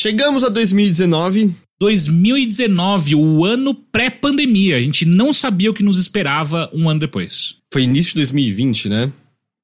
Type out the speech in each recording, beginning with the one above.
Chegamos a 2019. 2019, o ano pré-pandemia. A gente não sabia o que nos esperava um ano depois. Foi início de 2020, né?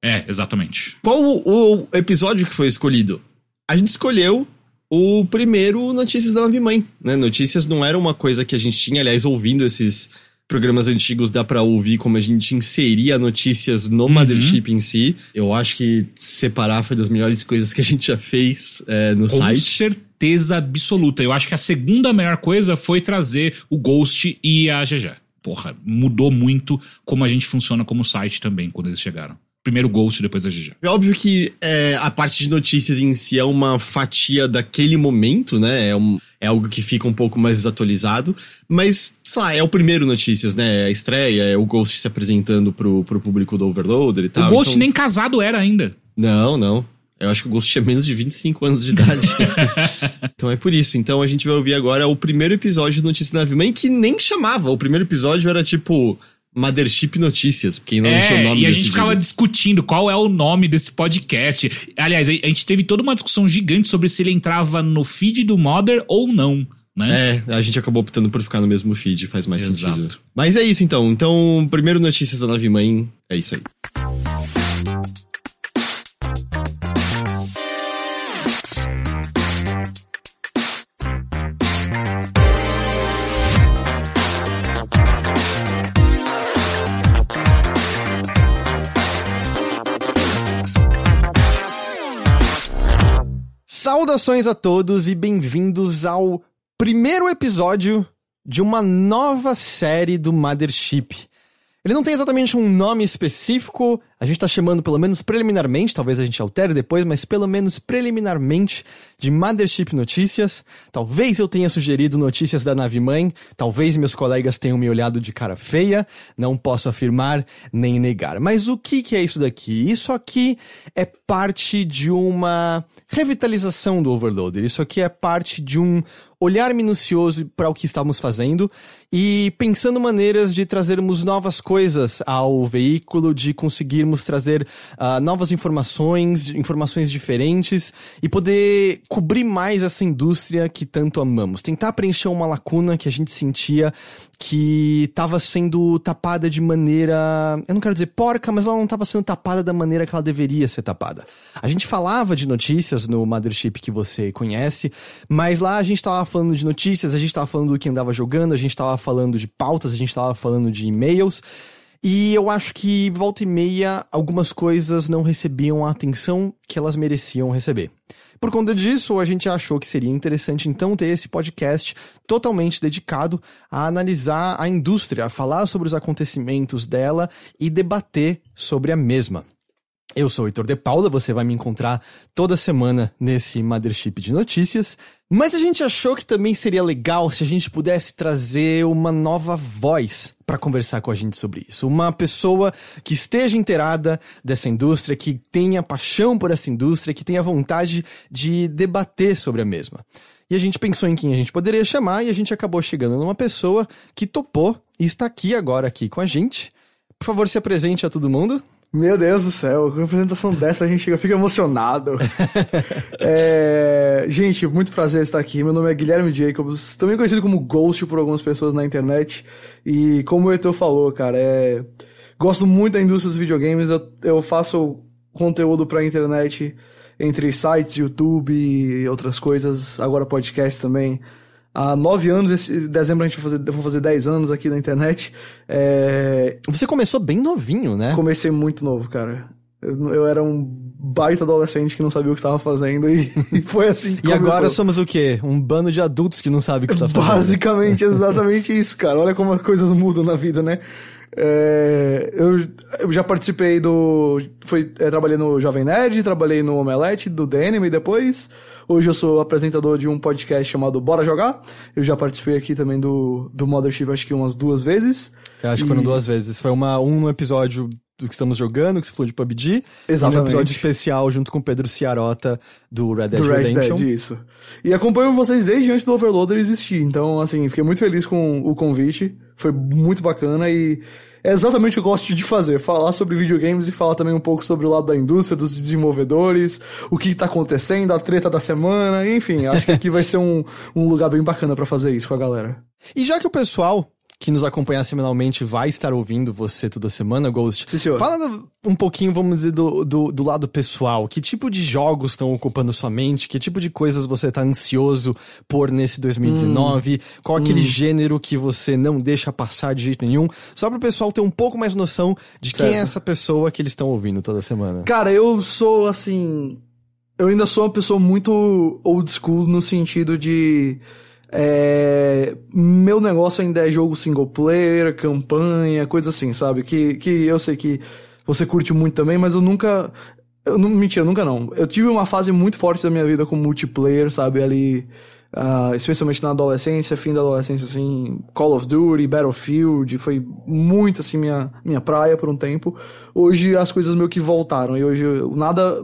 É, exatamente. Qual o, o episódio que foi escolhido? A gente escolheu o primeiro Notícias da Nave Mãe, né? Notícias não era uma coisa que a gente tinha, aliás, ouvindo esses programas antigos dá para ouvir como a gente inseria notícias no uhum. Mothership em si. Eu acho que separar foi das melhores coisas que a gente já fez é, no Com site. Com certeza absoluta. Eu acho que a segunda melhor coisa foi trazer o Ghost e a GG. Porra, mudou muito como a gente funciona como site também quando eles chegaram. Primeiro Ghost, depois a GG. É óbvio que é, a parte de notícias em si é uma fatia daquele momento, né? É, um, é algo que fica um pouco mais desatualizado. Mas, sei lá, é o primeiro notícias, né? É a estreia, é o Ghost se apresentando pro, pro público do Overloader e tal. O Ghost então... nem casado era ainda. Não, não. Eu acho que o Ghost tinha menos de 25 anos de idade. então é por isso. Então a gente vai ouvir agora o primeiro episódio do Notícia da Mãe, que nem chamava. O primeiro episódio era tipo Mothership Notícias, porque não é, tinha o nome E a gente ficava discutindo qual é o nome desse podcast. Aliás, a gente teve toda uma discussão gigante sobre se ele entrava no feed do Mother ou não. Né? É, a gente acabou optando por ficar no mesmo feed, faz mais Exato. sentido. Mas é isso então. Então, primeiro notícias da Nave Mãe, é isso aí. Saudações a todos e bem-vindos ao primeiro episódio de uma nova série do Mothership. Ele não tem exatamente um nome específico, a gente tá chamando pelo menos preliminarmente, talvez a gente altere depois, mas pelo menos preliminarmente de Mothership Notícias. Talvez eu tenha sugerido notícias da nave mãe, talvez meus colegas tenham me olhado de cara feia, não posso afirmar nem negar. Mas o que, que é isso daqui? Isso aqui é parte de uma revitalização do Overloader. Isso aqui é parte de um olhar minucioso para o que estamos fazendo e pensando maneiras de trazermos novas coisas ao veículo, de conseguirmos trazer uh, novas informações, informações diferentes e poder cobrir mais essa indústria que tanto amamos. Tentar preencher uma lacuna que a gente sentia que estava sendo tapada de maneira. Eu não quero dizer porca, mas ela não estava sendo tapada da maneira que ela deveria ser tapada. A gente falava de notícias no Mothership que você conhece, mas lá a gente estava falando de notícias, a gente estava falando do que andava jogando, a gente estava falando de pautas, a gente estava falando de e-mails. E eu acho que volta e meia algumas coisas não recebiam a atenção que elas mereciam receber. Por conta disso, a gente achou que seria interessante então ter esse podcast totalmente dedicado a analisar a indústria, a falar sobre os acontecimentos dela e debater sobre a mesma. Eu sou o Heitor de Paula, você vai me encontrar toda semana nesse Mothership de notícias. Mas a gente achou que também seria legal se a gente pudesse trazer uma nova voz para conversar com a gente sobre isso. Uma pessoa que esteja inteirada dessa indústria, que tenha paixão por essa indústria, que tenha vontade de debater sobre a mesma. E a gente pensou em quem a gente poderia chamar e a gente acabou chegando numa pessoa que topou e está aqui agora aqui com a gente. Por favor, se apresente a todo mundo. Meu Deus do céu, com a apresentação dessa a gente fica, fica emocionado. é, gente, muito prazer estar aqui. Meu nome é Guilherme Jacobs, também conhecido como Ghost por algumas pessoas na internet. E como o Heitor falou, cara, é, gosto muito da indústria dos videogames. Eu, eu faço conteúdo pra internet entre sites, YouTube e outras coisas, agora podcast também há nove anos, esse dezembro a gente vai fazer, vou fazer dez anos aqui na internet. É... Você começou bem novinho, né? Comecei muito novo, cara. Eu, eu era um baita adolescente que não sabia o que estava fazendo e, e, foi assim que E começou. agora somos o quê? Um bando de adultos que não sabe o que está fazendo. Basicamente, exatamente isso, cara. Olha como as coisas mudam na vida, né? É, eu, eu, já participei do. Foi, é, trabalhei no Jovem Nerd, trabalhei no Omelete, do Denim depois. Hoje eu sou apresentador de um podcast chamado Bora Jogar. Eu já participei aqui também do, do Mothership, acho que umas duas vezes. Eu acho e... que foram duas vezes. Foi uma, um episódio do que estamos jogando, que você falou de PUBG. Exatamente. Um episódio especial junto com o Pedro Ciarota do Red Dead do Red Redemption. Dead, isso. E acompanho vocês desde antes do Overloader existir. Então, assim, fiquei muito feliz com o convite. Foi muito bacana e é exatamente o que eu gosto de fazer. Falar sobre videogames e falar também um pouco sobre o lado da indústria, dos desenvolvedores, o que tá acontecendo, a treta da semana. Enfim, acho que aqui vai ser um, um lugar bem bacana para fazer isso com a galera. E já que o pessoal que nos acompanha semanalmente vai estar ouvindo você toda semana, Ghost. Sim, senhor. Fala um pouquinho, vamos dizer, do, do, do, lado pessoal. Que tipo de jogos estão ocupando sua mente? Que tipo de coisas você tá ansioso por nesse 2019? Hum, Qual aquele hum. gênero que você não deixa passar de jeito nenhum? Só para o pessoal ter um pouco mais noção de certo. quem é essa pessoa que eles estão ouvindo toda semana. Cara, eu sou assim. Eu ainda sou uma pessoa muito old school no sentido de é, meu negócio ainda é jogo single player, campanha, coisa assim, sabe? Que, que eu sei que você curte muito também, mas eu nunca. Eu não, mentira, nunca não. Eu tive uma fase muito forte da minha vida com multiplayer, sabe? Ali Uh, especialmente na adolescência, fim da adolescência, assim, Call of Duty, Battlefield, foi muito, assim, minha, minha praia por um tempo. Hoje as coisas meio que voltaram, e hoje nada,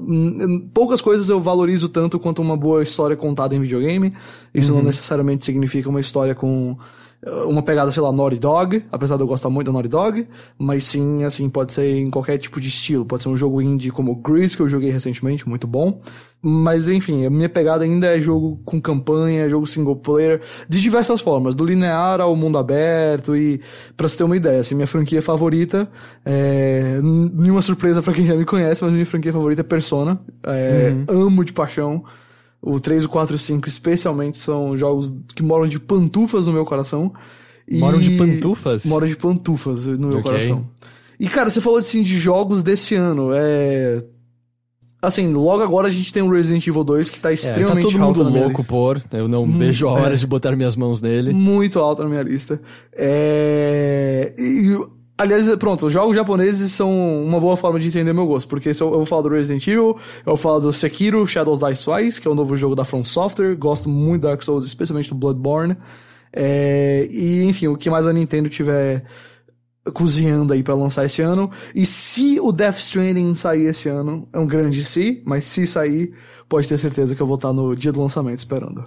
poucas coisas eu valorizo tanto quanto uma boa história contada em videogame. Isso uhum. não necessariamente significa uma história com uma pegada, sei lá, Naughty Dog, apesar de eu gostar muito da Naughty Dog, mas sim, assim, pode ser em qualquer tipo de estilo. Pode ser um jogo indie como Grease, que eu joguei recentemente, muito bom. Mas, enfim, a minha pegada ainda é jogo com campanha, jogo single player, de diversas formas, do linear ao mundo aberto e, pra você ter uma ideia, assim, minha franquia favorita, é, nenhuma surpresa para quem já me conhece, mas minha franquia favorita é Persona, é, uhum. amo de paixão. O 3, o 4 e o 5, especialmente, são jogos que moram de pantufas no meu coração. Moram de pantufas? Moram de pantufas no meu okay. coração. E, cara, você falou assim de jogos desse ano. É. Assim, logo agora a gente tem o Resident Evil 2 que tá extremamente é, tá todo mundo louco por. Eu não vejo a hora é, de botar minhas mãos nele. Muito alto na minha lista. É. E Aliás, pronto, os jogos japoneses são uma boa forma de entender meu gosto, porque eu, eu vou falar do Resident Evil, eu falar do Sekiro Shadows Die Twice, que é o novo jogo da From Software, gosto muito do Dark Souls, especialmente do Bloodborne. É, e, enfim, o que mais a Nintendo tiver cozinhando aí para lançar esse ano. E se o Death Stranding sair esse ano, é um grande se, mas se sair, pode ter certeza que eu vou estar no dia do lançamento esperando.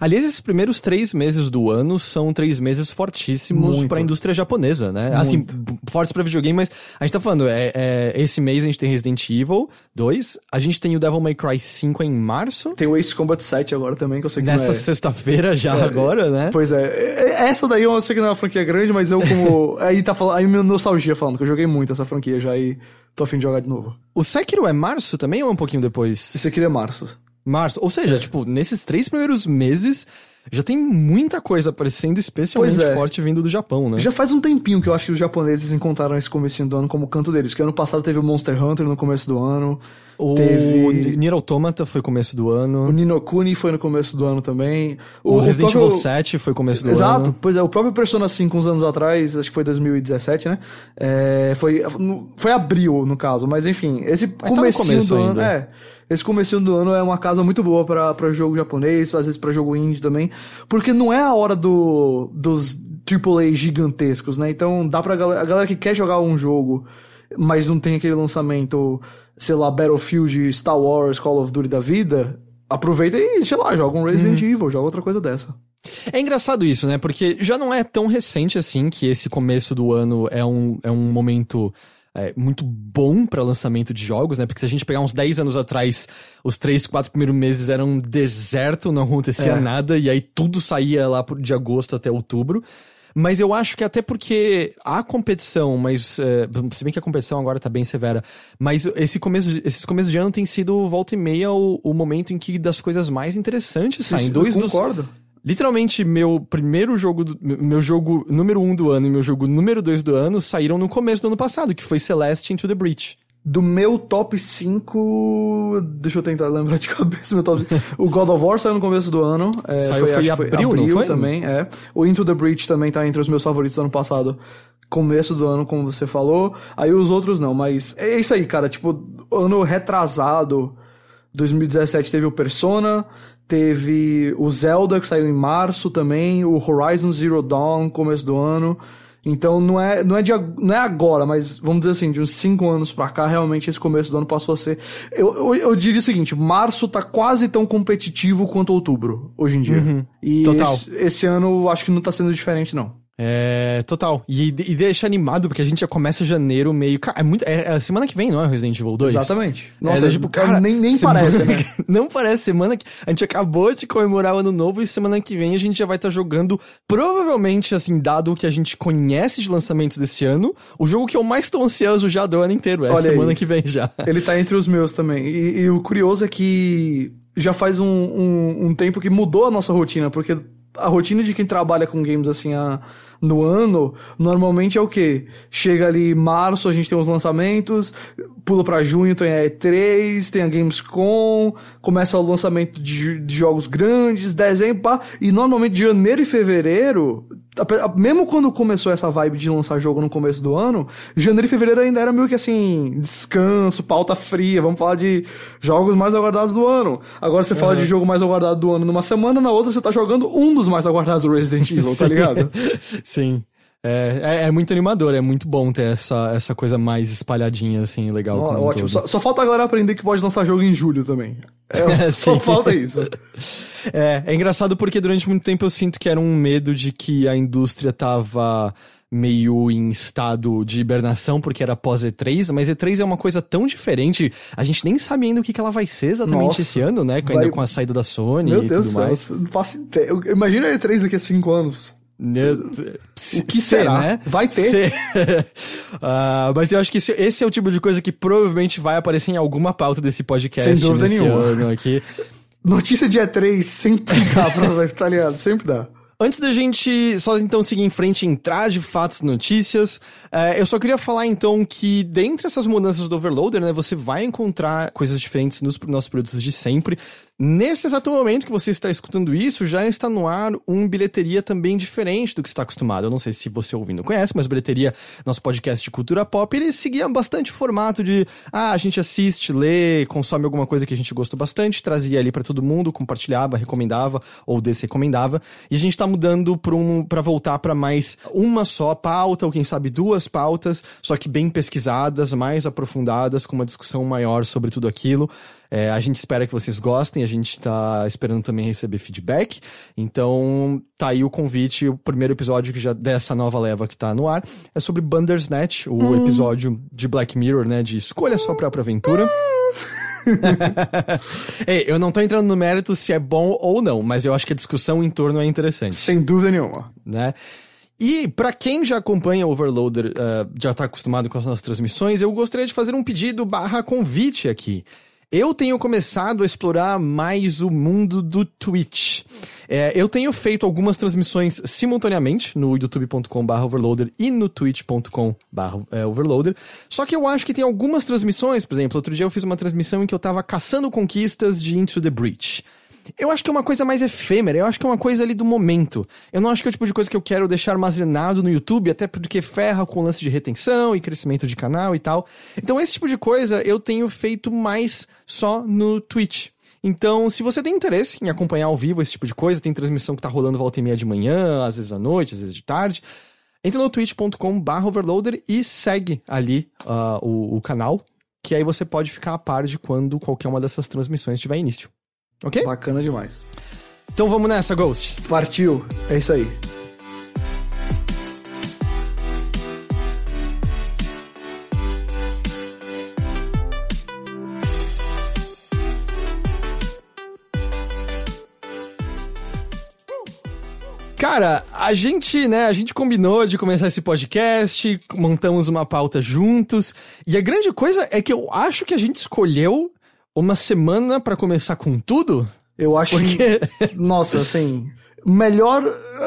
Aliás, esses primeiros três meses do ano são três meses fortíssimos para a indústria japonesa, né? Assim, Muito. Assim, fortes para videogame, mas a gente tá falando, é, é, esse mês a gente tem Resident Evil 2, a gente tem o Devil May Cry 5 em março. Tem o Ace Combat 7 agora também, que eu sei que Nessa é... sexta-feira já é, agora, né? Pois é. é. Essa daí eu sei que não é uma franquia grande, mas eu como... aí tá falando, aí minha nostalgia falando, que eu joguei muito essa franquia já e tô afim de jogar de novo. O Sekiro é março também ou é um pouquinho depois? O Sekiro é março. Março. Ou seja, é. tipo, nesses três primeiros meses, já tem muita coisa aparecendo, especialmente é. forte vindo do Japão, né? Já faz um tempinho que eu acho que os japoneses encontraram esse começo do ano como canto deles. Que ano passado teve o Monster Hunter no começo do ano. O teve... Nier Automata foi começo do ano. O Ninokuni foi no começo do ano também. O, o Resident próprio... Evil 7 foi começo do Exato. ano. Exato. Pois é, o próprio Persona 5 uns anos atrás, acho que foi 2017, né? É, foi, foi abril, no caso. Mas enfim, esse começo tá do ainda. ano... É, esse começo do ano é uma casa muito boa para jogo japonês, às vezes para jogo indie também, porque não é a hora do, dos AAA gigantescos, né? Então dá pra galera, a galera que quer jogar um jogo, mas não tem aquele lançamento, sei lá, Battlefield, Star Wars, Call of Duty da vida, aproveita e, sei lá, joga um Resident uhum. Evil, joga outra coisa dessa. É engraçado isso, né? Porque já não é tão recente assim que esse começo do ano é um, é um momento é, muito bom para lançamento de jogos, né? Porque se a gente pegar uns 10 anos atrás, os 3, 4 primeiros meses eram um deserto, não acontecia é. nada, e aí tudo saía lá de agosto até outubro. Mas eu acho que até porque a competição, mas é, se bem que a competição agora tá bem severa, mas esse começo, esses começos de ano tem sido volta e meia o, o momento em que das coisas mais interessantes saem. Dois eu concordo. Dos, Literalmente, meu primeiro jogo, do, meu jogo número um do ano e meu jogo número dois do ano saíram no começo do ano passado, que foi Celeste Into the Breach. Do meu top 5. Deixa eu tentar lembrar de cabeça meu top O God of War saiu no começo do ano. É, saiu, foi, foi, abril, foi abril foi? também, é. O Into the Breach também tá entre os meus favoritos do ano passado. Começo do ano, como você falou. Aí os outros não, mas é isso aí, cara. Tipo, ano retrasado. 2017 teve o Persona, Teve o Zelda, que saiu em março também, o Horizon Zero Dawn, começo do ano. Então não é, não, é de, não é agora, mas vamos dizer assim, de uns 5 anos pra cá, realmente esse começo do ano passou a ser. Eu, eu, eu diria o seguinte: março tá quase tão competitivo quanto outubro, hoje em dia. Uhum. E Total. Esse, esse ano acho que não tá sendo diferente, não. É, total. E, e deixa animado, porque a gente já começa janeiro meio. Cara, é muito. É, é semana que vem, não é Resident Evil 2? Exatamente. Nossa, é, tipo, cara, nem, nem parece, né? não parece. Semana que. A gente acabou de comemorar o ano novo e semana que vem a gente já vai estar jogando. Provavelmente, assim, dado o que a gente conhece de lançamentos desse ano, o jogo que eu mais tô ansioso já do ano inteiro. É Olha semana aí. que vem já. Ele tá entre os meus também. E, e o curioso é que já faz um, um, um tempo que mudou a nossa rotina, porque a rotina de quem trabalha com games assim a- no ano, normalmente é o quê? Chega ali março, a gente tem os lançamentos, pula pra junho, tem a E3, tem a Gamescom, começa o lançamento de, de jogos grandes, dezembro, pá, e normalmente de janeiro e fevereiro, mesmo quando começou essa vibe de lançar jogo no começo do ano, janeiro e fevereiro ainda era meio que assim, descanso, pauta fria, vamos falar de jogos mais aguardados do ano. Agora você fala de jogo mais aguardado do ano numa semana, na outra você tá jogando um dos mais aguardados do Resident Evil, tá ligado? Sim. É, é, é muito animador, é muito bom ter essa, essa coisa mais espalhadinha, assim, legal. Ó, um ótimo. todo. Só, só falta a galera aprender que pode lançar jogo em julho também. É, só Sim. falta isso. É, é engraçado porque durante muito tempo eu sinto que era um medo de que a indústria tava meio em estado de hibernação porque era pós E3, mas E3 é uma coisa tão diferente, a gente nem sabe ainda o que, que ela vai ser exatamente Nossa, esse ano, né? Ainda vai- com a saída da Sony Meu e Deus tudo do céu, mais. eu não faço ideia. Imagina a E3 daqui a cinco anos. O que será? Vai ter. Ah, mas eu acho que esse, é o tipo de coisa que provavelmente vai aparecer em alguma pauta desse podcast Sem dúvida nenhuma. ano aqui. Notícia de E3 sempre dá pra tá ligado? Sempre dá. Antes da gente só então seguir em frente e entrar de fatos e notícias, eh, eu só queria falar então que dentre essas mudanças do Overloader, né, você vai encontrar coisas diferentes nos nossos produtos de sempre. Nesse exato momento que você está escutando isso, já está no ar um bilheteria também diferente do que você está acostumado. Eu não sei se você ouvindo conhece, mas bilheteria, nosso podcast de cultura pop, ele seguia bastante o formato de, ah, a gente assiste, lê, consome alguma coisa que a gente gostou bastante, trazia ali para todo mundo, compartilhava, recomendava ou desrecomendava. E a gente tá mudando para um, pra voltar para mais uma só pauta, ou quem sabe duas pautas, só que bem pesquisadas, mais aprofundadas, com uma discussão maior sobre tudo aquilo. É, a gente espera que vocês gostem, a gente tá esperando também receber feedback. Então, tá aí o convite, o primeiro episódio que já dessa nova leva que tá no ar é sobre Bandersnatch, o episódio de Black Mirror, né, de escolha a sua própria aventura. Ei, eu não tô entrando no mérito se é bom ou não, mas eu acho que a discussão em torno é interessante Sem dúvida nenhuma. né? E pra quem já acompanha o Overloader, eh, já tá acostumado com as nossas transmissões, eu gostaria de fazer um pedido barra convite aqui. Eu tenho começado a explorar mais o mundo do Twitch. É, eu tenho feito algumas transmissões simultaneamente no youtube.com.br overloader e no twitch.com.br é. Só que eu acho que tem algumas transmissões, por exemplo, outro dia eu fiz uma transmissão em que eu tava caçando conquistas de Into the Breach. Eu acho que é uma coisa mais efêmera, eu acho que é uma coisa ali do momento. Eu não acho que é o tipo de coisa que eu quero deixar armazenado no YouTube, até porque ferra com o lance de retenção e crescimento de canal e tal. Então, esse tipo de coisa eu tenho feito mais só no Twitch. Então, se você tem interesse em acompanhar ao vivo esse tipo de coisa, tem transmissão que tá rolando volta e meia de manhã, às vezes à noite, às vezes de tarde, entra no twitch.com.br overloader e segue ali ah, o, o canal, que aí você pode ficar a par de quando qualquer uma dessas transmissões tiver início. Ok? Bacana demais. Então vamos nessa, Ghost. Partiu. É isso aí. Cara, a gente, né, a gente combinou de começar esse podcast, montamos uma pauta juntos, e a grande coisa é que eu acho que a gente escolheu uma semana pra começar com tudo. Eu acho Porque- que. Nossa, assim. Melhor.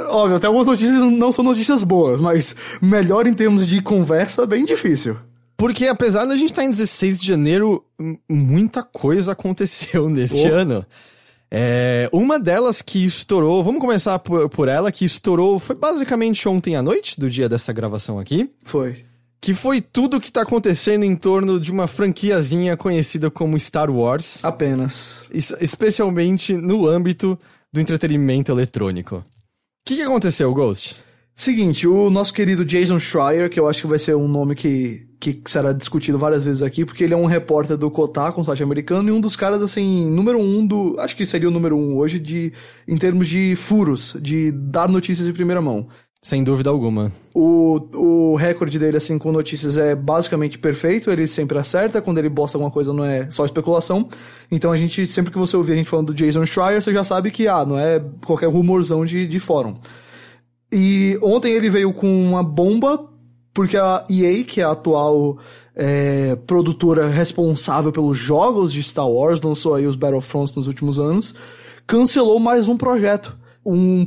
Óbvio, até algumas notícias não são notícias boas, mas melhor em termos de conversa, bem difícil. Porque apesar da gente estar em 16 de janeiro, muita coisa aconteceu neste Oh. ano. É, uma delas que estourou, vamos começar por, por ela, que estourou, foi basicamente ontem à noite, do dia dessa gravação aqui, Foi. Que foi tudo que tá acontecendo em torno de uma franquiazinha conhecida como Star Wars, Apenas. es- especialmente no âmbito do entretenimento eletrônico. O que, que aconteceu, Ghost? Seguinte, o nosso querido Jason Schreier, que eu acho que vai ser um nome que, que será discutido várias vezes aqui, porque ele é um repórter do Kotaku, um site americano, e um dos caras, assim, número um do... Acho que seria o número um hoje de, em termos de furos, de dar notícias em primeira mão. Sem dúvida alguma. O, o recorde dele, assim, com notícias é basicamente perfeito, ele sempre acerta, quando ele bosta alguma coisa não é só especulação. Então a gente, sempre que você ouvir a gente falando do Jason Schreier, você já sabe que, ah, não é qualquer rumorzão de, de fórum. E ontem ele veio com uma bomba, porque a EA, que é a atual é, produtora responsável pelos jogos de Star Wars, lançou aí os Battlefronts nos últimos anos, cancelou mais um projeto. Um,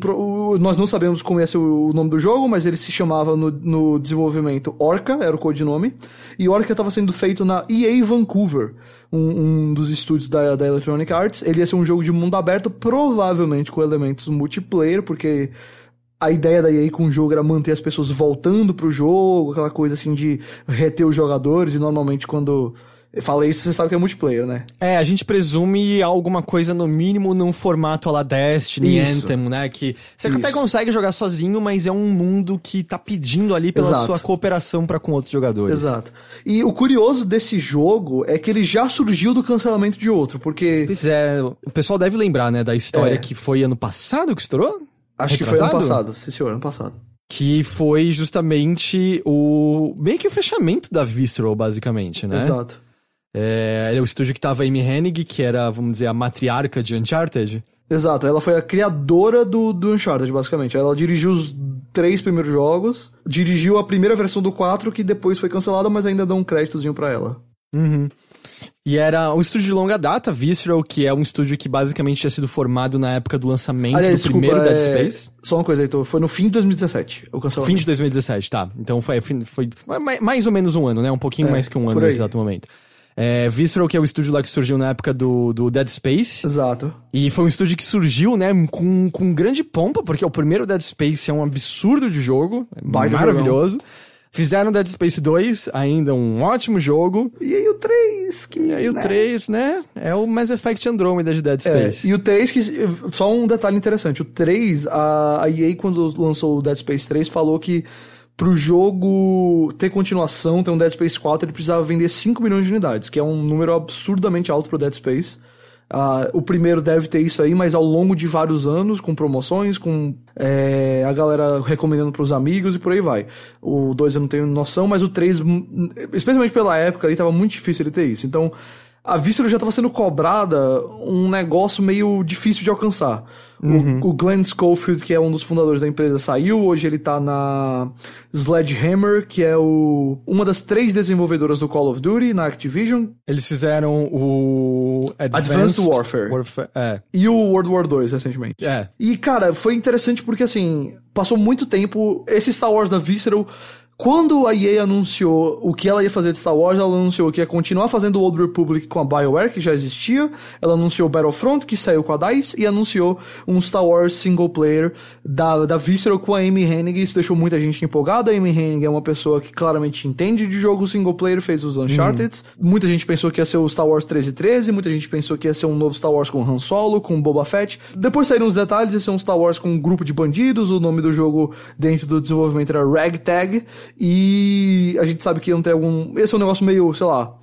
nós não sabemos como ia ser o nome do jogo, mas ele se chamava no, no desenvolvimento Orca, era o codinome. E Orca estava sendo feito na EA Vancouver, um, um dos estúdios da, da Electronic Arts. Ele ia ser um jogo de mundo aberto, provavelmente com elementos multiplayer, porque a ideia da EA com o jogo era manter as pessoas voltando pro jogo, aquela coisa assim de reter os jogadores, e normalmente quando fala isso, você sabe que é multiplayer, né? É, a gente presume alguma coisa no mínimo num formato a la Destiny, isso. Anthem, né? Que você isso. até consegue jogar sozinho, mas é um mundo que tá pedindo ali pela Exato. sua cooperação para com outros jogadores. Exato. E o curioso desse jogo é que ele já surgiu do cancelamento de outro, porque... Pois é, o pessoal deve lembrar, né, da história é. que foi ano passado que estourou? Acho que foi ano passado, sim senhor, ano passado. Que foi justamente o. meio que o fechamento da Visceral, basicamente, né? Exato. É, era o estúdio que tava Amy Hennig, que era, vamos dizer, a matriarca de Uncharted. Exato, ela foi a criadora do, do Uncharted, basicamente. Ela dirigiu os três primeiros jogos, dirigiu a primeira versão do 4, que depois foi cancelada, mas ainda dá um créditozinho pra ela. Uhum. E era um estúdio de longa data, Visceral, que é um estúdio que basicamente tinha sido formado na época do lançamento Aliás, do desculpa, primeiro Dead é, Space. Só uma coisa, Heitor, foi no fim de 2017 o cancelamento. Fim de 2017, tá. Então foi, foi mais ou menos um ano, né? Um pouquinho é, mais que um ano nesse exato momento. É, Visceral, que é o estúdio lá que surgiu na época do, do Dead Space. Exato. E foi um estúdio que surgiu, né, com, com grande pompa, porque o primeiro Dead Space é um absurdo de jogo. É maravilhoso. Jogão. Fizeram Dead Space 2, ainda um ótimo jogo. E aí o 3, que. E aí né? o 3, né? É o Mass Effect Andromeda de Dead é, Space. É, e o 3, que. Só um detalhe interessante: o 3, a, a EA, quando lançou o Dead Space 3, falou que pro jogo ter continuação, ter um Dead Space 4, ele precisava vender 5 milhões de unidades, que é um número absurdamente alto pro Dead Space. Uh, o primeiro deve ter isso aí, mas ao longo de vários anos, com promoções, com é, a galera recomendando para os amigos e por aí vai. O 2 eu não tenho noção, mas o 3, especialmente pela época ali, tava muito difícil ele ter isso. Então, a Visceral já estava sendo cobrada um negócio meio difícil de alcançar. Uhum. O, o, Glenn Schofield, que é um dos fundadores da empresa, saiu. Hoje ele tá na Sledgehammer, que é o, uma das três desenvolvedoras do Call of Duty na Activision. Eles fizeram o Advanced, Advanced Warfare. Warfare é. E o World War 2 recentemente. É. E, cara, foi interessante porque, assim, passou muito tempo. Esse Star Wars da Visceral quando a EA anunciou o que ela ia fazer de Star Wars, ela anunciou que ia continuar fazendo o Old Republic com a BioWare, que já existia. Ela anunciou Battlefront, que saiu com a DICE, e anunciou um Star Wars single player da, da Visceral com a Amy Hennig. Isso deixou muita gente empolgada. A Amy Hennig é uma pessoa que claramente entende de jogo single player, fez os Uncharted. Uhum. Muita gente pensou que ia ser o Star Wars 1313, muita gente pensou que ia ser um novo Star Wars com Han Solo, com Boba Fett. Depois saíram os detalhes, ia ser um Star Wars com um grupo de bandidos, o nome do jogo dentro do desenvolvimento era Ragtag. E a gente sabe que não tem algum. Esse é um negócio meio, sei lá.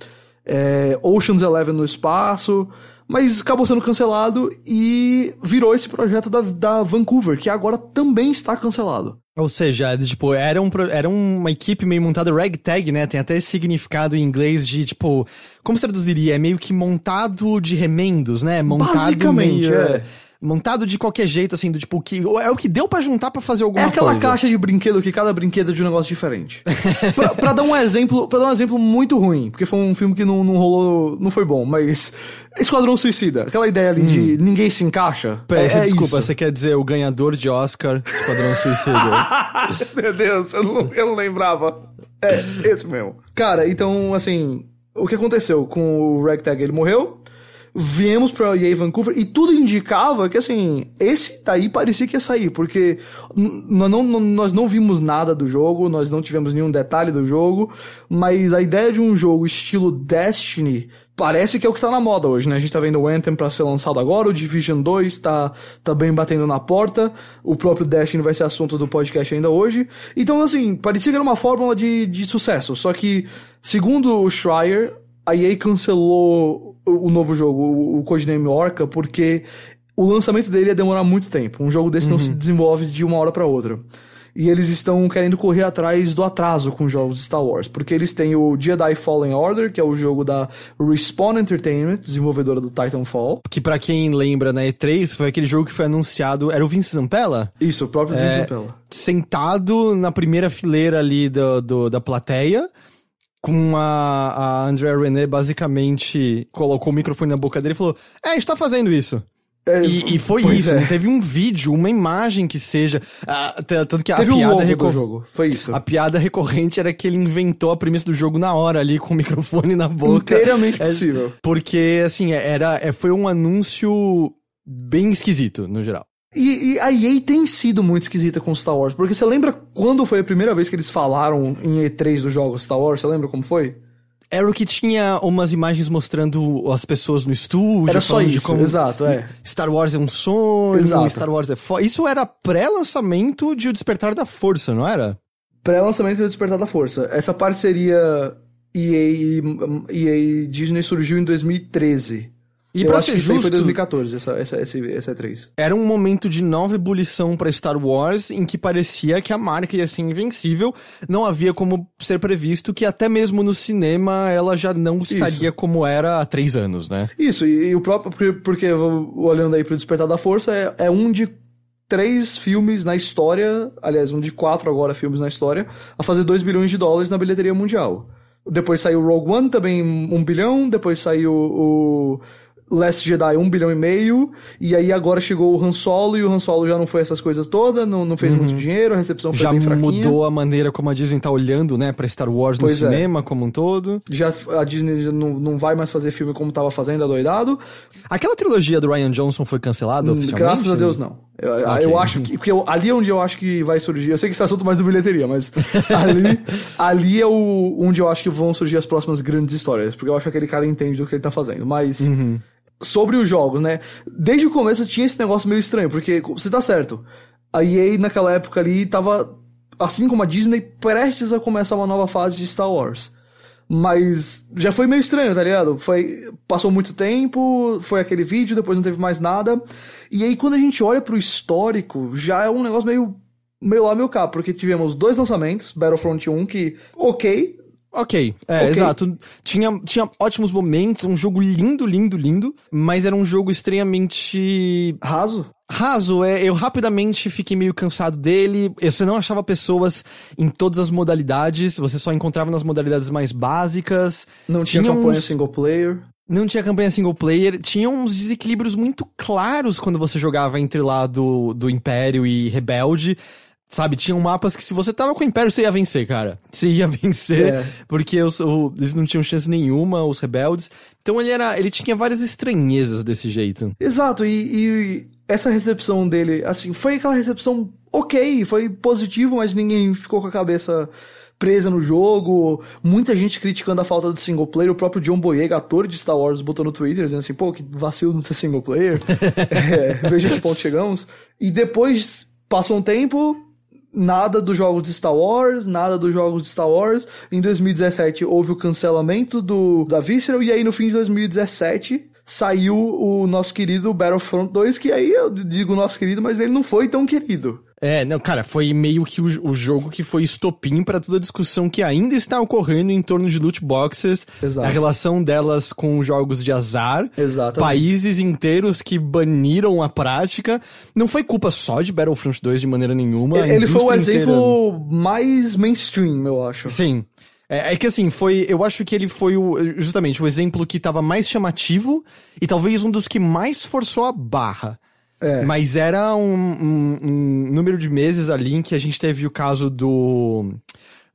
É, Ocean's Eleven no espaço. Mas acabou sendo cancelado e virou esse projeto da, da Vancouver, que agora também está cancelado. Ou seja, tipo, era, um, era uma equipe meio montada ragtag, né? Tem até esse significado em inglês de, tipo, como se traduziria? É meio que montado de remendos, né? Montado Basicamente, meio, é montado de qualquer jeito, assim, do tipo, que é o que deu para juntar para fazer alguma coisa. É aquela coisa. caixa de brinquedo que cada brinquedo é de um negócio diferente. pra, pra, dar um exemplo, para dar um exemplo muito ruim, porque foi um filme que não, não rolou, não foi bom, mas Esquadrão Suicida, aquela ideia ali hum. de ninguém se encaixa. Pera, é, é desculpa, isso. você quer dizer o ganhador de Oscar Esquadrão Suicida? Meu Deus, eu não, eu não lembrava. É, esse mesmo. Cara, então, assim, o que aconteceu com o Ragtag? Ele morreu, viemos pra EA Vancouver e tudo indicava que, assim, esse daí parecia que ia sair, porque nós não, nós não vimos nada do jogo, nós não tivemos nenhum detalhe do jogo, mas a ideia de um jogo estilo Destiny parece que é o que tá na moda hoje, né? A gente tá vendo o Anthem pra ser lançado agora, o Division 2 tá, tá bem batendo na porta, o próprio Destiny vai ser assunto do podcast ainda hoje. Então, assim, parecia que era uma fórmula de, de sucesso, só que, segundo o Schreier, a EA cancelou o novo jogo, o, Codename Orca, porque o lançamento dele ia demorar muito tempo. Um jogo desse uhum. não se desenvolve de uma hora para outra. E eles estão querendo correr atrás do atraso com jogos de Star Wars, porque eles têm o Jedi Fallen Order, que é o jogo da Respawn Entertainment, desenvolvedora do Titanfall. Que para quem lembra na E3, foi aquele jogo que foi anunciado, era o Vince Zampella? Isso, o próprio Vince é, Zampella. Sentado na primeira fileira ali do, do da plateia, com a, a Andrea René basicamente colocou o microfone na boca dele e falou: É, a gente tá fazendo isso. É, e, e, foi isso, é. não teve um vídeo, uma imagem que seja. Uh, tanto que teve a piada um recor... jogo. Foi isso. A piada recorrente era que ele inventou a premissa do jogo na hora ali, com o microfone na boca. Inteiramente é, possível. Porque, assim, era, é, foi um anúncio bem esquisito, no geral. E, e, a EA tem sido muito esquisita com Star Wars, porque você lembra quando foi a primeira vez que eles falaram em E3 dos jogos Star Wars? Você lembra como foi? Era o que tinha umas imagens mostrando as pessoas no estúdio. Era só isso, exato, é. Star Wars é um sonho, exato. Star Wars é foda. Isso era pré-lançamento de O Despertar da Força, não era? Pré-lançamento de O Despertar da Força. Essa parceria EA, EA Disney surgiu em 2013. E pra ser justo, foi 2014, essa, essa, essa, essa E3. Era um momento de nova ebulição para Star Wars, em que parecia que a marca ia ser invencível. Não havia como ser previsto que até mesmo no cinema ela já não estaria Isso. como era há três anos, né? Isso, e, e o próprio, porque olhando aí pro Despertar da Força, é, é um de três filmes na história, aliás, um de quatro agora filmes na história, a fazer 2 bilhões de dólares na bilheteria mundial. Depois saiu Rogue One, também um bilhão. Depois saiu o Last Jedi 1 bilhão e meio, e aí agora chegou o Han Solo, e o Han Solo já não foi essas coisas todas, não, não fez uhum. muito dinheiro, a recepção foi já bem fraquinha. Já mudou a maneira como a Disney tá olhando, né, pra Star Wars no pois é. cinema como um todo. Já, a Disney já não, não vai mais fazer filme como tava fazendo, adoidado. Aquela trilogia do Ryan Johnson foi cancelada hum, oficialmente? Graças a Deus não. Eu, okay. eu acho que, porque eu, ali é onde eu acho que vai surgir, eu sei que esse assunto é mais do bilheteria, mas ali, ali é o, onde eu acho que vão surgir as próximas grandes histórias, porque eu acho que aquele cara entende do que ele tá fazendo, mas... Uhum sobre os jogos, né? Desde o começo tinha esse negócio meio estranho, porque você tá certo. A EA naquela época ali tava, assim como a Disney, prestes a começar uma nova fase de Star Wars. Mas já foi meio estranho, tá ligado? Foi, passou muito tempo, foi aquele vídeo, depois não teve mais nada. E aí quando a gente olha pro histórico, já é um negócio meio meio lá, meio cá, porque tivemos dois lançamentos, Battlefront 1, que, ok, Ok, é, okay. exato. Tinha, tinha ótimos momentos, um jogo lindo, lindo, lindo, mas era um jogo extremamente. Raso? Raso, é, eu rapidamente fiquei meio cansado dele. Você não achava pessoas em todas as modalidades, você só encontrava nas modalidades mais básicas. Não tinha, tinha campanha uns... single player. Não tinha campanha single player, tinha uns desequilíbrios muito claros quando você jogava entre lá do, do Império e Rebelde. Sabe, tinham mapas que se você tava com o Império, você ia vencer, cara. Você ia vencer, é. porque os, o, eles não tinham chance nenhuma, os rebeldes. Então ele era. Ele tinha várias estranhezas desse jeito. Exato, e, e essa recepção dele, assim, foi aquela recepção ok, foi positivo, mas ninguém ficou com a cabeça presa no jogo, muita gente criticando a falta do single player, o próprio John Boyega, ator de Star Wars, botou no Twitter, dizendo assim, pô, que vacilo não ter single player, é, veja que ponto chegamos. E depois, passou um tempo, nada dos jogos de Star Wars, nada dos jogos de Star Wars. Em 2017 houve o cancelamento do da Visceral e aí no fim de 2017 saiu o nosso querido Battlefront 2, que aí eu digo nosso querido, mas ele não foi tão querido. É, não, cara, foi meio que o, o jogo que foi estopim para toda a discussão que ainda está ocorrendo em torno de loot boxes, Exato. a relação delas com jogos de azar, Exatamente. países inteiros que baniram a prática. Não foi culpa só de Battlefront 2 de maneira nenhuma. Ele foi o exemplo inteira... mais mainstream, eu acho. Sim. É, é, que assim, foi. Eu acho que ele foi o, justamente o exemplo que estava mais chamativo e talvez um dos que mais forçou a barra. É. Mas era um, um, um, número de meses ali em que a gente teve o caso do.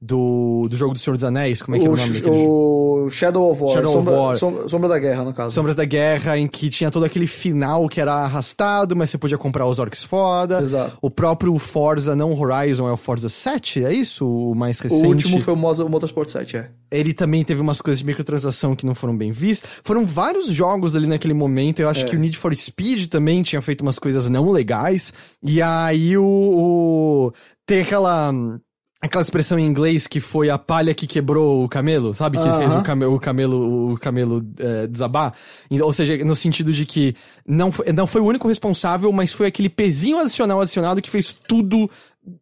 Do, do jogo do Senhor dos Anéis, como é que é o O, nome daquele jogo? o Shadow of War. Shadow of Sombra, War. Som- Sombra da Guerra, no caso. Sombras da Guerra, em que tinha todo aquele final que era arrastado, mas você podia comprar os orcs foda. Exato. O próprio Forza, não Horizon, é o Forza 7, é isso? O mais O recente. último foi o o Motorsport 7, é. Ele também teve umas coisas de microtransação que não foram bem vistas. Foram vários jogos ali naquele momento. Eu acho É. que o Need for Speed também tinha feito umas coisas não legais. E aí o. o- tem aquela. Aquela expressão em inglês que foi a palha que quebrou o camelo, sabe? Que Aham. fez o camelo, o camelo, o camelo eh, desabar. Ou seja, no sentido de que não foi, não foi o único responsável, mas foi aquele pezinho adicional adicionado que fez tudo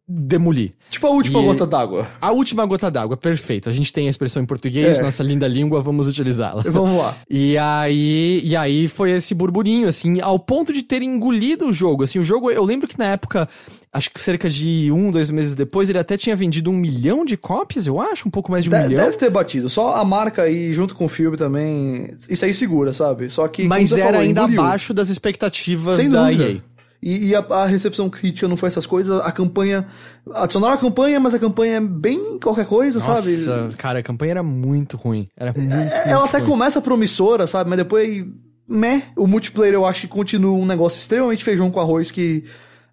demolir. Tipo a última E- gota d'água. A última gota d'água, perfeito. A gente tem a expressão em português, É. nossa linda língua, vamos utilizá-la. Vamos lá. E aí, e aí foi esse burburinho, assim, ao ponto de ter engolido o jogo. Assim, o jogo, eu lembro que na época, acho que cerca de um, dois meses depois, ele até tinha vendido um milhão de cópias, eu acho, um pouco mais de um De- milhão. deve ter batido. Só a marca aí, junto com o filme também, isso aí segura, sabe? Só que. mas era falou, ainda engoliu. abaixo das expectativas Sem da dúvida. EA. E, e a, a recepção crítica não foi essas coisas. A campanha. Adicionaram a campanha, mas a campanha é bem qualquer coisa, sabe? Nossa, cara, a campanha era muito ruim. Era muito, É, muito Ela até ruim. começa promissora, sabe? Mas depois. Meh. O multiplayer eu acho que continua um negócio extremamente feijão com arroz que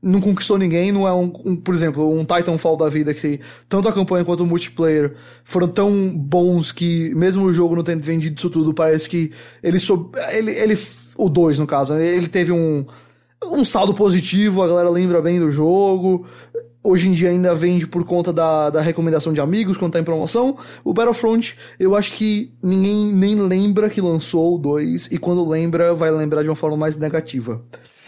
não conquistou ninguém. Não é um, um, por exemplo, um Titanfall da vida que tanto a campanha quanto o multiplayer foram tão bons que, mesmo o jogo não tendo vendido isso tudo, parece que ele soube. Ele, ele, o 2, no caso, né? ele teve um. Um saldo positivo, a galera lembra bem do jogo. Hoje em dia ainda vende por conta da, da recomendação de amigos quando tá em promoção. O Battlefront, eu acho que ninguém nem lembra que lançou o 2, e quando lembra, vai lembrar de uma forma mais negativa.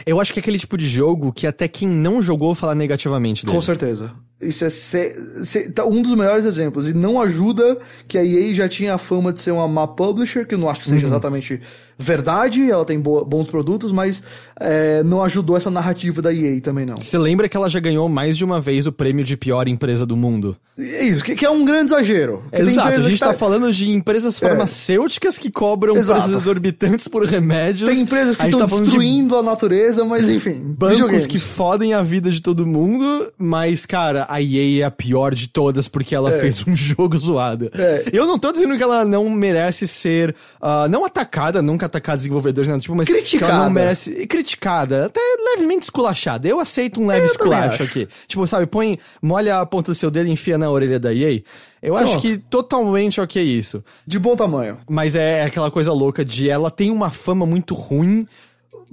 Eu acho que é aquele tipo de jogo que até quem não jogou fala negativamente dele. Com certeza. Isso é tá um dos melhores exemplos. E não ajuda que a EA já tinha a fama de ser uma má publisher, que eu não acho que seja exatamente verdade, ela tem bons produtos, mas é, não ajudou essa narrativa da EA também não. Você lembra que ela já ganhou mais de uma vez o prêmio de pior empresa do mundo? É Isso, que, que é um grande exagero. Exato, a gente que tá falando de empresas farmacêuticas que cobram Exato. preços exorbitantes por remédios. Tem empresas que A estão tá falando de destruindo a natureza, mas enfim. Bancos que fodem a vida de todo mundo, mas, cara, a EA é a pior de todas porque ela É. fez um jogo zoado. É. Eu não tô dizendo que ela não merece ser, ah, não atacada, nunca atacar desenvolvedores, nada, tipo, mas Criticada. ela não merece, criticada, até levemente esculachada. Eu aceito um leve Eu esculacho acho. aqui. Tipo, sabe, põe, molha a ponta do seu dedo e enfia na orelha da EA. Eu acho que totalmente ok isso. De bom tamanho. Mas é aquela coisa louca de ela tem uma fama muito ruim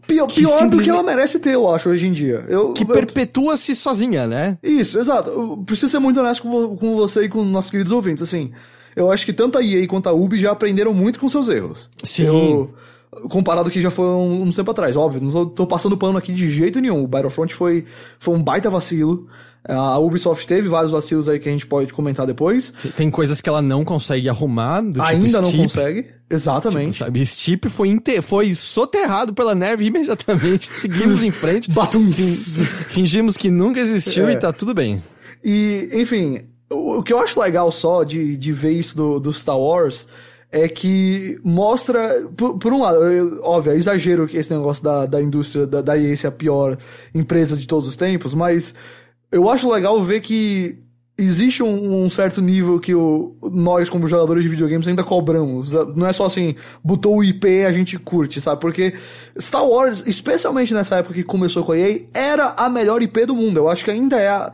Pior, pior do que ela merece ter, eu acho, hoje em dia. Eu, que eu- perpetua-se sozinha, né? Isso, exato. Eu preciso ser muito honesto com, com você e com nossos queridos ouvintes. Assim, eu acho que tanto a EA quanto a Ubi já aprenderam muito com seus erros. Sim. Eu- comparado que já foi um, um tempo atrás, óbvio. Não tô, tô passando pano aqui de jeito nenhum. O Battlefront foi, foi um baita vacilo. A Ubisoft teve vários vacilos aí que a gente pode comentar depois. Tem coisas que ela não consegue arrumar, do tipo Ainda não Steep, consegue. Exatamente. Sabe, Steep foi, inte- foi soterrado pela neve imediatamente. Seguimos em frente. Batum. Fin- Fingimos que nunca existiu É. e tá tudo bem. E, enfim, o, o que eu acho legal só de, de ver isso do, do Star Wars é que mostra, por, por um lado, eu- óbvio, é exagero que esse negócio da, da indústria, da, da EA ser a pior empresa de todos os tempos, mas eu acho legal ver que existe um, um certo nível que o, nós, como jogadores de videogames, ainda cobramos. Não é só assim, botou o IP a gente curte, sabe? Porque Star Wars, especialmente nessa época que começou com a EA, era a melhor IP do mundo. Eu acho que ainda é a.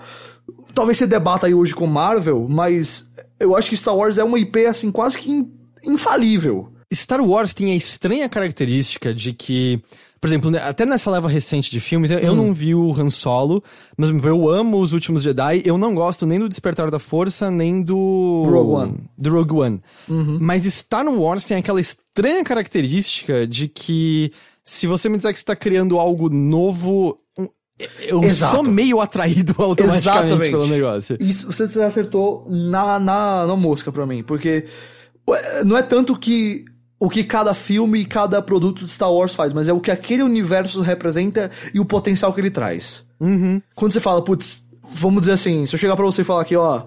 Talvez você debata aí hoje com Marvel, mas eu acho que Star Wars é uma IP, assim, quase que infalível. Star Wars tem a estranha característica de que, por exemplo, né, até nessa leva recente de filmes, eu, eu Hum. não vi o Han Solo, mas eu amo os últimos Jedi, eu não gosto nem do Despertar da Força, nem do... Rogue One. Uhum. Do Rogue One. Mas Star Wars tem aquela estranha característica de que se você me disser que você tá criando algo novo... Eu Exato. sou meio atraído automaticamente Exatamente. pelo negócio. Isso você acertou na, na, na mosca pra mim, porque não é tanto que o que cada filme e cada produto de Star Wars faz, mas é o que aquele universo representa e o potencial que ele traz. Quando você fala, putz, vamos dizer assim, se eu chegar pra você e falar aqui, ó,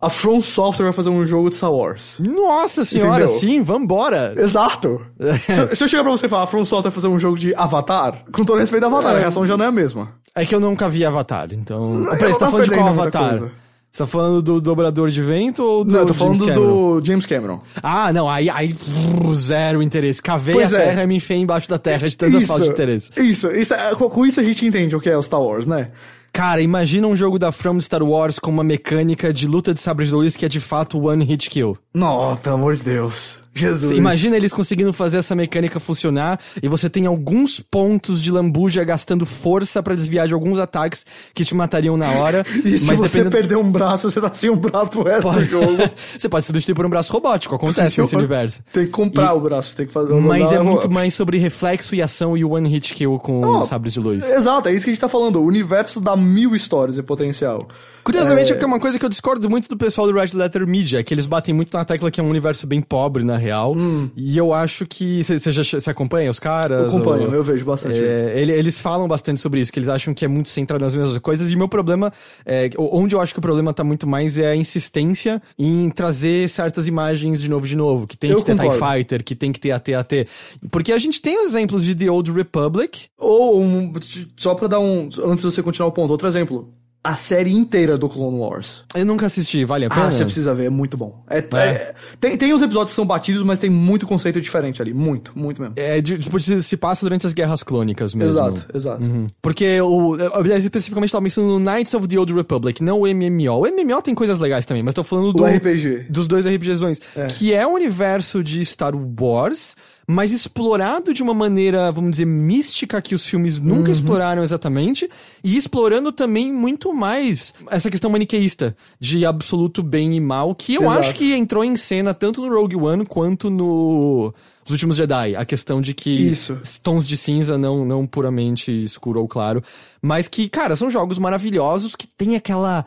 a From Software vai fazer um jogo de Star Wars. Nossa senhora, Entendeu? sim, vambora! Exato. se, se eu chegar pra você e falar, a From Software vai fazer um jogo de Avatar, com todo respeito a Avatar, a reação já não é a mesma. É que eu nunca vi Avatar, então... Peraí, você tá falando de qual Avatar? Você tá falando do dobrador de vento ou do Não, eu tô James falando Cameron? do James Cameron. Ah, não, aí, aí brrr, zero interesse. Cavei Pois a é. terra e me enfiei embaixo da terra de tanta falta de interesse. Isso, isso, é- com com isso a gente entende o que é o Star Wars, né? Cara, imagina um jogo da From Star Wars com uma mecânica de luta de sabres de luz que é de fato one hit kill. Não, pelo amor de Deus. Jesus. Você imagina eles conseguindo fazer essa mecânica funcionar e você tem alguns pontos de lambuja gastando força pra desviar de alguns ataques que te matariam na hora. E se mas você dependendo... perder um braço, você tá sem um braço pro resto do jogo. você pode substituir por um braço robótico, acontece nesse universo. Tem que comprar o braço, tem que fazer o Mas é muito mais sobre reflexo e ação e one hit kill com Não, sabres de luz. Exato, é isso que a gente tá falando. O universo dá mil histórias e potencial. Curiosamente, É. é... uma coisa que eu discordo muito do pessoal do Red Letter Media, é que eles batem muito na tecla que é um universo bem pobre, na real. E eu acho que. Você já você acompanha os caras? Eu acompanho, ou- eu vejo bastante isso. É, ele- eles falam bastante sobre isso, que eles acham que é muito centrado nas mesmas coisas. E meu problema, é, onde eu acho que o problema tá muito mais é a insistência em trazer certas imagens de novo de novo. Que tem Eu que ter concordo. TIE Fighter, que tem que ter AT-AT. Porque a gente tem os exemplos de The Old Republic. Ou, um, só pra dar um. Antes de você continuar o ponto, outro exemplo. A série inteira do Clone Wars. Eu nunca assisti, vale a pena? Ah, você precisa ver, é muito bom. É, é- tem, tem uns episódios que são batidos, mas tem muito conceito diferente ali. Muito, muito mesmo. É, tipo, se passa durante as guerras clônicas mesmo. Exato, exato. Uhum. Porque o. eu, Aliás, especificamente tava pensando no Knights of the Old Republic, não o MMO. O MMO tem coisas legais também, mas tô falando do. O RPG. Dos dois RPGzões. É. Que é um universo de Star Wars, mas explorado de uma maneira, vamos dizer, mística que os filmes nunca Uhum. exploraram exatamente. E explorando também muito mais essa questão maniqueísta de absoluto bem e mal, que eu Exato. acho que entrou em cena tanto no Rogue One quanto no. Os Últimos Jedi, a questão de que Isso. tons de cinza, não, não puramente escuro ou claro, mas que, cara, são jogos maravilhosos que tem aquela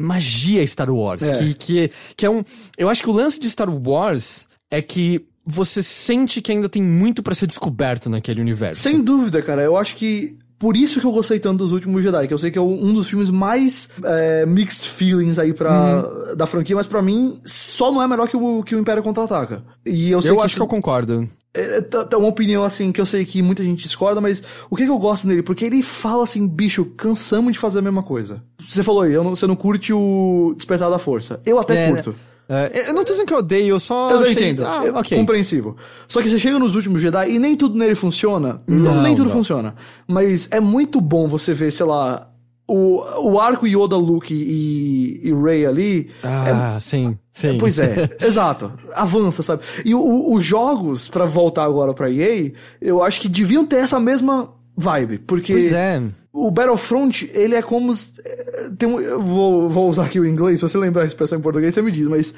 magia Star Wars, É. que, que, que é um... Eu acho que o lance de Star Wars é que você sente que ainda tem muito pra ser descoberto naquele universo. Sem dúvida, cara. Eu acho que. Por isso que eu gostei tanto dos últimos Jedi, que eu sei que é um dos filmes mais é, mixed feelings aí pra, Uhum. da franquia, mas pra mim só não é melhor que o, que o Império Contra-Ataca. E eu sei Eu que acho que eu concordo. É, tá- tá uma opinião assim que eu sei que muita gente discorda, mas o que, que eu gosto nele? Porque ele fala assim, bicho, cansamos de fazer a mesma coisa. Você falou aí, eu não- você não curte o Despertar da Força. Eu até É, curto. É, eu não tô dizendo que eu odeio, eu só. Eu achei- entendo. Ah, é ok. compreensível. Só que você chega nos últimos Jedi e nem tudo nele funciona. Não, nem tudo não. funciona. Mas é muito bom você ver, sei lá, o, o arco Yoda, Luke e, e Rey ali. Ah, sim, sim. Pois é, exato. Avança, sabe? E o- os jogos, pra voltar agora pra EA, eu acho que deviam ter essa mesma vibe. Porque Pois é. O Battlefront, ele é como. eh, Tem um, vou, vou usar aqui o inglês, se você lembrar a expressão em português, você me diz, mas.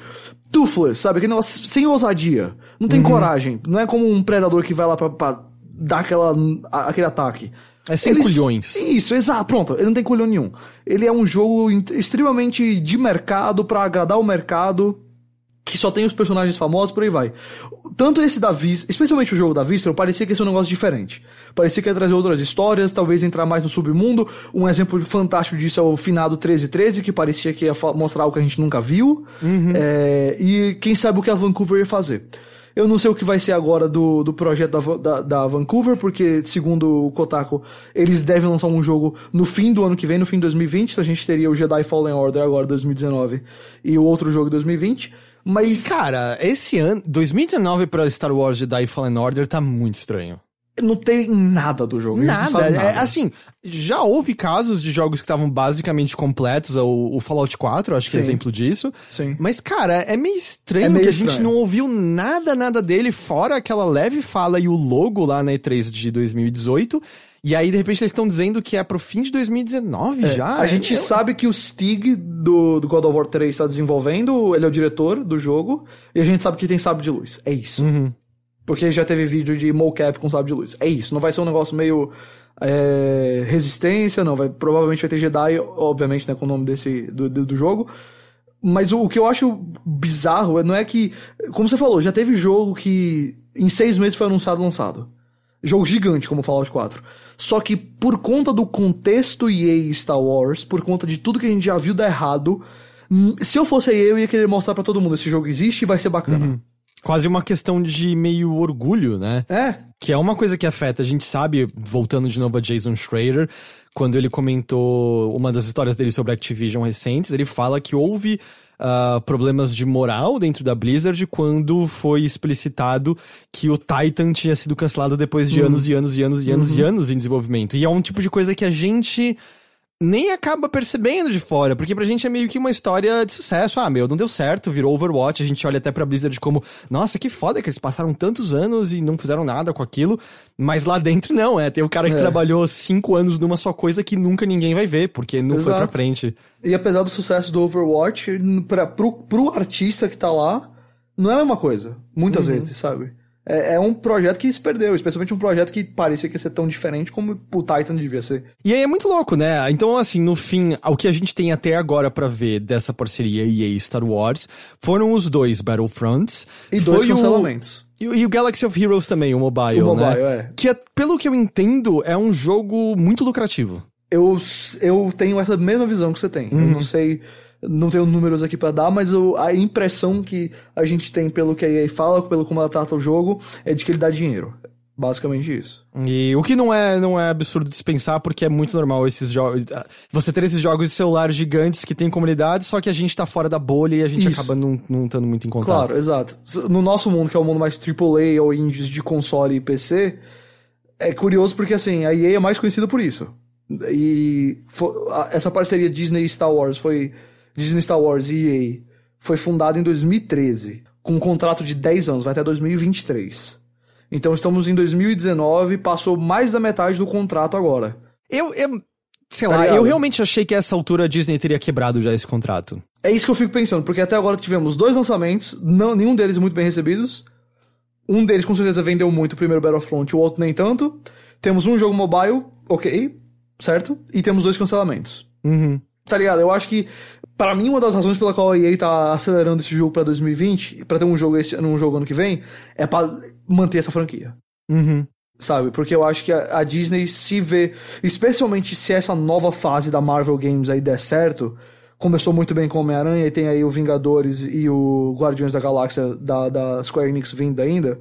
Toothless, sabe? Aquele negócio sem ousadia. Não Uhum. tem coragem. Não é como um predador que vai lá pra, pra dar aquela, aquele ataque. É sem culhões. Isso, exato. Pronto, ele não tem culhão nenhum. Ele é um jogo extremamente de mercado pra agradar o mercado que só tem os personagens famosos, por aí vai. Tanto esse da Vista, especialmente o jogo da Vista, parecia que ia ser um negócio diferente. Parecia que ia trazer outras histórias, talvez entrar mais no submundo. Um exemplo fantástico disso é o finado 1313, que parecia que ia mostrar algo que a gente nunca viu. É, e quem sabe o que a Vancouver ia fazer. Eu não sei o que vai ser agora do, do projeto da, da, da Vancouver, porque, segundo o Kotaku, eles devem lançar um jogo no fim do ano que vem, no fim de 2020. Então a gente teria o Jedi Fallen Order agora, 2019, e o outro jogo 2020. Mas Cara, esse ano, 2019 pra Star Wars Jedi Fallen Order tá muito estranho. não tem nada do jogo. a gente não Nada, é, assim, já houve casos de jogos que estavam basicamente completos, o, o Fallout 4, acho que é Sim. exemplo disso. Sim. Mas, cara, é meio estranho É meio que a gente estranho. não ouviu nada, nada dele, fora aquela leve fala e o logo lá na E3 de 2018. E aí, de repente, eles estão dizendo que é pro fim de 2019 já. a gente É- sabe que o Stig do, do God of War 3 está desenvolvendo, ele é o diretor do jogo, e a gente sabe que tem sabre de luz. É isso. Uhum. Porque já teve vídeo de mocap com sabre de luz. É isso. Não vai ser um negócio meio é, resistência, não. Vai, provavelmente vai ter Jedi, obviamente, né, com o nome desse do, do, do jogo. Mas o, o que eu acho bizarro é- não é que, como você falou, já teve jogo que em seis meses foi anunciado e lançado. Jogo gigante, como Fallout 4. Só que por conta do contexto EA e Star Wars, por conta de tudo que a gente já viu dar errado, hum, se eu fosse EA, eu ia querer mostrar pra todo mundo, esse jogo existe e vai ser bacana. quase uma questão de meio orgulho, né? É. Que é uma coisa que afeta. A gente sabe, voltando de novo a Jason Schrader, quando ele comentou uma das histórias dele sobre Activision recentes, ele fala que houve uh, problemas de moral dentro da Blizzard quando foi explicitado que o Titan tinha sido cancelado depois de anos e anos e anos e anos e anos em desenvolvimento. E é um tipo de coisa que a gente nem acaba percebendo de fora, porque pra gente é meio que uma história de sucesso. Ah, meu, não deu certo, virou Overwatch, a gente olha até pra Blizzard como, nossa, que foda que eles passaram tantos anos e não fizeram nada com aquilo, mas lá dentro não, é, tem o cara que É. trabalhou cinco anos numa só coisa que nunca ninguém vai ver, porque não foi pra Exato. frente. E apesar do sucesso do Overwatch, pra, pro, pro artista que tá lá, não é a mesma coisa. Muitas vezes, sabe? É, é um projeto que se perdeu, especialmente um projeto que parecia que ia ser tão diferente como o Titan devia ser. E aí é muito louco, né? Então, assim, no fim, o que a gente tem até agora pra ver dessa parceria EA e Star Wars foram os dois Battlefronts. E dois cancelamentos. E, o- e o Galaxy of Heroes também, o mobile, O mobile, né? é. Que, é- pelo que eu entendo, é um jogo muito lucrativo. Eu, eu tenho essa mesma visão que você tem. Eu não sei, não tenho números aqui pra dar, mas eu- a impressão que a gente tem pelo que a EA fala, pelo como ela trata o jogo, é de que ele dá dinheiro. Basicamente isso. E o que não é, não é absurdo de se pensar, porque é muito normal esses jogos. Você ter esses jogos de celular gigantes que tem comunidade, só que a gente tá fora da bolha e a gente Isso. acaba não, não estando muito em contato. Claro, exato. No nosso mundo, que é o mundo mais AAA ou indies de console e PC, é curioso porque, assim, a EA é mais conhecida por isso. E essa parceria Disney e Star Wars foi... Disney Star Wars e EA foi fundada em 2013, com um contrato de 10 anos, vai até 2023. Então estamos em 2019, passou mais da metade do contrato agora. Eu, eu sei Tá lá, ligado? eu realmente achei que a essa altura a Disney teria quebrado já esse contrato. É isso que eu fico pensando, porque até agora tivemos dois lançamentos, não, nenhum deles muito bem recebidos. Um deles com certeza vendeu muito, o primeiro Battlefront, o outro nem tanto. Temos um jogo mobile, ok, certo? E temos dois cancelamentos. Uhum. Tá ligado? Eu acho que, para mim, uma das razões pela qual a EA tá acelerando esse jogo pra 2020, pra ter um jogo, esse, um jogo ano que vem, é pra manter essa franquia. Uhum. Sabe? Porque eu acho que a, a Disney se vê, especialmente se essa nova fase da Marvel Games aí der certo, começou muito bem com Homem-Aranha e tem aí o Vingadores e o Guardiões da Galáxia da, da Square Enix vindo ainda.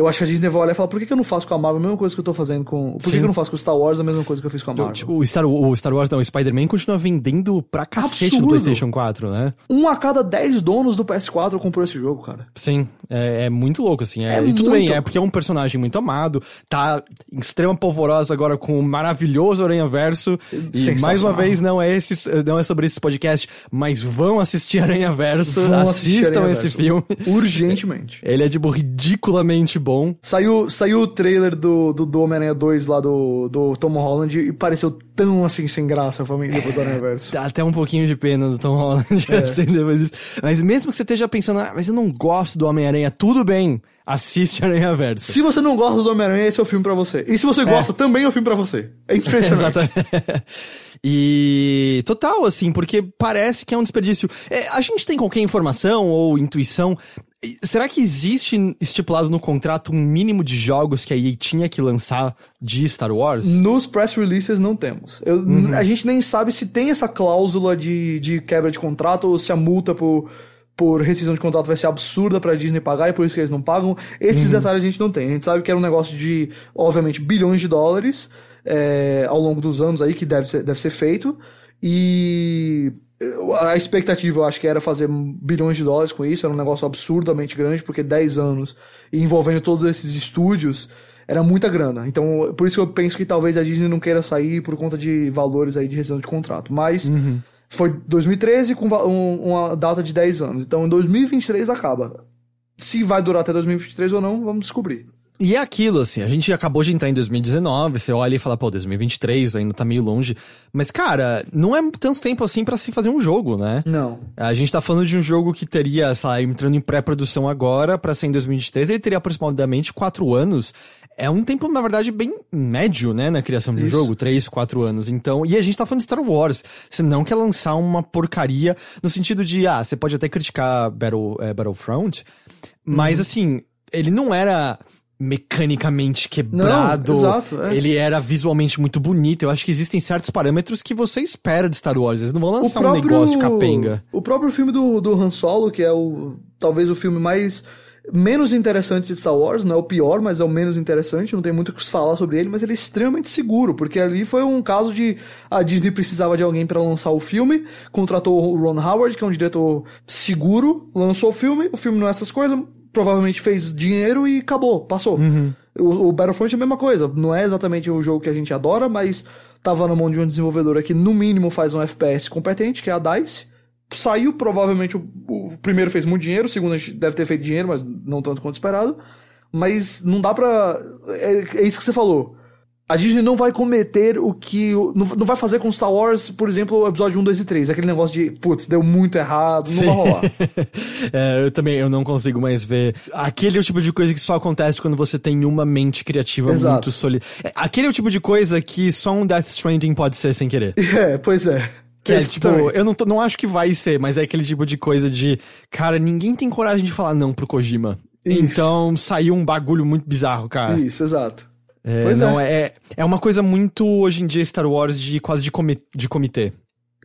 Eu acho que a Disney vai olhar e falar, por que, que eu não faço com a Marvel a mesma coisa que eu tô fazendo com. Por que, que eu não faço com o Star Wars a mesma coisa que eu fiz com a Marvel? Tipo, o Star, o Star Wars, não, o Spider-Man continua vendendo pra cacete Absurdo. no PlayStation 4, né? Um a cada 10 donos do PS4 comprou esse jogo, cara. Sim, é, é muito louco, assim. É, É e tudo bem, é porque é um personagem muito amado, tá em extrema polvorosa agora com o maravilhoso Aranha Verso. E mais uma vez, não é, esse, não é sobre esse podcast, mas vão assistir Aranha Verso, assistir assistam Aranha esse Verso. filme. Urgentemente. Ele é, tipo, ridiculamente bom. Saiu, saiu o trailer do, do, do Homem-Aranha 2 lá do, do Tom Holland e pareceu tão assim sem graça pra mim depois do Aranha Verso. Dá até um pouquinho de pena do Tom Holland É. assim, depois disso. Mas mesmo que você esteja pensando, ah, mas eu não gosto do Homem-Aranha, tudo bem. Assiste Aranha Verso. Se você não gosta do Homem-Aranha, esse é o filme pra você. E se você gosta, também é o filme pra você. É impressionante. Exatamente. E total, assim, porque parece que é um desperdício. É, a gente tem qualquer informação ou intuição. Será que existe estipulado no contrato um mínimo de jogos que a EA tinha que lançar de Star Wars? Nos press releases não temos. Eu- A gente nem sabe se tem essa cláusula de, de quebra de contrato ou se a multa por, por rescisão de contrato vai ser absurda pra Disney pagar e por isso que eles não pagam. Esses detalhes a gente não tem. A gente sabe que era um negócio de, obviamente, bilhões de dólares é, ao longo dos anos aí que deve ser, deve ser feito. E a expectativa, eu acho que era fazer bilhões de dólares com isso, era um negócio absurdamente grande, porque 10 anos e envolvendo todos esses estúdios era muita grana. Então, por isso que eu penso que talvez a Disney não queira sair por conta de valores aí de rescisão de contrato. Mas foi 2013 com um- uma data de 10 anos. Então, em 2023 acaba. Se vai durar até 2023 ou não, vamos descobrir. E é aquilo, assim, a gente acabou de entrar em 2019, você olha e fala, pô, 2023 ainda tá meio longe. Mas, cara, não é tanto tempo assim pra se fazer um jogo, né? Não. A gente tá falando de um jogo que teria, sei lá, entrando em pré-produção agora, pra ser em 2023, ele teria aproximadamente quatro anos. É um tempo, na verdade, bem médio, né, na criação de um Isso. jogo, três, quatro anos. Então, e a gente tá falando de Star Wars. Você não quer lançar uma porcaria no sentido de, ah, você pode até criticar Battle, é, Battlefront, mas Uhum. assim, ele não era mecanicamente quebrado. exato, é. Ele era visualmente muito bonito. Eu acho que existem certos parâmetros que você espera de Star Wars. Eles não vão lançar um negócio capenga. O próprio filme do, do Han Solo, que é o talvez o filme mais menos interessante de Star Wars, não é o pior, mas é o menos interessante, não tem muito o que se falar sobre ele, mas ele é extremamente seguro, porque ali foi um caso de a Disney precisava de alguém para lançar o filme, contratou o Ron Howard, que é um diretor seguro, lançou o filme, o filme não é essas coisas, provavelmente fez dinheiro e acabou, passou. Uhum. O, o Battlefront é a mesma coisa, não é exatamente o jogo que a gente adora, mas tava na mão de um desenvolvedor que no mínimo faz um FPS competente, que é a DICE, saiu, provavelmente o, o, primeiro fez muito dinheiro, o segundo a gente deve ter feito dinheiro, mas não tanto quanto esperado. Mas não dá pra. É, é isso que você falou. A Disney não vai cometer o que. Não, não vai fazer com Star Wars, por exemplo, o episódio 1, 2 e 3. Aquele negócio de, putz, deu muito errado, Sim. não vai rolar. é, eu também eu não consigo mais ver. Aquele é o tipo de coisa que só acontece quando você tem uma mente criativa Exato. muito sólida. É, aquele é o tipo de coisa que só um Death Stranding pode ser sem querer. É, pois é. Que é, tipo, eu não, tô, não acho que vai ser, mas é aquele tipo de coisa de, cara, ninguém tem coragem de falar não pro Kojima. Isso. Então saiu um bagulho muito bizarro, cara. Isso, exato. É, pois não, é. é. É uma coisa muito, hoje em dia, Star Wars de quase de, comi de comitê.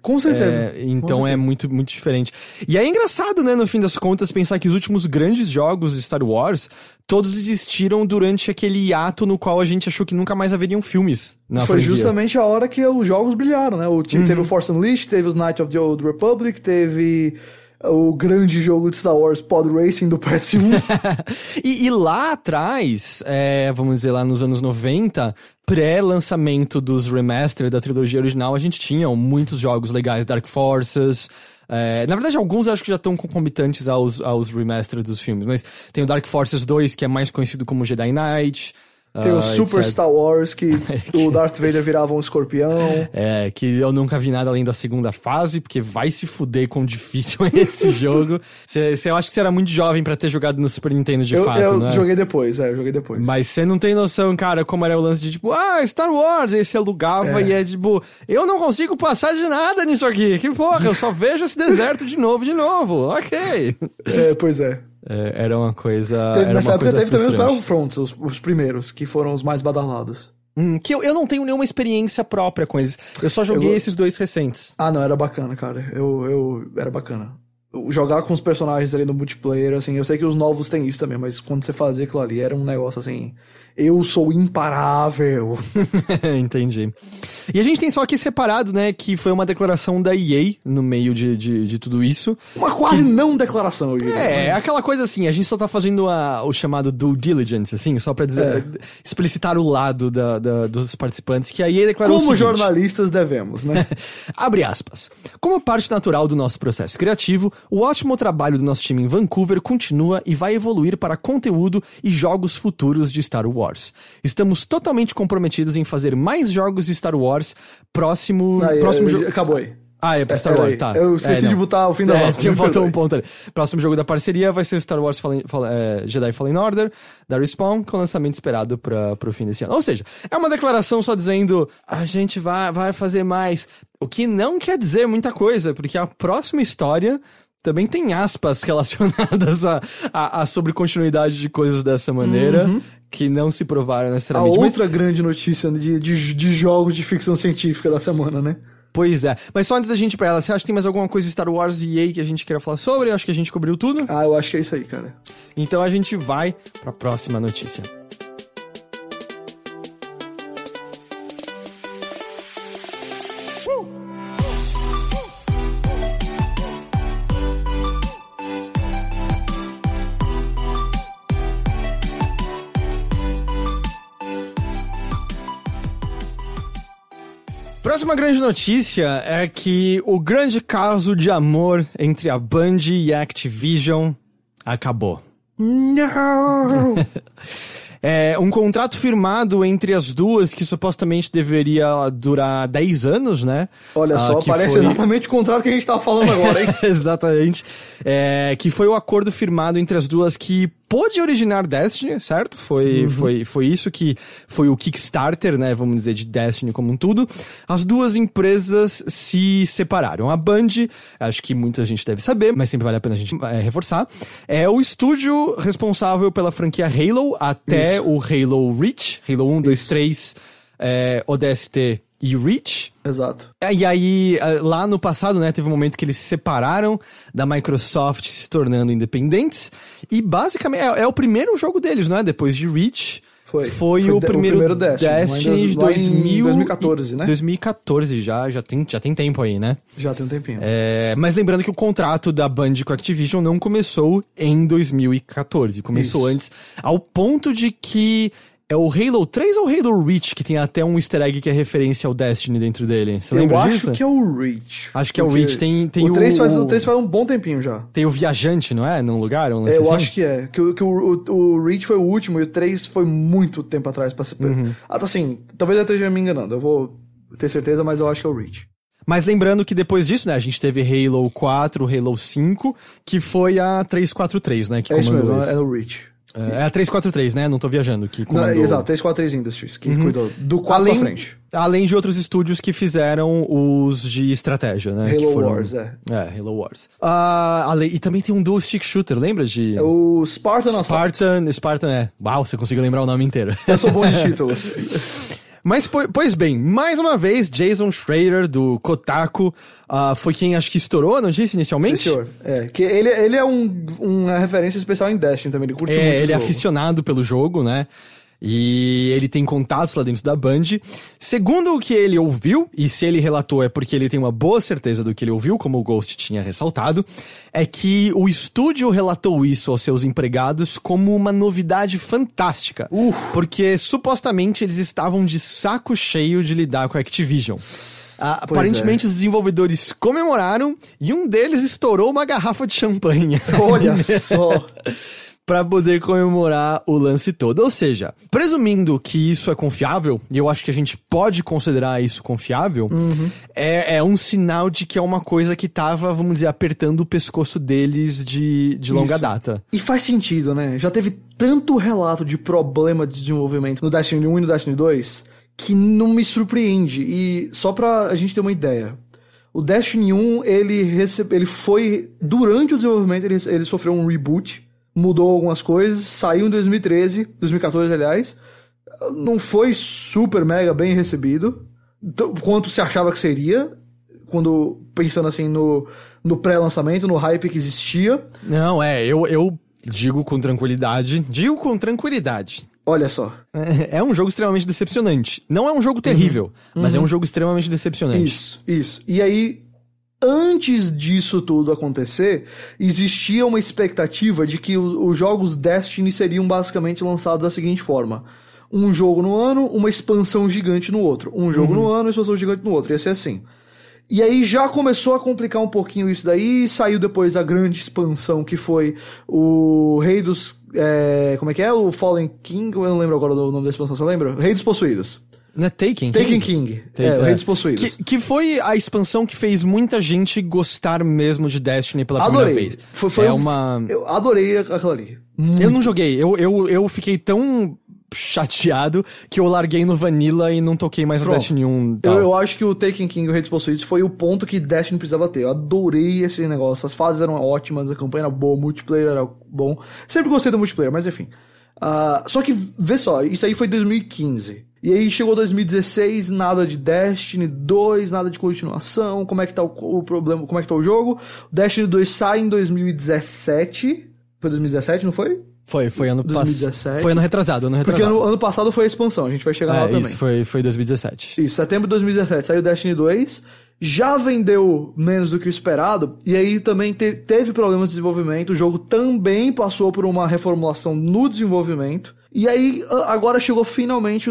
Com certeza. É, então Com é certeza. é muito, muito diferente. E é engraçado, né, no fim das contas, pensar que os últimos grandes jogos de Star Wars, todos existiram durante aquele ato no qual a gente achou que nunca mais haveriam filmes. Na Foi franquia. justamente a hora que os jogos brilharam, né? O, uhum. Teve o Force Unleashed, teve os Knights of the Old Republic, teve o grande jogo de Star Wars Pod Racing do PS1. e, e, lá atrás, é, vamos dizer, lá nos anos 90, pré-lançamento dos remaster da trilogia original, a gente tinha muitos jogos legais, Dark Forces. É, na verdade, alguns acho que já estão concomitantes aos, aos remasters dos filmes, mas tem o Dark Forces 2, que é mais conhecido como Jedi Knight. Tem o uh, Super etc. Star Wars, que o Darth Vader virava um escorpião. É, que eu nunca vi nada além da segunda fase, porque vai se fuder quão difícil é esse jogo. Você eu acho que você era muito jovem para ter jogado no Super Nintendo de eu, fato, eu né? Eu joguei depois, é, eu joguei depois. Mas você não tem noção, cara, como era o lance de tipo, ah, Star Wars, aí você alugava é. e é tipo, eu não consigo passar de nada nisso aqui. Que porra, eu só vejo esse deserto de novo, de novo. Ok. É, pois é. É, era uma coisa. Teve, era nessa uma época coisa teve também os Battlefronts, os, os primeiros, que foram os mais badalados. Hum, que eu, eu não tenho nenhuma experiência própria com eles. Eu só joguei eu... esses dois recentes. Ah, não, era bacana, cara. Eu, eu. Era bacana. Jogar com os personagens ali no multiplayer, assim, eu sei que os novos têm isso também, mas quando você fazia aquilo ali, era um negócio assim eu sou imparável. Entendi. E a gente tem só aqui separado, né, que foi uma declaração da EA no meio de, de, de tudo isso. Uma quase que... não declaração, eu diria. É, aquela coisa assim, a gente só tá fazendo a, o chamado due diligence, assim, só pra dizer, é. explicitar o lado da, da, dos participantes, que a EA declarou Como jornalistas devemos, né? Abre aspas. Como parte natural do nosso processo criativo, o ótimo trabalho do nosso time em Vancouver continua e vai evoluir para conteúdo e jogos futuros de Star. Wars. Estamos totalmente comprometidos em fazer mais jogos de Star Wars próximo. Não, próximo jogo. Acabou aí. Ah, é pra Star Wars, tá. Eu esqueci é, de botar o fim da é, tinha faltou um ponto ali. Próximo jogo da parceria vai ser o Star Wars Fallen, Fallen, é, Jedi Fallen Order, da Respawn, com lançamento esperado pra, pro fim desse ano. Ou seja, é uma declaração só dizendo a gente vai, vai fazer mais. O que não quer dizer muita coisa, porque a próxima história também tem aspas relacionadas a, a, a sobre continuidade de coisas dessa maneira. Uhum. Que não se provaram necessariamente. A outra mas... grande notícia de, de, de jogos de ficção científica da semana, né? Pois é. Mas só antes da gente ir pra ela, você acha que tem mais alguma coisa de Star Wars e EA que a gente queira falar sobre? Eu acho que a gente cobriu tudo. Ah, eu acho que é isso aí, cara. Então a gente vai pra próxima notícia. Próxima grande notícia é que o grande caso de amor entre a Band e a Activision acabou. Não! É um contrato firmado entre as duas que supostamente deveria durar 10 anos, né? Olha ah, só, parece foi... exatamente o contrato que a gente tava falando agora, hein? exatamente. É, que foi o acordo firmado entre as duas que pôde originar Destiny, certo? Foi, uhum. foi, foi isso que foi o Kickstarter, né? Vamos dizer, de Destiny como um tudo. As duas empresas se separaram. A Band, acho que muita gente deve saber, mas sempre vale a pena a gente é, reforçar, é o estúdio responsável pela franquia Halo até isso. o Halo Reach, Halo 1, 2, 3, é, ODST e Reach. Exato. É, E aí, ah, lá no passado, né, teve um momento que eles se separaram da Microsoft, se tornando independentes. E basicamente, é, é o primeiro jogo deles, não é? Depois de Reach. Foi. Foi, Foi o de- o primeiro, primeiro Destiny, Destiny de lá em 2000 2014, e- né? 2014 já, já tem, já tem tempo aí, né? Já tem um tempinho. É, mas lembrando que o contrato da Band com a Activision não começou em 2014, começou Isso. antes, ao ponto de que é o Halo 3 ou Halo Reach que tem até um easter egg que é referência ao Destiny dentro dele. Você lembra Eu acho disso? que é o Reach. Acho que é o Reach, tem- tem o 3 o- faz, o 3 faz um bom tempinho já. Tem o viajante, não é? Num lugar? Um lance Eu assim? acho que é. Que, o- que o, o, o Reach foi o último e o 3 foi muito tempo atrás. Pra ser... Uhum. Ah, tá assim, talvez eu esteja me enganando. Eu vou ter certeza, mas eu acho que é o Reach. Mas lembrando que depois disso, né, a gente teve Halo 4, Halo 5, que foi a 343, né, que É isso comandou mesmo, isso. é o Reach. É a 343, né? Não tô viajando. Que Não, comandou... exato, 343 Industries, que cuidou do 4 além, frente. além de outros estúdios que fizeram os de estratégia, né? Halo que foram- Wars, é. É, Halo Wars. Ah, ale- e também tem um dual stick shooter, lembra de... É o Spartan Assault. Spartan, Spartan, é. Uau, você conseguiu lembrar o nome inteiro. Eu sou bom de títulos. Mas, po- pois bem, mais uma vez, Jason Schrader, do Kotaku, ah, foi quem acho que estourou, não disse inicialmente? Sim, senhor. É, que ele, ele é um, uma referência especial em Destiny também, ele curte muito É, ele é aficionado pelo jogo, né? E ele tem contatos lá dentro da Band. Segundo o que ele ouviu, e se ele relatou é porque ele tem uma boa certeza do que ele ouviu, como o Ghost tinha ressaltado, é que o estúdio relatou isso aos seus empregados como uma novidade fantástica. Porque supostamente eles estavam de saco cheio de lidar com a Activision. Ah, aparentemente os desenvolvedores comemoraram e um deles estourou uma garrafa de champanhe. Olha só. Pra poder comemorar o lance todo. Ou seja, presumindo que isso é confiável, e eu acho que a gente pode considerar isso confiável, é, é um sinal de que é uma coisa que tava, vamos dizer, apertando o pescoço deles de, de longa Isso. data. E faz sentido, né? Já teve tanto relato de problema de desenvolvimento no Destiny 1 e no Destiny 2 que não me surpreende. E só pra a gente ter uma ideia. O Destiny 1, ele, recebe, ele foi. Durante o desenvolvimento, ele, ele sofreu um reboot, mudou algumas coisas, saiu em 2013, 2014, aliás. Não foi super mega bem recebido, quanto se achava que seria, quando pensando assim no, no pré-lançamento, no hype que existia. Não, é, eu, eu digo com tranquilidade, digo com tranquilidade. Olha só. É, é um jogo extremamente decepcionante. Não é um jogo terrível, mas é um jogo extremamente decepcionante. Isso, isso. E aí, antes disso tudo acontecer, existia uma expectativa de que os jogos Destiny seriam basicamente lançados da seguinte forma: um jogo no ano, uma expansão gigante no outro. Um jogo no ano, uma expansão gigante no outro. Ia ser assim. E aí já começou a complicar um pouquinho isso daí, saiu depois a grande expansão que foi o Rei dos. é, como é que é? O Fallen King? Eu não lembro agora o nome da expansão, você lembra? Rei dos Possuídos. Não é Taken? Taken King. Taken, é, é. Rei dos Possuídos. Que, que foi a expansão que fez muita gente gostar mesmo de Destiny pela primeira Adorei. vez. Foi, foi é um- uma. Eu adorei aquela ali. Eu não joguei. Eu, eu, eu fiquei tão chateado que eu larguei no Vanilla e não toquei mais no Pronto. Destiny 1. Eu, Tal. eu acho que o Taken King e o Rei dos Possuídos foi o ponto que Destiny precisava ter. Eu adorei esse negócio. As fases eram ótimas, a campanha era boa, o multiplayer era bom. Sempre gostei do multiplayer, mas enfim. Ah, só que, vê só, isso aí foi 2015. E aí chegou 2016, nada de Destiny 2, nada de continuação. Como é que tá o, o problema? Como é que tá o jogo? Destiny 2 sai em 2017. Foi 2017, não foi? Foi, foi ano passado. 2017. Foi ano retrasado, ano Porque retrasado. ano, ano passado foi a expansão, a gente vai chegar lá é, também. isso, foi, foi 2017. Isso, setembro de 2017 saiu Destiny 2, já vendeu menos do que o esperado, e aí também te- teve problemas de desenvolvimento, o jogo também passou por uma reformulação no desenvolvimento, e aí agora chegou finalmente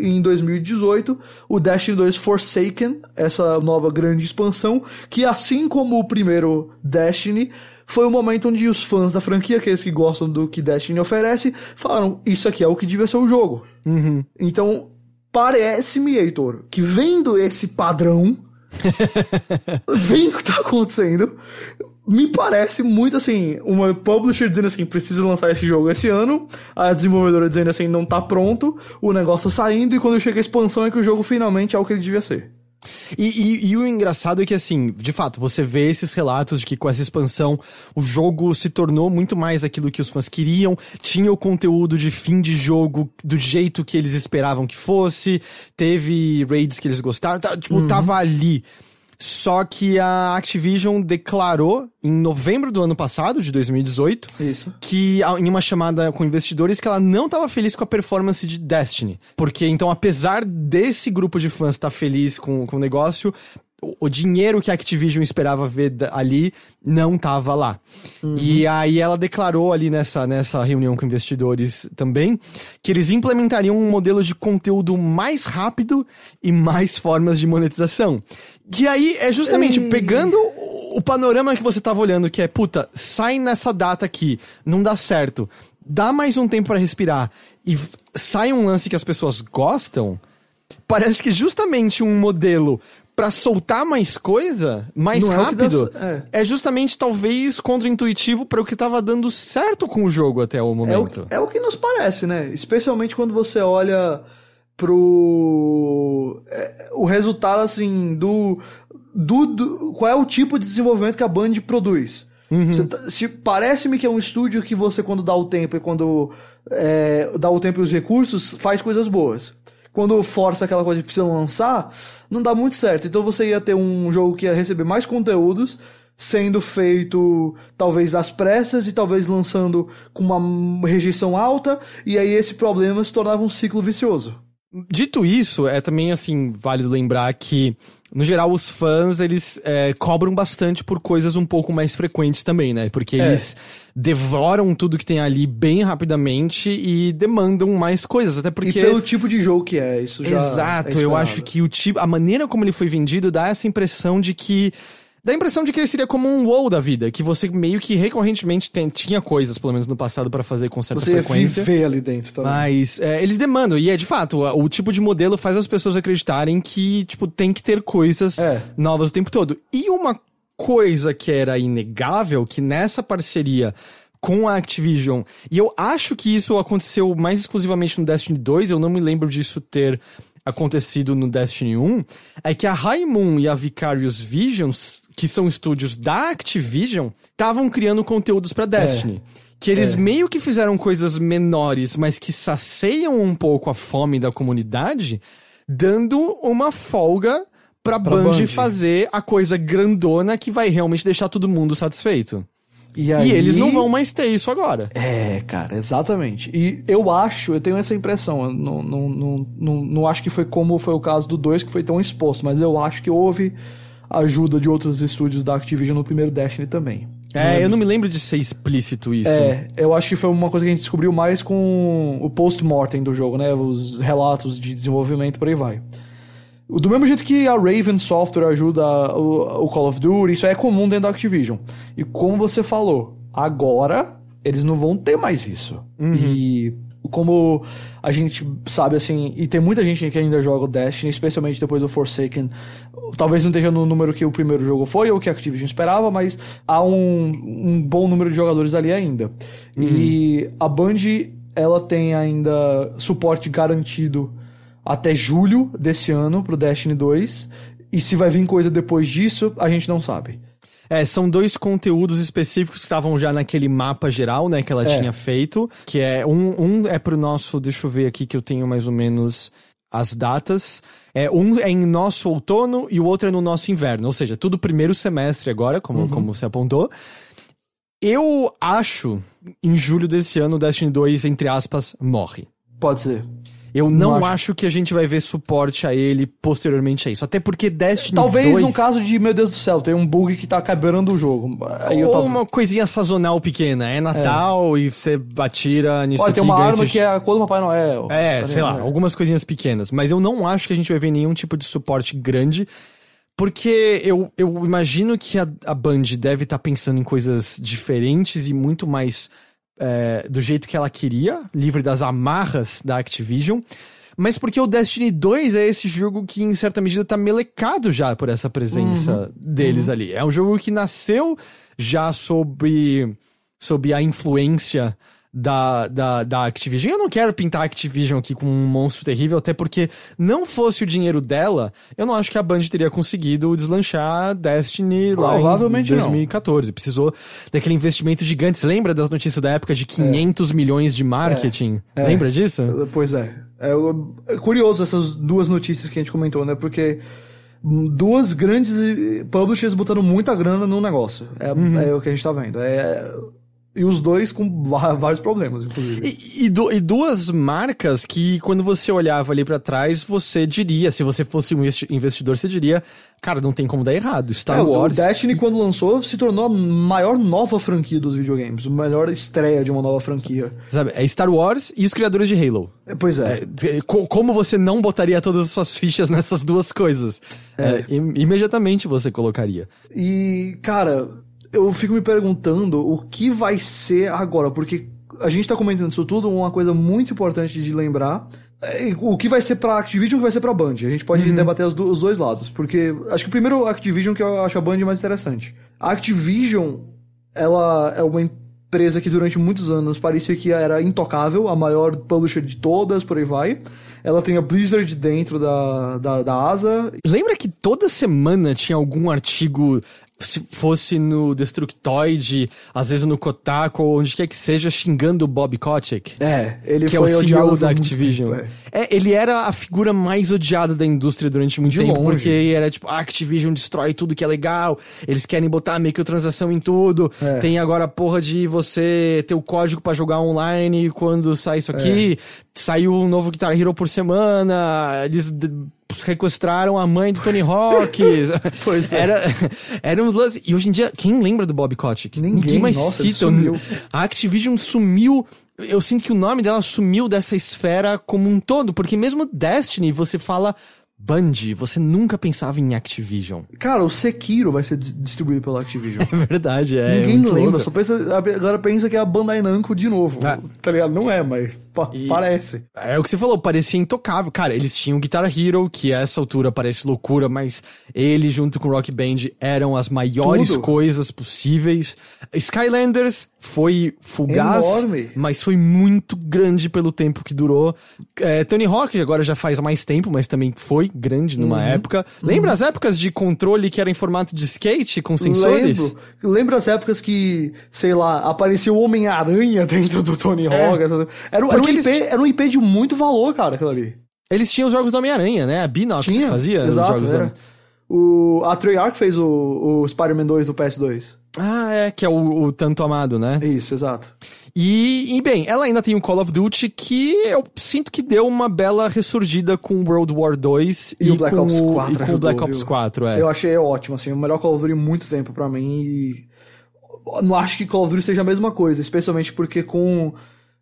em 2018 o Destiny 2 Forsaken, essa nova grande expansão, que assim como o primeiro Destiny, foi o momento onde os fãs da franquia, aqueles que gostam do que Destiny oferece, falaram, isso aqui é o que devia ser o jogo. Então, parece-me, Heitor, que vendo esse padrão, vendo o que tá acontecendo, me parece muito assim, uma publisher dizendo assim, precisa lançar esse jogo esse ano, a desenvolvedora dizendo assim, não tá pronto, o negócio saindo, e quando chega a expansão é que o jogo finalmente é o que ele devia ser. E, e, e, o engraçado é que, assim, de fato, você vê esses relatos de que com essa expansão o jogo se tornou muito mais aquilo que os fãs queriam, tinha o conteúdo de fim de jogo do jeito que eles esperavam que fosse, teve raids que eles gostaram, tá, tipo, uhum. tava ali. Só que a Activision declarou em novembro do ano passado, de 2018, Isso. que em uma chamada com investidores que ela não estava feliz com a performance de Destiny. Porque então, apesar desse grupo de fãs estar tá feliz com, com o negócio, o dinheiro que a Activision esperava ver ali não tava lá. Uhum. E aí ela declarou ali nessa, nessa reunião com investidores também que eles implementariam um modelo de conteúdo mais rápido e mais formas de monetização. Que aí é justamente Ei. pegando o panorama que você tava olhando, que é, puta, sai nessa data aqui, não dá certo, dá mais um tempo para respirar e sai um lance que as pessoas gostam. Parece que justamente um modelo para soltar mais coisa, mais Não rápido, é, dá... é. é, justamente talvez contra-intuitivo para o que tava dando certo com o jogo até o momento. É o, é o que nos parece, né? Especialmente quando você olha pro é, o resultado assim do, do, do, qual é o tipo de desenvolvimento que a Band produz. Uhum. Tá, se parece-me que é um estúdio que você quando dá o tempo e quando é, dá o tempo e os recursos faz coisas boas quando força aquela coisa que precisa lançar, não dá muito certo. Então você ia ter um jogo que ia receber mais conteúdos, sendo feito talvez às pressas e talvez lançando com uma rejeição alta, e aí esse problema se tornava um ciclo vicioso. Dito isso, é também assim válido lembrar que no geral os fãs eles é, cobram bastante por coisas um pouco mais frequentes também, né? Porque é. eles devoram tudo que tem ali bem rapidamente e demandam mais coisas, até porque e pelo tipo de jogo que é isso já exato. É eu acho que o tipo, a maneira como ele foi vendido dá essa impressão de que Dá a impressão de que ele seria como um WoW da vida, que você meio que recorrentemente tem, tinha coisas, pelo menos no passado, para fazer com certa você frequência. Você ia ali dentro também. Mas é, eles demandam, e é de fato, o, o, tipo de modelo faz as pessoas acreditarem que, tipo, tem que ter coisas é. novas o tempo todo. E uma coisa que era inegável, que nessa parceria com a Activision, e eu acho que isso aconteceu mais exclusivamente no Destiny 2, eu não me lembro disso ter acontecido no Destiny 1 é que a Moon e a Vicarious Visions, que são estúdios da Activision, estavam criando conteúdos para Destiny. É. Que eles é. meio que fizeram coisas menores, mas que saceiam um pouco a fome da comunidade, dando uma folga pra, pra Bungie, Bungie fazer a coisa grandona que vai realmente deixar todo mundo satisfeito. E, aí... e, eles não vão mais ter isso agora. É, cara, exatamente. E eu acho, eu tenho essa impressão, não, não, não, não, não acho que foi como foi o caso do 2 que foi tão exposto, mas eu acho que houve ajuda de outros estúdios da Activision no primeiro Destiny também. É, eu não me lembro de ser explícito isso. É, eu acho que foi uma coisa que a gente descobriu mais com o post-mortem do jogo, né? Os relatos de desenvolvimento por aí vai. Do mesmo jeito que a Raven Software ajuda o, o Call of Duty, isso é comum dentro da Activision. E como você falou, agora eles não vão ter mais isso. Uhum. E como a gente sabe, assim, e tem muita gente que ainda joga o Destiny, especialmente depois do Forsaken. Talvez não esteja no número que o primeiro jogo foi, ou que a Activision esperava, mas há um, um bom número de jogadores ali ainda. Uhum. E a Band, ela tem ainda suporte garantido até julho desse ano pro Destiny 2. E se vai vir coisa depois disso, a gente não sabe. É, são dois conteúdos específicos que estavam já naquele mapa geral, né, que ela é. tinha feito. Que é um, um é pro nosso, deixa eu ver aqui que eu tenho mais ou menos as datas. É, um é em nosso outono e o outro é no nosso inverno. Ou seja, tudo primeiro semestre agora, como, uhum. como você apontou. Eu acho, em julho desse ano, o Destiny 2, entre aspas, morre. Pode ser. Eu não, não acho. acho. que a gente vai ver suporte a ele posteriormente a isso. Até porque Destiny Talvez 2... no caso de, meu Deus do céu, tem um bug que tá quebrando o jogo. Aí Ou tava... uma coisinha sazonal pequena. É Natal é. e você atira nisso Olha, aqui, tem uma arma que é a cor do Papai Noel. É, sei lá, algumas coisinhas pequenas. Mas eu não acho que a gente vai ver nenhum tipo de suporte grande. Porque eu, eu imagino que a, a Band deve estar tá pensando em coisas diferentes e muito mais é, do jeito que ela queria, livre das amarras da Activision. Mas porque o Destiny 2 é esse jogo que, em certa medida, tá melecado já por essa presença uhum. deles uhum. ali. É um jogo que nasceu já sob, sob a influência da, da, da Activision. Eu não quero pintar a Activision aqui com um monstro terrível, até porque não fosse o dinheiro dela, eu não acho que a Band teria conseguido deslanchar Destiny lá em não. 2014. Precisou daquele investimento gigante. Você lembra das notícias da época de 500 milhões de marketing? É. Lembra disso? Pois é. É, é curioso essas duas notícias que a gente comentou, né? Porque duas grandes publishers botando muita grana no negócio. É, é o que a gente tá vendo. É, e os dois com vários problemas, inclusive. E, e e duas marcas que, quando você olhava ali pra trás, você diria, se você fosse um investi- investidor, você diria, cara, não tem como dar errado. Star É, Wars. O Destiny, quando lançou, se tornou a maior nova franquia dos videogames. A melhor estreia de uma nova franquia. Sabe, é Star Wars e os criadores de Halo. É, Pois é. É, co- como você não botaria todas as suas fichas nessas duas coisas? É, im- imediatamente você colocaria. E, cara, eu fico me perguntando o que vai ser agora, porque a gente tá comentando isso tudo, uma coisa muito importante de lembrar. é O que vai ser pra Activision e o que vai ser pra Band. A gente pode debater as do- os dois lados. Porque acho que primeiro a Activision que eu acho a Band mais interessante. A Activision, ela é uma empresa que durante muitos anos parecia que era intocável, a maior publisher de todas, por aí vai. Ela tem a Blizzard dentro da, da, da asa, Lembra que toda semana tinha algum artigo, se fosse no Destructoid, às vezes no Kotaku, ou onde quer que seja, xingando o Bob Kotick? É, ele que é foi o odiado CEO da Activision. tempo, é. é. ele era a figura mais odiada da indústria durante muito De tempo, longe. porque era tipo, a Activision destrói tudo que é legal, eles querem botar microtransação em tudo, É. tem agora a porra de você ter o código pra jogar online quando sai isso aqui, saiu um novo Guitar Hero por semana, eles sequestraram a mãe do Tony Hawk. Pois é. Era, era um lance. E hoje em dia, quem lembra do Bob Kotick? Ninguém, mais nossa, cita. sumiu. A Activision sumiu. Eu sinto que o nome dela sumiu dessa esfera como um todo, porque mesmo Destiny você fala Band, você nunca pensava em Activision. Cara, o Sekiro vai ser dis- distribuído pela Activision. É verdade, é. Ninguém muito lembra, só pensa, agora pensa que é a Bandai Namco de novo. Ah. Tá ligado? Não é, mas pa- parece. É o que você falou, parecia intocável. Cara, eles tinham Guitar Hero, que a essa altura parece loucura, mas ele junto com Rock Band eram as maiores Tudo. coisas possíveis. Skylanders foi fugaz, Enorme. mas foi muito grande pelo tempo que durou. É, Tony Hawk agora já faz mais tempo, mas também foi grande numa Uhum. época. Lembra as épocas de controle que era em formato de skate com sensores? Lembro, lembro as épocas que, sei lá, aparecia o Homem-Aranha dentro do Tony Hawk. essas- Era, um- era, um IP, eles- era um IP de muito valor, cara, aquilo ali. Eles tinham os jogos do Homem-Aranha, né? A Binox que fazia os exato, jogos era. O, a Treyarch fez o, o Spider-Man 2 do PS2. Ah, é, que é o, o tanto amado, né? Isso, exato. E, e, bem, ela ainda tem o Call of Duty que eu sinto que deu uma bela ressurgida com World War 2 E o Black Ops 4 e com o ajudou, Black Ops viu? 4, é. Eu achei ótimo, assim, o melhor Call of Duty em muito tempo pra mim e não acho que Call of Duty seja a mesma coisa, especialmente porque com o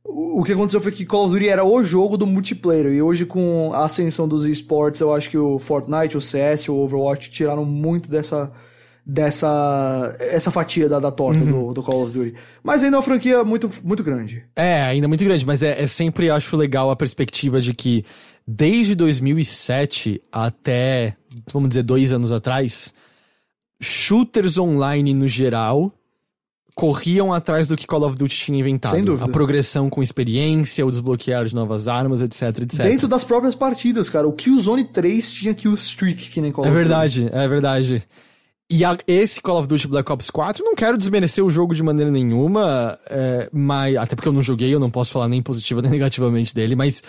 o que aconteceu foi que Call of Duty era o jogo do multiplayer e hoje com a ascensão dos esportes, eu acho que o Fortnite, o CS, o Overwatch tiraram muito dessa dessa essa fatia da, da torta Uhum. do, do Call of Duty. Mas ainda é uma franquia muito muito grande. É, ainda muito grande, mas é, é sempre acho legal a perspectiva de que desde 2007 até, vamos dizer, dois anos atrás, shooters online no geral corriam atrás do que Call of Duty tinha inventado. Sem dúvida. A progressão com experiência, o desbloquear de novas armas, etc, etc. Dentro das próprias partidas, cara, o Killzone 3 tinha kill streak que nem Call É of Duty. verdade, é verdade. E a- esse Call of Duty Black Ops 4, não quero desmerecer o jogo de maneira nenhuma, é, mas até porque eu não joguei, eu não posso falar nem positiva nem negativamente dele, mas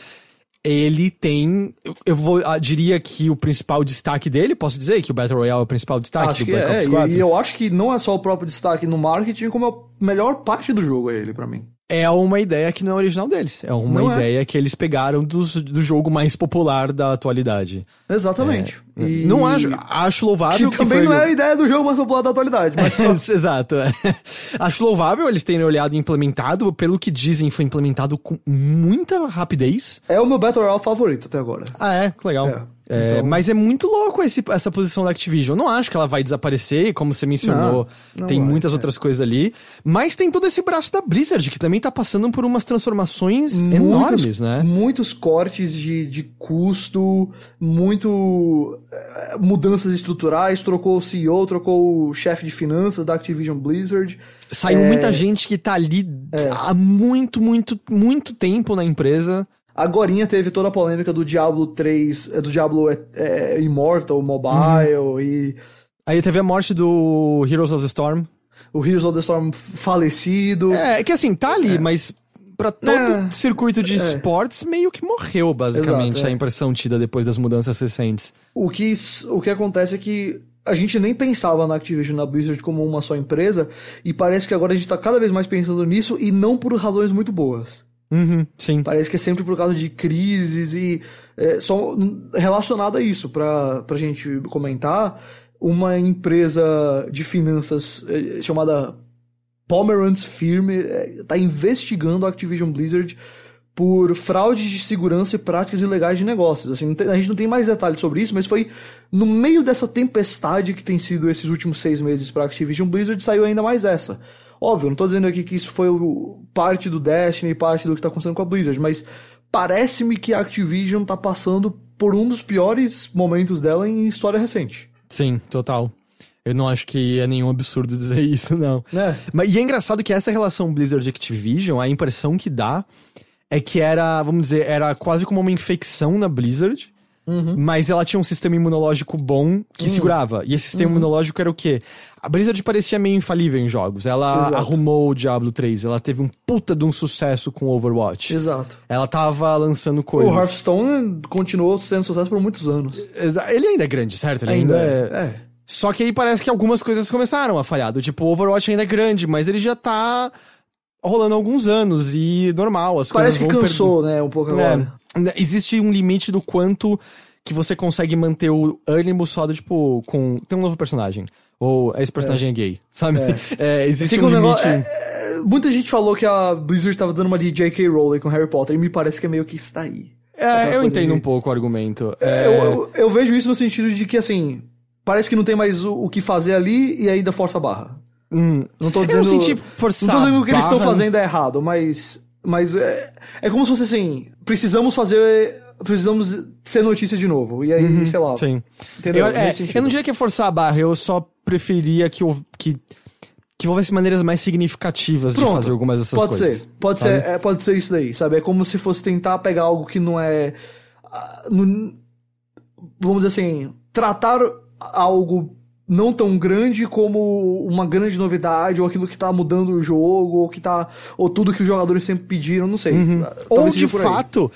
ele tem, eu, eu vou, ah, diria que o principal destaque dele, posso dizer que o Battle Royale é o principal destaque Acho do Black é, Ops e- 4? e eu acho que não é só o próprio destaque no marketing, como a melhor parte do jogo é ele, pra mim. É uma ideia que não é original deles, é uma Não é. ideia que eles pegaram dos- do jogo mais popular da atualidade. Exatamente. E- Não acho, acho louvável Que também foi- não é a ideia do jogo mais popular da atualidade, mas só- Exato. é. Acho louvável eles terem olhado e implementado. Pelo que dizem, foi implementado com muita rapidez. é o meu Battle Royale favorito até agora. Ah, é? Que legal. É. É, Então- Mas é muito louco esse- essa posição da Activision. Eu não acho que ela vai desaparecer, como você mencionou, Não, não tem vai, muitas é. outras coisas ali. Mas tem todo esse braço da Blizzard, que também tá passando por umas transformações enormes, né? Muitos cortes de, de custo, muito eh, mudanças estruturais, trocou o CEO, trocou o chefe de finanças da Activision Blizzard. Saiu É. muita gente que tá ali há muito, muito, muito tempo na empresa. Agorinha teve toda a polêmica do Diablo 3, eh, do Diablo é, é, Immortal, Mobile Uhum. e Aí teve a morte do Heroes of the Storm. o Heroes of the Storm falecido. É, é que assim, tá ali, mas pra todo É. circuito de esportes, meio que morreu, basicamente, Exato, é. a impressão tida depois das mudanças recentes. O que, o que acontece é que a gente nem pensava na Activision, na Blizzard como uma só empresa, e parece que agora a gente tá cada vez mais pensando nisso e não por razões muito boas. Uhum, sim. Parece que é sempre por causa de crises e é, só relacionado a isso, pra, pra gente comentar, uma empresa de finanças é, chamada Pomeranz Firm é, tá investigando a Activision Blizzard por fraudes de segurança e práticas ilegais de negócios. Assim, tem- a gente não tem mais detalhes sobre isso, mas foi no meio dessa tempestade que tem sido esses últimos seis meses para Activision Blizzard, saiu ainda mais essa. Óbvio, não tô dizendo aqui que isso foi o- parte do Destiny, parte do que tá acontecendo com a Blizzard, mas parece-me que a Activision tá passando por um dos piores momentos dela em história recente. Sim, total. Eu não acho que é nenhum absurdo dizer isso, não. Né? Mas, e é engraçado que essa relação Blizzard e Activision, a impressão que dá é que era, vamos dizer, era quase como uma infecção na Blizzard, mas ela tinha um sistema imunológico bom que segurava. E esse sistema imunológico era o quê? A Blizzard parecia meio infalível em jogos. Ela Exato. arrumou o Diablo 3, ela teve um puta de um sucesso com o Overwatch. Exato. Ela tava lançando coisas. O Hearthstone continuou sendo sucesso por muitos anos. Ele ainda é grande, certo? Ele ainda, é... é. Só que aí parece que algumas coisas começaram a falhar. Do tipo, o Overwatch ainda é grande, mas ele já tá rolando há alguns anos e normal. As Parece que coisas vão cansou, né, um pouco per- agora. É, existe um limite do quanto que você consegue manter o ânimo só do tipo, com. Tem um novo personagem. Ou esse personagem é, gay, sabe? É, existe Fica um um limite. negócio- é, é, muita gente falou que a Blizzard tava dando uma de J.K. Rowling com Harry Potter, e me parece que é meio que está aí. É, eu entendo de- um pouco o argumento. É, É, Eu, eu, eu vejo isso no sentido de que, assim, parece que não tem mais o, o que fazer ali e ainda força a barra. hum, Não tô eu dizendo. não senti forçar. Não tô dizendo que o que eles estão barra. fazendo é errado, mas. Mas é, é como se fosse assim: precisamos fazer. Precisamos ser notícia de novo. E aí, sei lá. Uhum, Sim. Entendeu? Eu, é, eu não diria que é forçar a barra, eu só preferia que, que, que houvesse maneiras mais significativas de Pronto. fazer algumas dessas pode coisas. Ser, pode sabe? ser, é, pode ser isso daí, sabe? É como se fosse tentar pegar algo que não é. não- vamos dizer assim, tratar algo não tão grande como uma grande novidade, ou aquilo que tá mudando o jogo, ou que tá. ou tudo que os jogadores sempre pediram, não sei. Uhum. Ou de fato,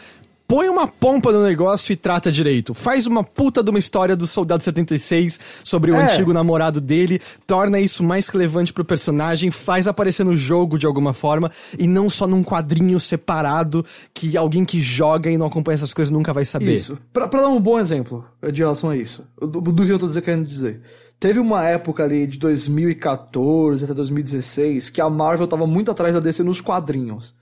põe uma pompa no negócio e trata direito. Faz uma puta de uma história do Soldado 76 sobre o É. antigo namorado dele, torna isso mais relevante pro personagem, faz aparecer no jogo de alguma forma e não só num quadrinho separado que alguém que joga e não acompanha essas coisas nunca vai saber. Isso. Pra, pra dar um bom exemplo de relação a isso, do, do que eu tô querendo dizer. Teve uma época ali de 2014 até 2016 que a Marvel tava muito atrás da DC nos quadrinhos.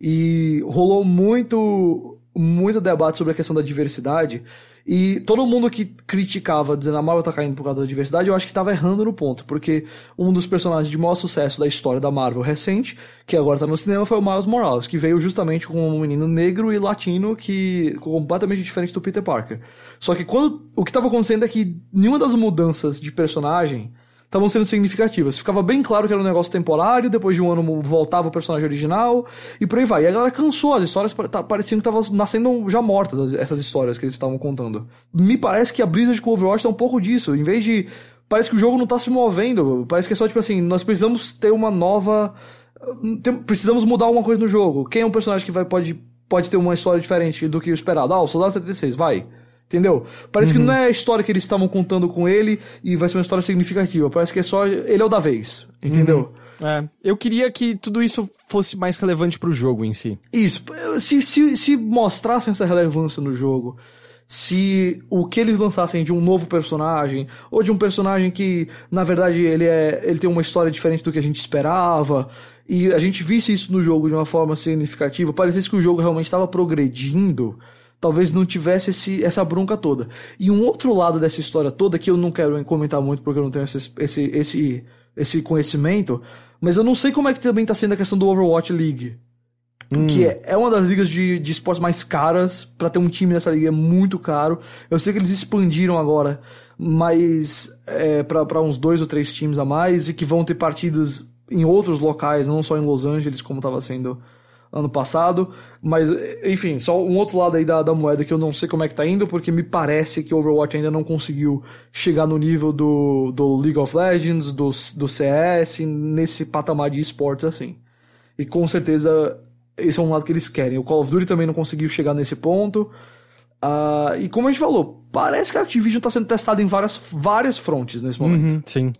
E rolou muito muito debate sobre a questão da diversidade e todo mundo que criticava dizendo a Marvel tá caindo por causa da diversidade, eu acho que tava errando no ponto, porque um dos personagens de maior sucesso da história da Marvel recente, que agora tá no cinema, foi o Miles Morales, que veio justamente com um menino negro e latino que completamente diferente do Peter Parker. Só que quando o que tava acontecendo é que nenhuma das mudanças de personagem estavam sendo significativas. Ficava bem claro que era um negócio temporário, depois de um ano voltava o personagem original, e por aí vai. E a galera cansou, as histórias tá- pareciam que estavam nascendo já mortas, as- essas histórias que eles estavam contando. Me parece que a Blizzard com o Overwatch tá um pouco disso. Em vez de. Parece que o jogo não tá se movendo. Parece que é só tipo assim, nós precisamos ter uma nova. tem- precisamos mudar alguma coisa no jogo. Quem é um personagem que vai, pode, pode ter uma história diferente do que o esperado? Ah, o Soldado 76, vai. Entendeu? Parece que não é a história que eles estavam contando com ele e vai ser uma história significativa. Parece que é só. Ele é o da vez. Entendeu? É, eu queria que tudo isso fosse mais relevante pro jogo em si. Isso. Se, se, se mostrassem essa relevância no jogo, se o que eles lançassem de um novo personagem, ou de um personagem que, na verdade, ele, é, ele tem uma história diferente do que a gente esperava, e a gente visse isso no jogo de uma forma significativa, parecesse que o jogo realmente estava progredindo, talvez não tivesse esse, essa bronca toda. E um outro lado dessa história toda, que eu não quero comentar muito porque eu não tenho esse, esse, esse, esse conhecimento, mas eu não sei como é que também tá sendo a questão do Overwatch League. Hum. Que é, é uma das ligas de, de esportes mais caras. para ter um time nessa liga é muito caro. Eu sei que eles expandiram agora, mas é, para uns dois ou três times a mais e que vão ter partidas em outros locais, não só em Los Angeles, como estava sendo ano passado. Mas, enfim, só um outro lado aí da, da moeda que eu não sei como é que tá indo, porque me parece que Overwatch ainda não conseguiu chegar no nível do, do League of Legends, do, do CS, nesse patamar de esportes assim. E com certeza esse é um lado que eles querem. O Call of Duty também não conseguiu chegar nesse ponto. Uh, e como a gente falou, parece que a Activision está sendo testada em várias, várias frontes nesse momento. Uhum, sim.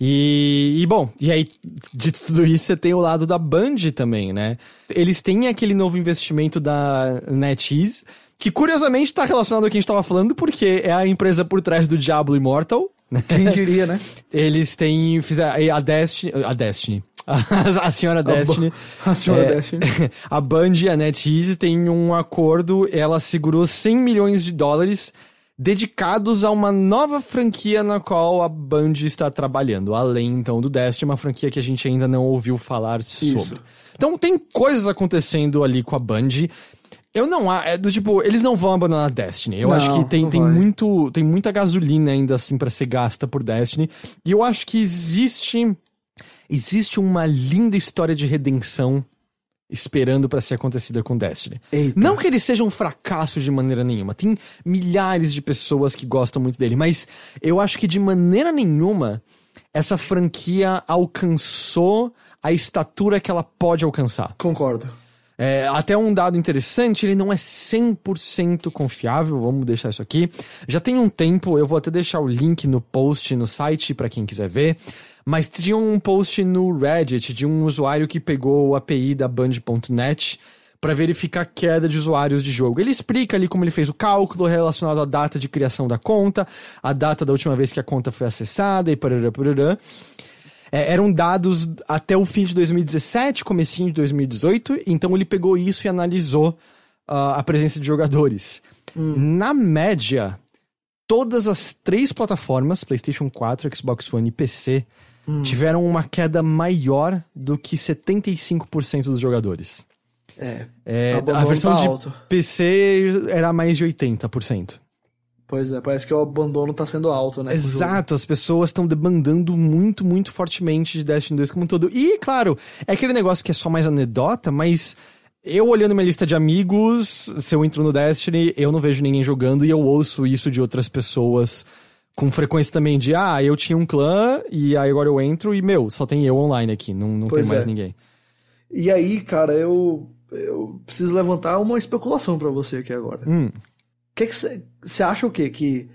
E, e, bom, e aí, de tudo isso, você tem o lado da Band também, né? Eles têm aquele novo investimento da NetEase, que curiosamente está relacionado ao que a gente estava falando, porque é a empresa por trás do Diablo Immortal. Né? Quem diria, né? Eles têm. Fizeram, a Destiny. A Destiny. a senhora Destiny. A, a senhora é, Destiny. A Band e a NetEase têm um acordo, ela segurou 100 milhões de dólares dedicados a uma nova franquia na qual a Band está trabalhando. Além, então, do Destiny, uma franquia que a gente ainda não ouviu falar sobre. Isso. Então, tem coisas acontecendo ali com a Band. Eu não é do tipo, eles não vão abandonar Destiny. Eu não, acho que tem, tem muito, tem muita gasolina ainda assim para ser gasta por Destiny. E eu acho que existe existe uma linda história de redenção esperando para ser acontecida com Destiny. Eita. Não que ele seja um fracasso de maneira nenhuma. Tem milhares de pessoas que gostam muito dele, mas eu acho que de maneira nenhuma essa franquia alcançou a estatura que ela pode alcançar. Concordo. É, até um dado interessante, ele não é 100% confiável, vamos deixar isso aqui. Já tem um tempo, eu vou até deixar o link no post no site para quem quiser ver. Mas tinha um post no Reddit de um usuário que pegou o API da Band.net para verificar a queda de usuários de jogo. Ele explica ali como ele fez o cálculo relacionado à data de criação da conta, a data da última vez que a conta foi acessada e parará, parará. É, eram dados até o fim de 2017, comecinho de 2018, então ele pegou isso e analisou uh, a presença de jogadores. Hum. Na média, todas as três plataformas, PlayStation 4, Xbox One e PC, hum. tiveram uma queda maior do que 75% dos jogadores. É. é a versão tá de alto. PC era mais de 80%. Pois é, parece que o abandono tá sendo alto, né? Exato, as pessoas estão demandando muito, muito fortemente de Destiny 2 como um todo. E, claro, é aquele negócio que é só mais anedota, mas eu olhando minha lista de amigos, se eu entro no Destiny, eu não vejo ninguém jogando e eu ouço isso de outras pessoas com frequência também de, ah, eu tinha um clã e aí agora eu entro e, meu, só tem eu online aqui, não, não tem mais é. ninguém. E aí, cara, eu, eu preciso levantar uma especulação para você aqui agora. Hum. Que que você acha o quê? Que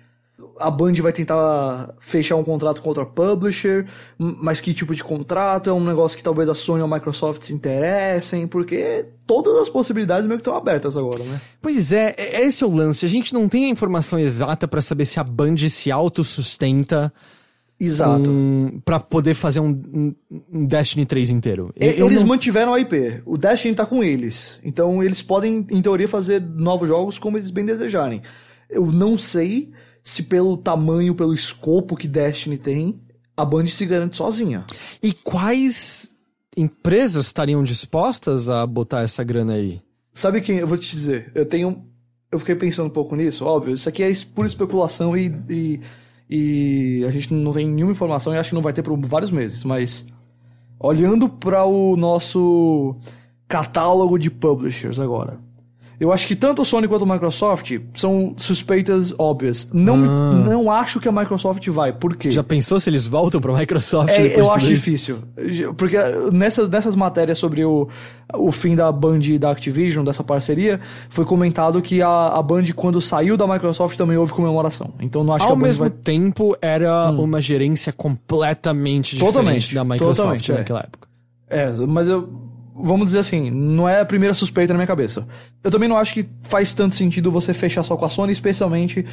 a Band vai tentar fechar um contrato com outra publisher, mas que tipo de contrato? É um negócio que talvez a Sony ou a Microsoft se interessem, porque todas as possibilidades meio que estão abertas agora, né? Pois é, esse é o lance. A gente não tem a informação exata para saber se a Band se autossustenta. Exato. Um, para poder fazer um, um, Destiny 3 inteiro. Eu eles não... mantiveram a IP. O Destiny tá com eles. Então eles podem, em teoria, fazer novos jogos como eles bem desejarem. Eu não sei se pelo tamanho, pelo escopo que Destiny tem, a Band se garante sozinha. E quais empresas estariam dispostas a botar essa grana aí? Sabe quem? Eu vou te dizer. Eu tenho. Eu fiquei pensando um pouco nisso, óbvio. Isso aqui é pura especulação e, e, e a gente não tem nenhuma informação e acho que não vai ter por vários meses. Mas olhando para o nosso catálogo de publishers agora. Eu acho que tanto a Sony quanto a Microsoft são suspeitas óbvias. Não, ah. não acho que a Microsoft vai. Por quê? Já pensou se eles voltam pra Microsoft? É, eu acho difícil. Porque nessas, nessas matérias sobre o, o fim da Band e da Activision, dessa parceria, foi comentado que a, a Band, quando saiu da Microsoft, também houve comemoração. Então não acho Ao que a Band mesmo vai... tempo, era hum. uma gerência completamente diferente totalmente, da Microsoft totalmente, naquela é. época. É, mas eu vamos dizer assim, não é a primeira suspeita na minha cabeça. Eu também não acho que faz tanto sentido você fechar só com a Sony, especialmente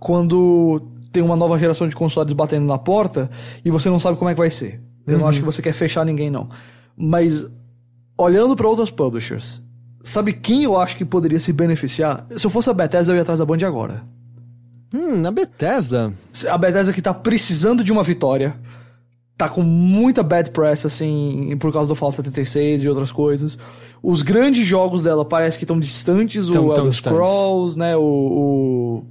quando tem uma nova geração de consoles batendo na porta e você não sabe como é que vai ser. Eu uhum. não acho que você quer fechar ninguém, não. Mas, olhando para outras publishers, Sabe quem eu acho que poderia se beneficiar? Se eu fosse a Bethesda, eu ia atrás da Band agora. Hum, na Bethesda. A Bethesda que tá precisando de uma vitória. Tá com muita bad press, assim, por causa do Fallout 76 e outras coisas. Os grandes jogos dela parece que estão distantes. Tão- o Elder distantes. Scrolls, né? O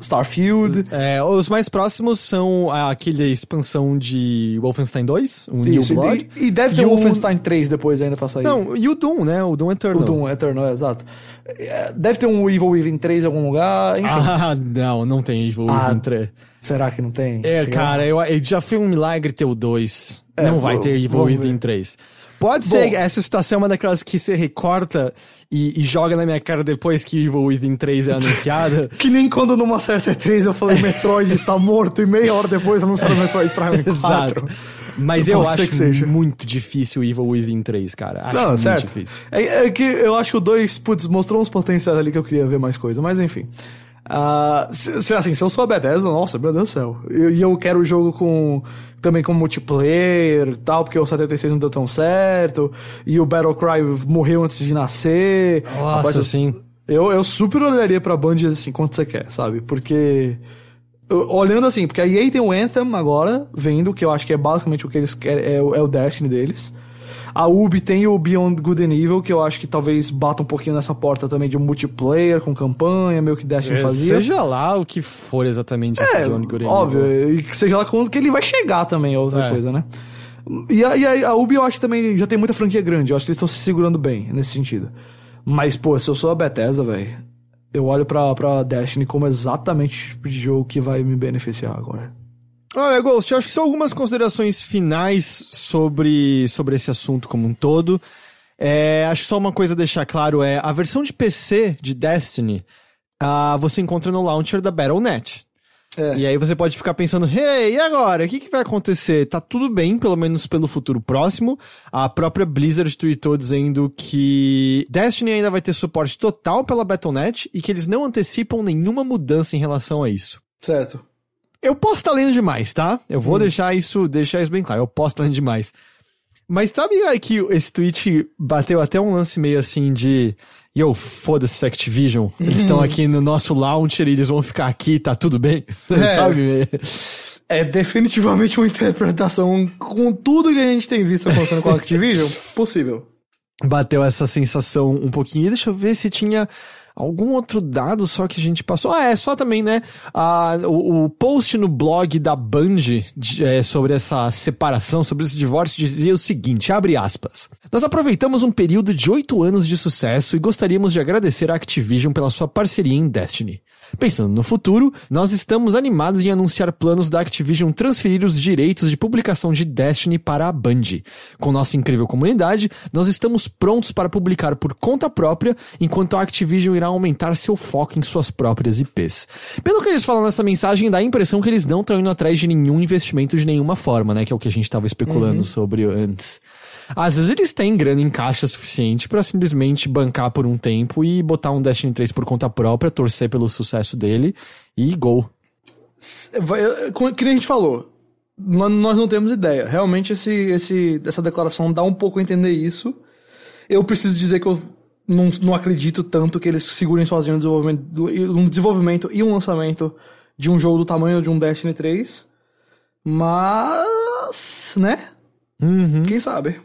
Starfield. É, os mais próximos são aquele expansão de Wolfenstein 2, o New Isso, Blood. e, e deve ter E o Wolfenstein 3 depois ainda pra sair. Não, e o Doom, né? O Doom Eternal. o Doom Eternal, é, exato. É, Deve ter um Evil Within 3 em algum lugar, enfim. Ah, não, não tem Evil Ah, Within 3. Será que não tem? É, Sei lá. cara, eu, já foi um milagre ter o 2. É, não vai ter Evil Within ver. 3. Pode Bom. ser, essa estação é uma daquelas que você recorta e, e joga na minha cara depois que Evil Within 3 é anunciada. Que nem quando numa certa E3 eu falei Metroid está morto e meia hora depois anunciaram o Metroid Prime 4. Exato. Mas eu acho muito difícil o Evil Within 3, cara. Acho Não, muito certo. difícil. É, é que eu acho que o 2, putz, mostrou uns potenciais ali que eu queria ver mais coisa, mas enfim. Ah, se, se- assim, se eu sou a Bethesda, nossa, meu Deus do céu. E eu, eu quero o jogo com também com multiplayer e tal, porque o 76 não deu tão certo, e o Battlecry morreu antes de nascer. Nossa, Rapaz, eu- sim. Eu, eu super olharia pra Band assim, quanto você quer, sabe? Porque. Olhando assim, porque a EA tem o Anthem agora, vindo, que eu acho que é basicamente o que eles querem, é, é o Destiny deles. A Ubi tem o Beyond Good and Evil, que eu acho que talvez bata um pouquinho nessa porta também de um multiplayer com campanha, meio que Destiny fazia. É, Seja lá o que for exatamente esse É, Beyond Good and óbvio, Evil. e que seja lá quando que ele vai chegar também, é outra É. coisa, né? E a, e a, a Ubi eu acho que também já tem muita franquia grande, eu acho que eles estão se segurando bem nesse sentido. Mas, pô, se eu sou a Bethesda, velho, eu olho pra, pra Destiny como exatamente o tipo de jogo que vai me beneficiar agora. Olha, Ghost, acho que são algumas considerações finais sobre, sobre esse assunto como um todo. É, acho só uma coisa a deixar claro, é a versão de PC de Destiny, ah, você encontra no launcher da Battle.net. É. E aí você pode ficar pensando, hey, e agora? O que, que vai acontecer? Tá tudo bem, pelo menos pelo futuro próximo. A própria Blizzard tweetou dizendo que Destiny ainda vai ter suporte total pela Battle.net e que eles não antecipam nenhuma mudança em relação a isso. Certo. Eu posso estar lendo demais, tá? Eu vou deixar isso, deixar isso bem claro. Eu posso estar lendo demais. Mas sabe aí que esse tweet bateu até um lance meio assim de. Yo, foda-se Activision. Eles estão aqui no nosso launcher e eles vão ficar aqui, tá tudo bem? sabe? É definitivamente uma interpretação com tudo que a gente tem visto acontecendo com a Activision possível. Bateu essa sensação um pouquinho. E deixa eu ver se tinha algum outro dado só que a gente passou. Ah, é, só também, né? Ah, o, o post no blog da Band de- é, sobre essa separação, sobre esse divórcio, dizia o seguinte: abre aspas. Nós aproveitamos um período de oito anos de sucesso e gostaríamos de agradecer a Activision pela sua parceria em Destiny. Pensando no futuro, nós estamos animados em anunciar planos da Activision transferir os direitos de publicação de Destiny para a Band. Com nossa incrível comunidade, nós estamos prontos para publicar por conta própria, enquanto a Activision irá aumentar seu foco em suas próprias IPs. Pelo que eles falam nessa mensagem, dá a impressão que eles não estão indo atrás de nenhum investimento de nenhuma forma, né? Que é o que a gente estava especulando sobre antes. Às vezes eles têm grana em caixa suficiente pra simplesmente bancar por um tempo e botar um Destiny 3 por conta própria, torcer pelo sucesso dele e gol. Como- a gente falou, nó- nós não temos ideia. Realmente esse, esse, essa declaração dá um pouco a entender isso. Eu preciso dizer que eu não, não acredito tanto que eles segurem sozinhos desenvolvimento, um desenvolvimento e um lançamento de um jogo do tamanho de um Destiny 3. Mas, né? Quem sabe?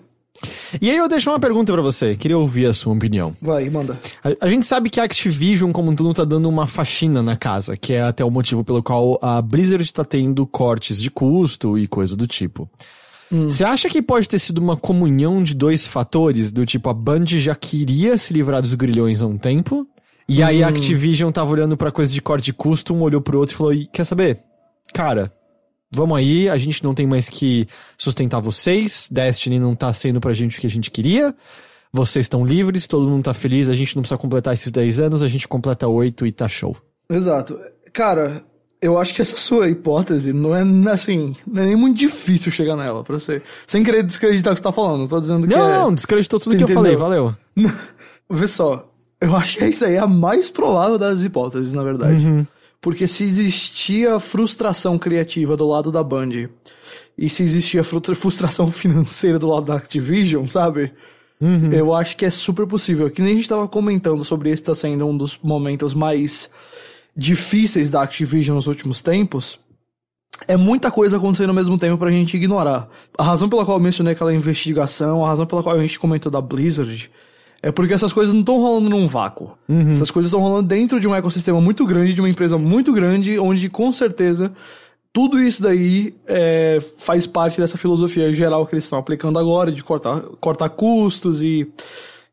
E aí eu deixo uma pergunta pra você, queria ouvir a sua opinião. Vai, manda. A, a gente sabe que a Activision, como um todo, tá dando uma faxina na casa, que é até o motivo pelo qual a Blizzard tá tendo cortes de custo e coisa do tipo. Você acha que pode ter sido uma comunhão de dois fatores? Do tipo, a Band já queria se livrar dos grilhões há um tempo, e aí a Activision tava olhando pra coisa de corte de custo, um olhou pro outro e falou: "E quer saber? Cara, vamos aí, a gente não tem mais que sustentar vocês, Destiny não tá sendo pra gente o que a gente queria, vocês estão livres, todo mundo tá feliz, a gente não precisa completar esses 10 anos, a gente completa 8 e tá show. Exato. Cara, eu acho que essa sua hipótese não é assim, não é nem muito difícil chegar nela, pra você. Sem querer descreditar o que você tá falando, não tô dizendo que Não, é... não, descreditou tudo que eu Entendeu? falei, valeu. Vê só, eu acho que isso aí é a mais provável das hipóteses, na verdade. Porque se existia frustração criativa do lado da Band, e se existia frustra- frustração financeira do lado da Activision, sabe? Eu acho que é super possível. Que nem a gente tava comentando sobre esse tá sendo um dos momentos mais difíceis da Activision nos últimos tempos. É muita coisa acontecendo ao mesmo tempo pra gente ignorar. A razão pela qual eu mencionei aquela investigação, a razão pela qual a gente comentou da Blizzard, é porque essas coisas não estão rolando num vácuo. Essas coisas estão rolando dentro de um ecossistema muito grande, de uma empresa muito grande, onde com certeza tudo isso daí é, faz parte dessa filosofia geral que eles estão aplicando agora, de cortar, cortar custos e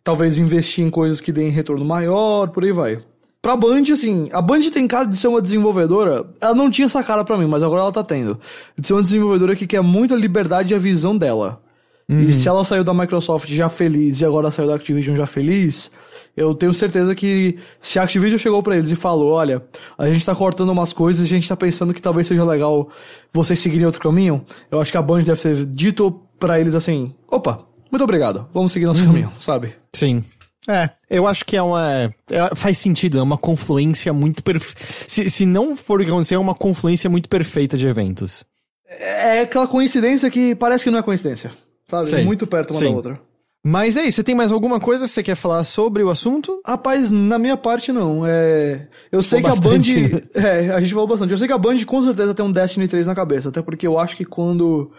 talvez investir em coisas que deem retorno maior, por aí vai. Pra Band, assim, a Band tem cara de ser uma desenvolvedora. Ela não tinha essa cara pra mim, mas agora ela tá tendo. De ser uma desenvolvedora que quer muito a liberdade e a visão dela. E se ela saiu da Microsoft já feliz e agora saiu da Activision já feliz, eu tenho certeza que se a Activision chegou pra eles e falou: olha, a gente tá cortando umas coisas e a gente tá pensando que talvez seja legal vocês seguirem outro caminho, eu acho que a Band deve ter dito pra eles assim: opa, muito obrigado, vamos seguir nosso caminho, sabe? Sim. É, eu acho que é uma. é- faz sentido, é uma confluência muito perfeita. Se, se não for o que acontecer, é uma confluência muito perfeita de eventos. É aquela coincidência que parece que não é coincidência, sabe? Muito perto uma Sim. da outra. Mas é isso, você tem mais alguma coisa que você quer falar sobre o assunto? Rapaz, na minha parte não. É... Eu sei que a Band. bastante? É, a gente falou bastante. Eu sei que a Band com certeza tem um Destiny 3 na cabeça. Até porque eu acho que quando.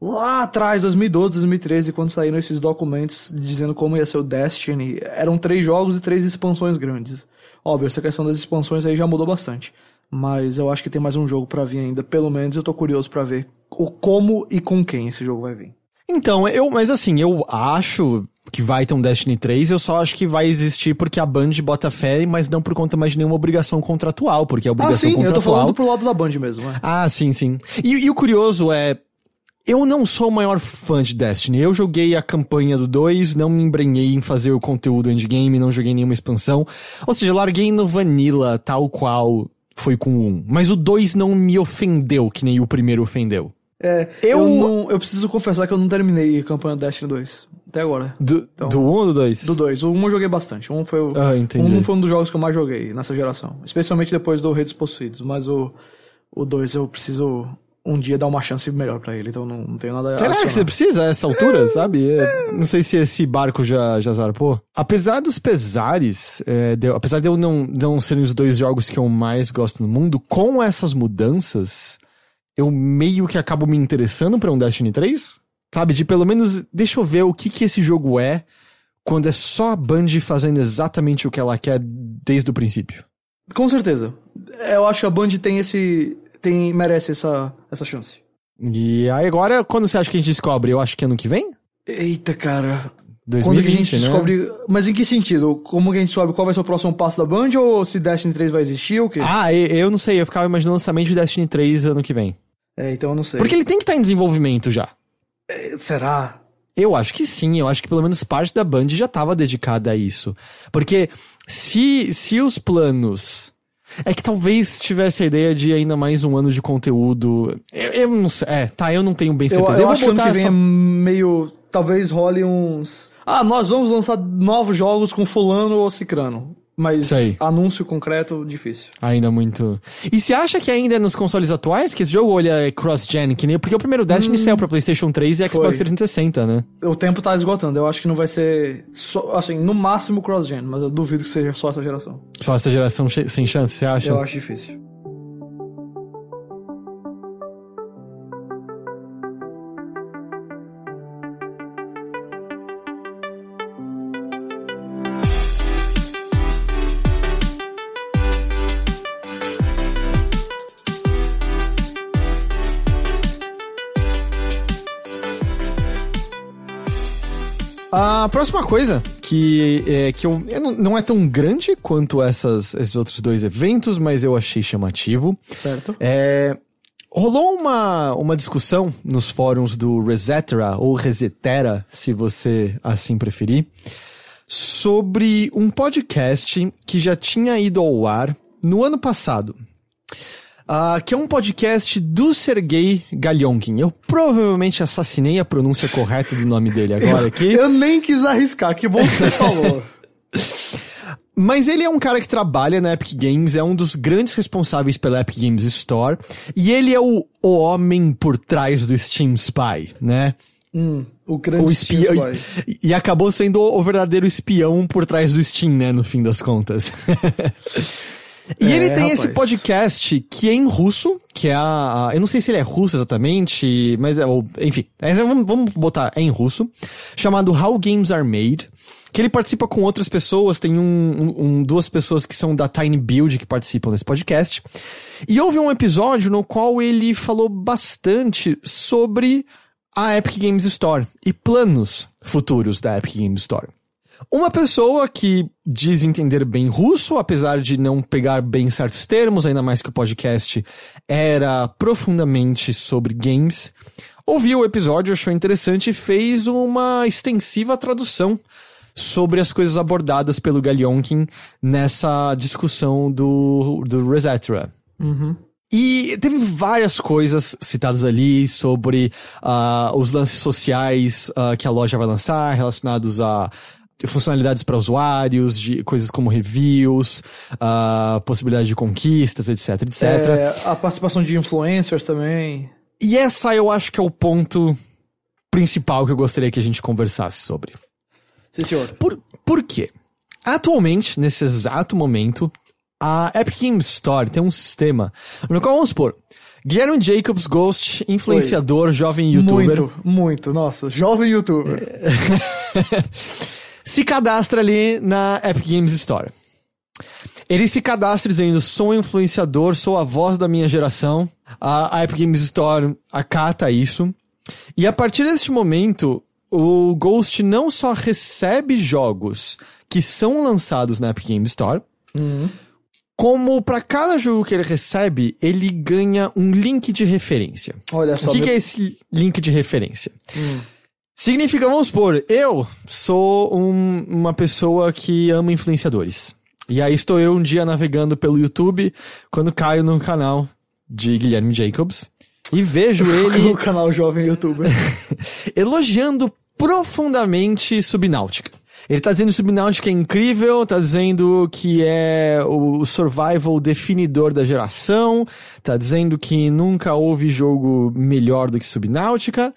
Lá atrás, 2012, 2013, quando saíram esses documentos dizendo como ia ser o Destiny, eram três jogos e três expansões grandes. Óbvio, essa questão das expansões aí já mudou bastante. Mas eu acho que tem mais um jogo pra vir ainda. Pelo menos eu tô curioso pra ver o como e com quem esse jogo vai vir. Então, eu, mas assim, eu acho que vai ter um Destiny 3, eu só acho que vai existir porque a Band bota fé, mas não por conta mais de nenhuma obrigação contratual, porque a Ah, obrigação sim, eu tô contratual. falando pro lado da Band mesmo. É. Ah, sim, sim. E, e o curioso é. Eu não sou o maior fã de Destiny. Eu joguei a campanha do 2, não me embrenhei em fazer o conteúdo endgame, não joguei nenhuma expansão. Ou seja, larguei no Vanilla, tal qual foi com o 1. Mas o 2 não me ofendeu, que nem o primeiro ofendeu. É, Eu- eu, não, eu preciso confessar que eu não terminei a campanha do Destiny 2. Até agora. Do, do 1 ou do 2? Do 2. O 1 eu joguei bastante. O 1 foi o. Ah, 1 foi um dos jogos que eu mais joguei nessa geração. Especialmente depois do Redes Possuídos. Mas o. O 2 eu preciso um dia dar uma chance melhor pra ele. Então não, não tenho nada a Será que você precisa a essa altura, sabe? É, não sei se esse barco já, já zarpou. Apesar dos pesares, é, de- apesar de eu não, não serem os dois jogos que eu mais gosto no mundo, com essas mudanças, eu meio que acabo me interessando pra um Destiny 3. Sabe? De pelo menos, deixa eu ver o que, que esse jogo é quando é só a Band fazendo exatamente o que ela quer desde o princípio. Com certeza. Eu acho que a Band tem esse. Tem, merece essa, essa chance. E aí agora, quando você acha que a gente descobre? Eu acho que ano que vem? Eita, cara. 2020, Quando que a gente né? descobre. Mas em que sentido? Como que a gente descobre qual vai ser o próximo passo da Band ou se Destiny 3 vai existir ou o quê? Ah, eu não sei, eu ficava imaginando o lançamento de Destiny 3 ano que vem. É, então eu não sei. Porque ele tem que estar em desenvolvimento já. É, Será? Eu acho que sim, eu acho que pelo menos parte da Band já estava dedicada a isso. Porque se, se os planos. É que talvez tivesse a ideia de ainda mais um ano de conteúdo. Eu, eu não sei. É, tá, eu não tenho bem Eu, certeza. eu vou acho que ano que vem essa- é meio. Talvez role uns. Ah, nós vamos lançar novos jogos com Fulano ou Cicrano. Mas Sei. anúncio concreto, difícil. Ainda muito. E se acha que ainda é nos consoles atuais que esse jogo olha cross-gen, que nem. Porque o primeiro Destiny saiu pra PlayStation 3 e Xbox Hum. Foi. 360, né? O tempo tá esgotando. Eu acho que não vai ser. Só, assim, no máximo cross-gen, mas eu duvido que seja só essa geração. Só essa geração sem chance, você acha? Eu acho difícil. A próxima coisa, que, é, que eu, eu não, não é tão grande quanto essas, esses outros dois eventos, mas eu achei chamativo. Certo? É, rolou uma, uma discussão nos fóruns do Resetera, ou Resetera, se você assim preferir, sobre um podcast que já tinha ido ao ar no ano passado. Ah, que é um podcast do Sergei Galionkin. Eu provavelmente assassinei a pronúncia correta do nome dele agora aqui. Eu nem quis arriscar, que bom que você falou. Mas ele é um cara que trabalha na Epic Games, é um dos grandes responsáveis pela Epic Games Store, e ele é o, o homem por trás do Steam Spy, né? Hum, o grande o espião. E, e acabou sendo o verdadeiro espião por trás do Steam, né? No fim das contas. e É, ele tem esse rapaz. podcast que é em russo, que é a, a- Eu não sei se ele é russo exatamente, mas é. o- Enfim, vamos, vamos botar é em russo, chamado How Games Are Made. Que ele participa com outras pessoas, tem um- um- duas pessoas que são da Tiny Build que participam desse podcast. E houve um episódio no qual ele falou bastante sobre a Epic Games Store e planos futuros da Epic Games Store. Uma pessoa que diz entender bem russo, apesar de não pegar bem certos termos, ainda mais que o podcast era profundamente sobre games, ouviu o episódio, achou interessante e fez uma extensiva tradução sobre as coisas abordadas pelo Galionkin nessa discussão do, do Resetra. E teve várias coisas citadas ali sobre ah, os lances sociais ah, que a loja vai lançar, relacionados a funcionalidades para usuários, de coisas como reviews, ah, possibilidade de conquistas, etc, etc. É, a participação de influencers também. E essa eu acho que é o ponto principal que eu gostaria que a gente conversasse sobre. Sim, senhor. Por, por quê? Atualmente, nesse exato momento, a Epic Games Store tem um sistema no qual, vamos supor, Guilherme Jacobs, Ghost, influenciador, jovem youtuber, Muito, muito. Nossa, jovem youtuber. se cadastra ali na Epic Games Store. Ele se cadastra dizendo: sou influenciador, sou a voz da minha geração. A, a Epic Games Store acata isso. E a partir deste momento, o Ghost não só recebe jogos que são lançados na Epic Games Store, como para cada jogo que ele recebe, ele ganha um link de referência. Olha só. O que, meu- que é esse link de referência? Significa, vamos supor, eu sou um- uma pessoa que ama influenciadores. E aí estou eu um dia navegando pelo YouTube, quando caio no canal de Guilherme Jacobs e vejo ele no canal Jovem Youtuber. elogiando profundamente Subnáutica. Ele tá dizendo que Subnáutica é incrível, tá dizendo que é o survival definidor da geração, tá dizendo que nunca houve jogo melhor do que Subnáutica.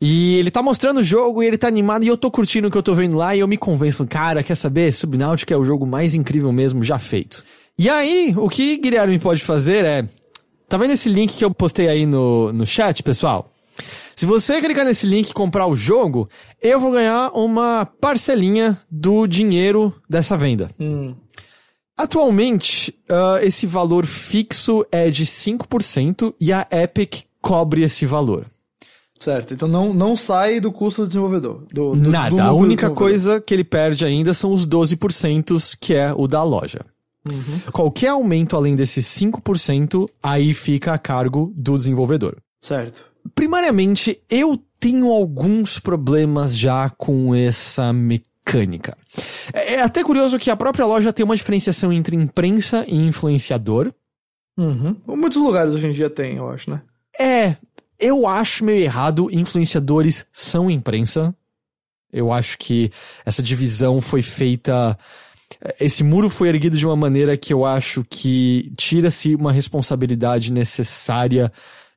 E ele tá mostrando o jogo e ele tá animado e eu tô curtindo o que eu tô vendo lá e eu me convenço, cara, quer saber? Subnáutica é o jogo mais incrível mesmo já feito. E aí, o que Guilherme pode fazer é. Tá vendo esse link que eu postei aí no, no chat, pessoal? Se você clicar nesse link e comprar o jogo, eu vou ganhar uma parcelinha do dinheiro dessa venda. Hum. Atualmente, ah, esse valor fixo é de 5% e a Epic cobre esse valor. Certo, então não, não sai do custo do desenvolvedor. Do, do- do Nada. lucro a do única coisa que ele perde ainda são os 12%, que é o da loja. Uhum. Qualquer aumento além desses 5%, aí fica a cargo do desenvolvedor. Certo. Primariamente, eu tenho alguns problemas já com essa mecânica. É é até curioso que a própria loja tem uma diferenciação entre imprensa e influenciador. Uhum. Muitos lugares hoje em dia tem, eu acho, né? É, eu acho meio errado, influenciadores são imprensa. Eu acho que essa divisão foi feita. Esse muro foi erguido de uma maneira que eu acho que tira-se uma responsabilidade necessária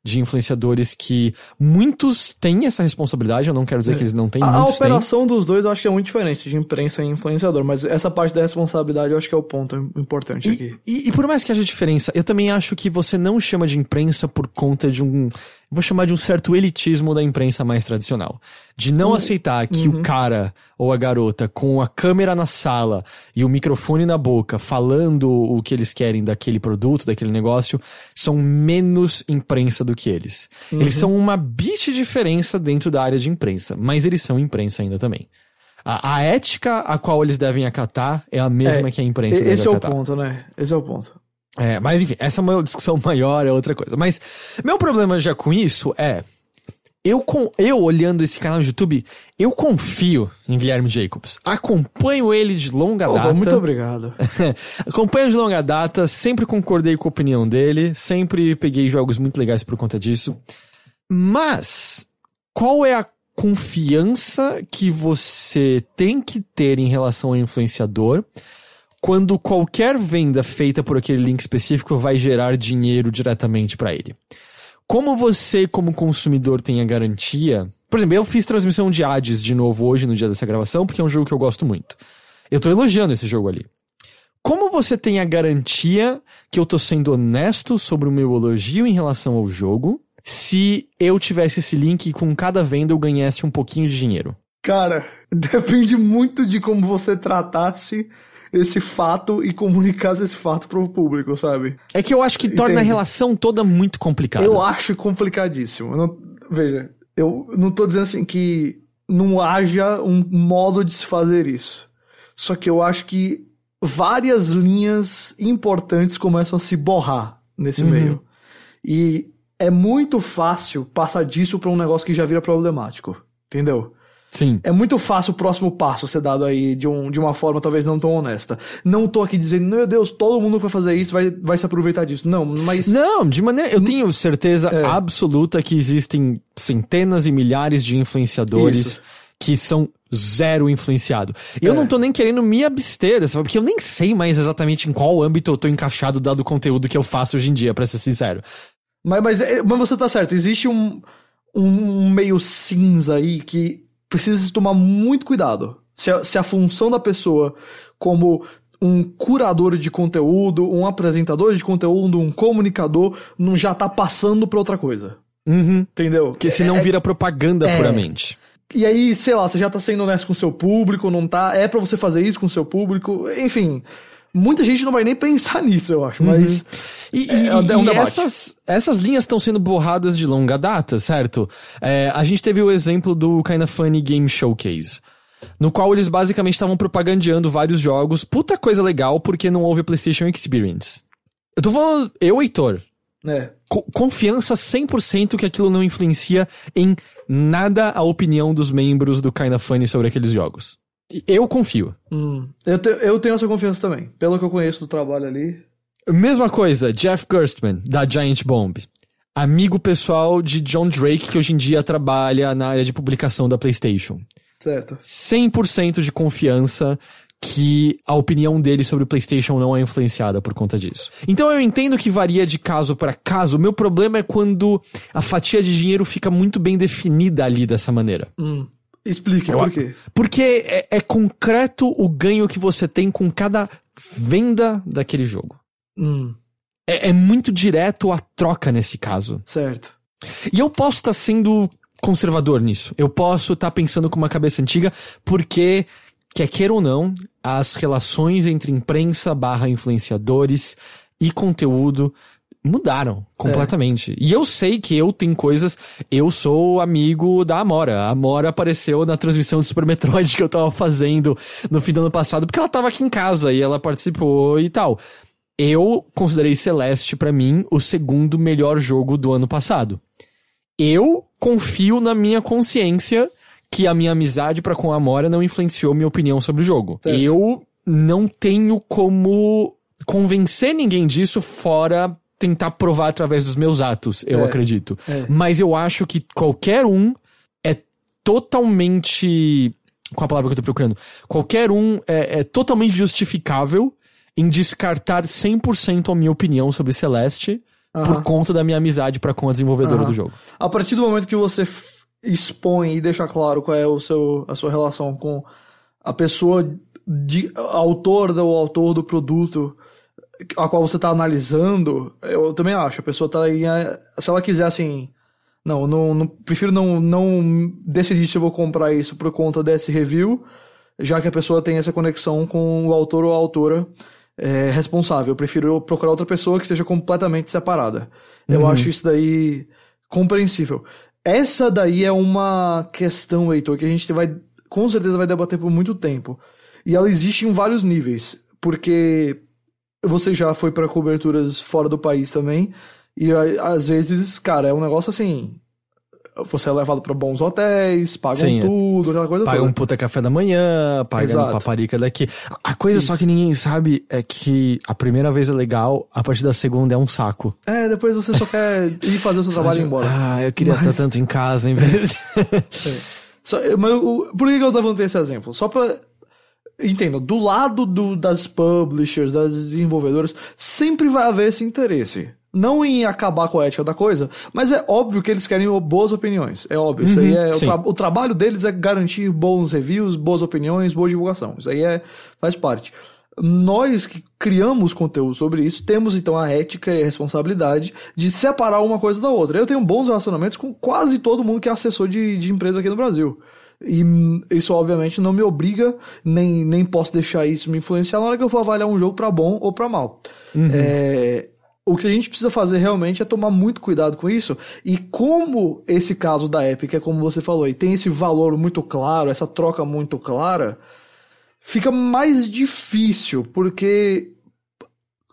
de influenciadores que muitos têm essa responsabilidade, eu não quero dizer que eles não têm, A, a muitos têm. operação dos dois eu acho que é muito diferente de imprensa e influenciador, mas essa parte da responsabilidade eu acho que é o ponto importante aqui. E, e- e por mais que haja diferença, eu também acho que você não chama de imprensa por conta de um. Vou chamar de um certo elitismo da imprensa mais tradicional. De não aceitar que o cara ou a garota com a câmera na sala e o microfone na boca falando o que eles querem daquele produto, daquele negócio, são menos imprensa do que eles. Eles são uma bit diferença dentro da área de imprensa, mas eles são imprensa ainda também. A, a ética a qual eles devem acatar é a mesma É, que a imprensa E- deve Esse é o acatar. ponto, né? Esse é o ponto. É, mas enfim, essa é uma discussão maior, é outra coisa. Mas meu problema já com isso é. Eu, com, eu olhando esse canal de YouTube, eu confio em Guilherme Jacobs. Acompanho ele de longa Pô, data. muito obrigado. Acompanho de longa data, sempre concordei com a opinião dele, sempre peguei jogos muito legais por conta disso. Mas, qual é a confiança que você tem que ter em relação ao influenciador quando qualquer venda feita por aquele link específico vai gerar dinheiro diretamente para ele? Como você, como consumidor, tem a garantia Por exemplo, eu fiz transmissão de Hades de novo hoje no dia dessa gravação, porque é um jogo que eu gosto muito. Eu tô elogiando esse jogo ali. Como você tem a garantia que eu tô sendo honesto sobre o meu elogio em relação ao jogo, se eu tivesse esse link e com cada venda eu ganhasse um pouquinho de dinheiro? Cara, depende muito de como você tratasse esse fato e comunicasse esse fato pro público, sabe? É que eu acho que torna a relação toda muito complicada. Eu acho complicadíssimo. Eu não- veja, eu não tô dizendo assim que não haja um modo de se fazer isso. Só que eu acho que várias linhas importantes começam a se borrar nesse Uhum. meio. E é muito fácil passar disso pra um negócio que já vira problemático. Entendeu? Sim. É muito fácil o próximo passo ser dado aí de, um, de uma forma talvez não tão honesta. Não tô aqui dizendo, meu Deus, todo mundo que vai fazer isso vai, vai se aproveitar disso. Não, mas. Não, de maneira. Eu tenho certeza É. absoluta que existem centenas e milhares de influenciadores Isso. que são zero influenciado. Eu É. não tô nem querendo me abster dessa, porque eu nem sei mais exatamente em qual âmbito eu tô encaixado dado o conteúdo que eu faço hoje em dia, pra ser sincero. Mas, mas, é- mas você tá certo, existe um, um meio cinza aí que precisa se tomar muito cuidado. Se a, se a função da pessoa como um curador de conteúdo, um apresentador de conteúdo, um comunicador, não já tá passando pra outra coisa. Uhum. Entendeu? Que se não vira propaganda é. puramente. E aí, sei lá, você já tá sendo honesto com o seu público, não tá? É pra você fazer isso com o seu público, enfim. Muita gente não vai nem pensar nisso, eu acho, mas. E, e- É, é um e essas, essas linhas estão sendo borradas de longa data, certo? É, a gente teve o exemplo do Kinda Funny Game Showcase. No qual eles basicamente estavam propagandeando vários jogos. Puta coisa legal, porque não houve PlayStation Experience. Eu tô falando, eu, Heitor, É. co- confiança 100% que aquilo não influencia em nada a opinião dos membros do Kinda Funny sobre aqueles jogos. Eu confio. Hum. Eu, te- eu tenho essa confiança também. Pelo que eu conheço do trabalho ali. Mesma coisa, Jeff Gerstmann, da Giant Bomb. Amigo pessoal de John Drake, que hoje em dia trabalha na área de publicação da PlayStation. Certo. 100% de confiança que a opinião dele sobre o PlayStation não é influenciada por conta disso. Então eu entendo que varia de caso para caso. O meu problema é quando a fatia de dinheiro fica muito bem definida ali dessa maneira. Hum. Explique, por quê? Porque é, é concreto o ganho que você tem com cada venda daquele jogo. Hum. É, é muito direto a troca nesse caso. Certo. E eu posso estar sendo conservador nisso. Eu posso estar pensando com uma cabeça antiga, porque, quer queira ou não, as relações entre imprensa barra influenciadores e conteúdo mudaram completamente. E eu sei que eu tenho coisas. Eu sou amigo da Amora. A Amora apareceu na transmissão de Super Metroid que eu tava fazendo no fim do ano passado, porque ela tava aqui em casa e ela participou e tal. Eu considerei Celeste pra mim o segundo melhor jogo do ano passado. Eu confio na minha consciência que a minha amizade para com a Amora não influenciou minha opinião sobre o jogo. Certo. Eu não tenho como convencer ninguém disso fora tentar provar através dos meus atos, eu É. acredito. É. Mas eu acho que qualquer um é totalmente. Qual a palavra que eu tô procurando? Qualquer um é, é totalmente justificável em descartar 100% a minha opinião sobre Celeste por Aham. conta da minha amizade para com a desenvolvedora Aham. do jogo. A partir do momento que você expõe e deixa claro qual é o seu, a sua relação com a pessoa, de, autor do autor do produto a qual você tá analisando, eu também acho. A pessoa tá aí. é, Se ela quiser assim. Não, não, não- prefiro não, não decidir se eu vou comprar isso por conta desse review, já que a pessoa tem essa conexão com o autor ou a autora é, responsável. Eu prefiro procurar outra pessoa que esteja completamente separada. Eu acho isso daí compreensível. Essa daí é uma questão, Heitor, que a gente vai, com certeza vai debater por muito tempo. E ela existe em vários níveis, porque você já foi para coberturas fora do país também, e às vezes, cara, é um negócio assim. Você é levado para bons hotéis, pagam Sim, é. tudo, aquela coisa Paga toda. um puta café da manhã, paga no paparica daqui. A coisa só Isso. que ninguém sabe é que a primeira vez é legal, a partir da segunda é um saco. É, depois você só quer ir fazer o seu trabalho e ir embora. Ah, eu queria Mas- estar tanto em casa em vez de... Só- mas por que que eu levantei esse exemplo? Só pra. Entenda, do lado do- das publishers, das desenvolvedoras, sempre vai haver esse interesse. Não em acabar com a ética da coisa, mas é óbvio que eles querem boas opiniões. É óbvio. Isso aí é. O, tra- o trabalho deles é garantir bons reviews, boas opiniões, boa divulgação. Isso aí é, faz parte. Nós que criamos conteúdo sobre isso, temos então a ética e a responsabilidade de separar uma coisa da outra. Eu tenho bons relacionamentos com quase todo mundo que é assessor de, de empresa aqui no Brasil. E hum, isso, obviamente, não me obriga, nem, nem posso deixar isso me influenciar na hora que eu for avaliar um jogo pra bom ou pra mal. É, o que a gente precisa fazer realmente é tomar muito cuidado com isso. E como esse caso da Epic é como você falou, e tem esse valor muito claro, essa troca muito clara, fica mais difícil, porque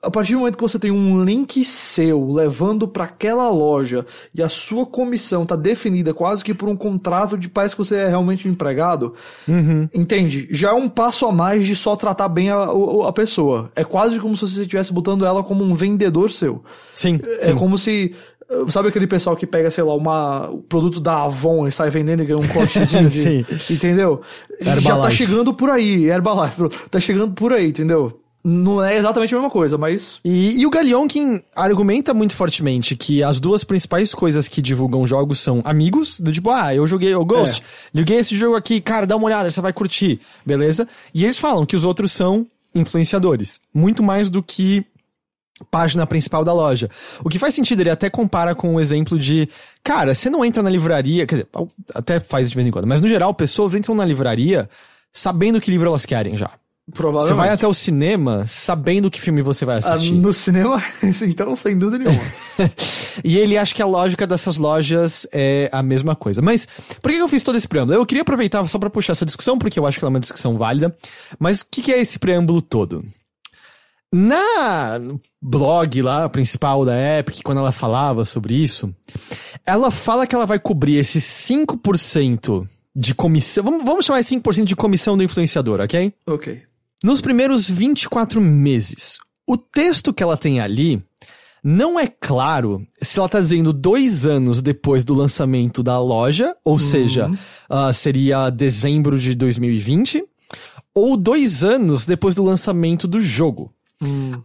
a partir do momento que você tem um link seu levando para aquela loja e a sua comissão tá definida quase que por um contrato de parece que você é realmente um empregado, entende? Já é um passo a mais de só tratar bem a, a pessoa. É quase como se você estivesse botando ela como um vendedor seu. Sim, É sim. como se. Sabe aquele pessoal que pega, sei lá, uma, o produto da Avon e sai vendendo e ganha um cortezinho de, Sim. Entendeu? Já tá Herbalife. chegando por aí, Herbalife, tá chegando por aí, entendeu? Não é exatamente a mesma coisa, mas. E, e o Galionkin argumenta muito fortemente que as duas principais coisas que divulgam jogos são amigos, do tipo, ah, eu joguei o Ghost, joguei esse jogo aqui, cara, dá uma olhada, você vai curtir, beleza? E eles falam que os outros são influenciadores, muito mais do que página principal da loja. O que faz sentido, ele até compara com o exemplo de, cara, você não entra na livraria, quer dizer, até faz de vez em quando, mas no geral, pessoas entram na livraria sabendo que livro elas querem já. Você vai até o cinema sabendo que filme você vai Ah, assistir. no cinema, então, sem dúvida nenhuma. E ele acha que a lógica dessas lojas é a mesma coisa. Mas por que eu fiz todo esse preâmbulo? Eu queria aproveitar só pra puxar essa discussão, porque eu acho que ela é uma discussão válida. Mas o que que é esse preâmbulo todo? Na blog lá, principal da Epic, quando ela falava sobre isso, ela fala que ela vai cobrir esses 5% de comissão. Vamos, vamos chamar esse 5% de comissão do influenciador, ok? ok. Nos primeiros 24 meses, o texto que ela tem ali não é claro se ela tá dizendo dois anos depois do lançamento da loja, ou seja, ah, seria dezembro de 2020, ou dois anos depois do lançamento do jogo.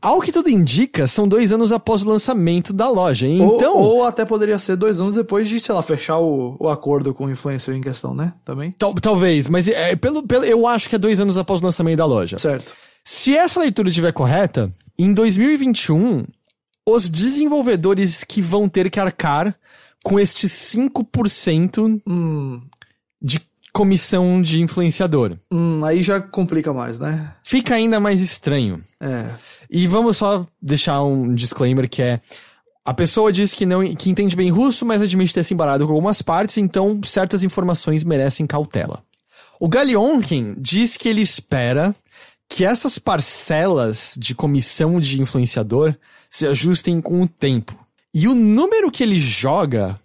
Ao que tudo indica, são dois anos após o lançamento da loja. Então, Ou, ou até poderia ser dois anos depois de, sei lá, fechar o, o acordo com o influencer em questão, né? Também. tal- talvez, mas é, pelo, pelo, eu acho que é dois anos após o lançamento da loja. Certo. Se essa leitura estiver correta, em 2021, os desenvolvedores que vão ter que arcar com este 5% Hum, de comissão de influenciador. hum, aí já complica mais, né? Fica ainda mais estranho. É. E vamos só deixar um disclaimer que é a pessoa diz que não que entende bem russo, mas admite ter se embarado com algumas partes, então certas informações merecem cautela. O Galionkin diz que ele espera que essas parcelas de comissão de influenciador se ajustem com o tempo. E o número que ele joga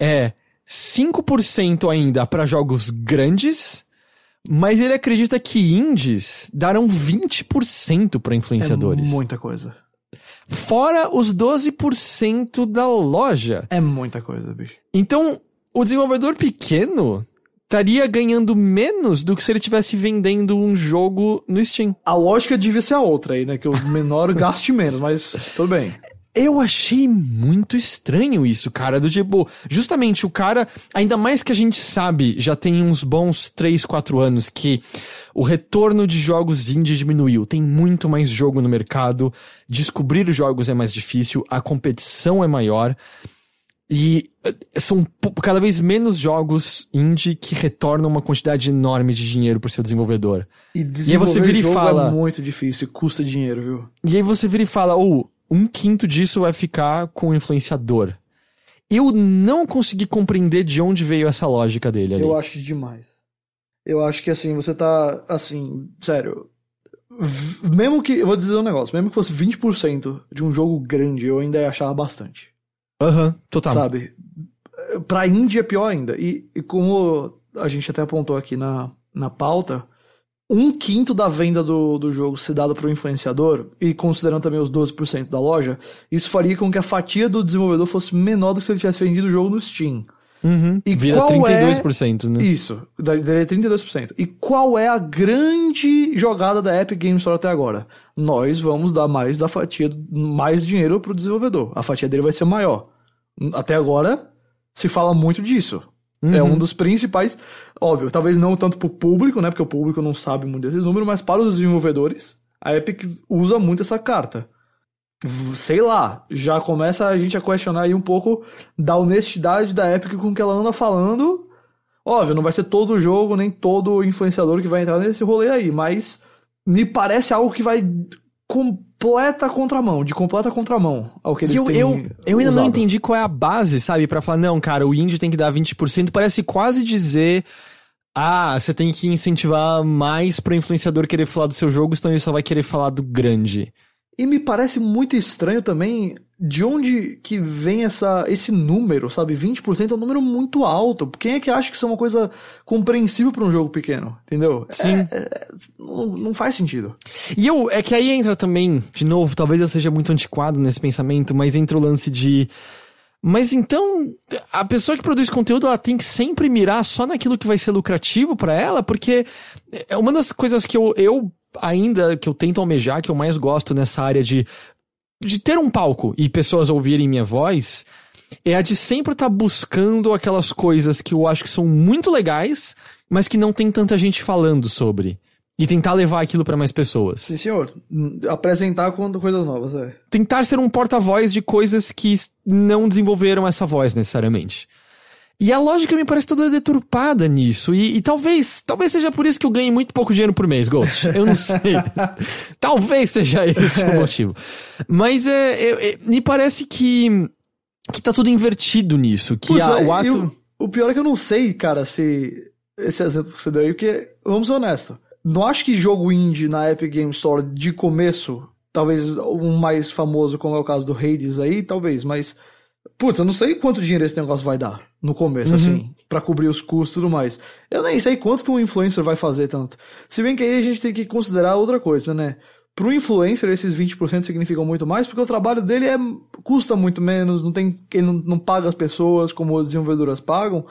é 5% ainda para jogos grandes, mas ele acredita que indies darão 20% para influenciadores. É muita coisa. Fora os 12% da loja. É muita coisa, bicho. Então, o desenvolvedor pequeno estaria ganhando menos do que se ele estivesse vendendo um jogo no Steam. A lógica devia ser a outra aí, né? Que o menor gaste menos, mas tudo bem. Eu achei muito estranho isso, cara. Do tipo, justamente o cara, ainda mais que a gente sabe, já tem uns bons 3, 4 anos que o retorno de jogos indie diminuiu. Tem muito mais jogo no mercado, descobrir os jogos é mais difícil, a competição é maior. E eh, são cada vez menos jogos indie que retornam uma quantidade enorme de dinheiro pro seu desenvolvedor. E aí desenvolver você vira e jogo fala- é muito difícil, custa dinheiro, viu? E aí você vira e fala, ou um quinto disso vai ficar com o influenciador. Eu não consegui compreender de onde veio essa lógica dele ali. Eu acho demais. Eu acho que assim, você tá assim, sério. Mesmo que, eu vou dizer um negócio, mesmo que fosse 20% de um jogo grande, eu ainda achar bastante. Aham, total. Sabe? Pra Índia é pior ainda. E, e como a gente até apontou aqui na, na pauta, um quinto da venda do, do jogo ser dado pro influenciador, e considerando também os 12% da loja, isso faria com que a fatia do desenvolvedor fosse menor do que se ele tivesse vendido o jogo no Steam. Uhum. E Vira qual 32%, né? Isso, daria 32%. E qual é a grande jogada da Epic Games Store até agora? Nós vamos dar mais da fatia, mais dinheiro pro desenvolvedor. A fatia dele vai ser maior. Até agora, se fala muito disso. É um dos principais, óbvio, talvez não tanto pro público, né? Porque o público não sabe muito desses números, mas para os desenvolvedores, a Epic usa muito essa carta. Sei lá, já começa a gente a questionar aí um pouco da honestidade da Epic com o que ela anda falando. Óbvio, não vai ser todo jogo, nem todo influenciador que vai entrar nesse rolê aí, mas me parece algo que vai completa contramão, de completa contramão ao que eles eu, têm eu, eu ainda não usado. entendi qual é a base, sabe? Pra falar, não, cara, o indie tem que dar 20%. Parece quase dizer. Ah, você tem que incentivar mais pro influenciador querer falar do seu jogo, senão ele só vai querer falar do grande. E me parece muito estranho também de onde que vem essa, esse número, sabe? 20% é um número muito alto. Quem é que acha que isso é uma coisa compreensível para um jogo pequeno? Entendeu? Sim. É- é- não, não faz sentido. E eu, é que aí entra também, de novo, talvez eu seja muito antiquado nesse pensamento, mas entra o lance de. Mas então, a pessoa que produz conteúdo, ela tem que sempre mirar só naquilo que vai ser lucrativo pra ela, porque é uma das coisas que eu, eu ainda, que eu tento almejar, que eu mais gosto nessa área de, de ter um palco e pessoas ouvirem minha voz, é a de sempre estar buscando aquelas coisas que eu acho que são muito legais, mas que não tem tanta gente falando sobre. E tentar levar aquilo pra mais pessoas. Sim, senhor. Apresentar quando coisas novas, é. Tentar ser um porta-voz de coisas que não desenvolveram essa voz necessariamente. E a lógica me parece toda deturpada nisso. E, e talvez, talvez seja por isso que eu ganhei muito pouco dinheiro por mês, Ghost. Eu não sei. talvez seja esse o motivo. Mas é, é- é- me parece que, que tá tudo invertido nisso. Que Putz, a- é, o ato. eu- o pior é que eu não sei, cara, se esse exemplo que você deu aí, porque, vamos ser honestos, não acho que jogo indie na Epic Game Store de começo, talvez um mais famoso, como é o caso do Hades aí, talvez, mas, putz, eu não sei quanto dinheiro esse negócio vai dar no começo, Uhum. assim, pra cobrir os custos e tudo mais. Eu nem sei quanto que um influencer vai fazer tanto. Se bem que aí a gente tem que considerar outra coisa, né? Pro influencer, esses 20% significam muito mais, porque o trabalho dele é, custa muito menos, não tem, ele não, não paga as pessoas como as desenvolvedoras pagam.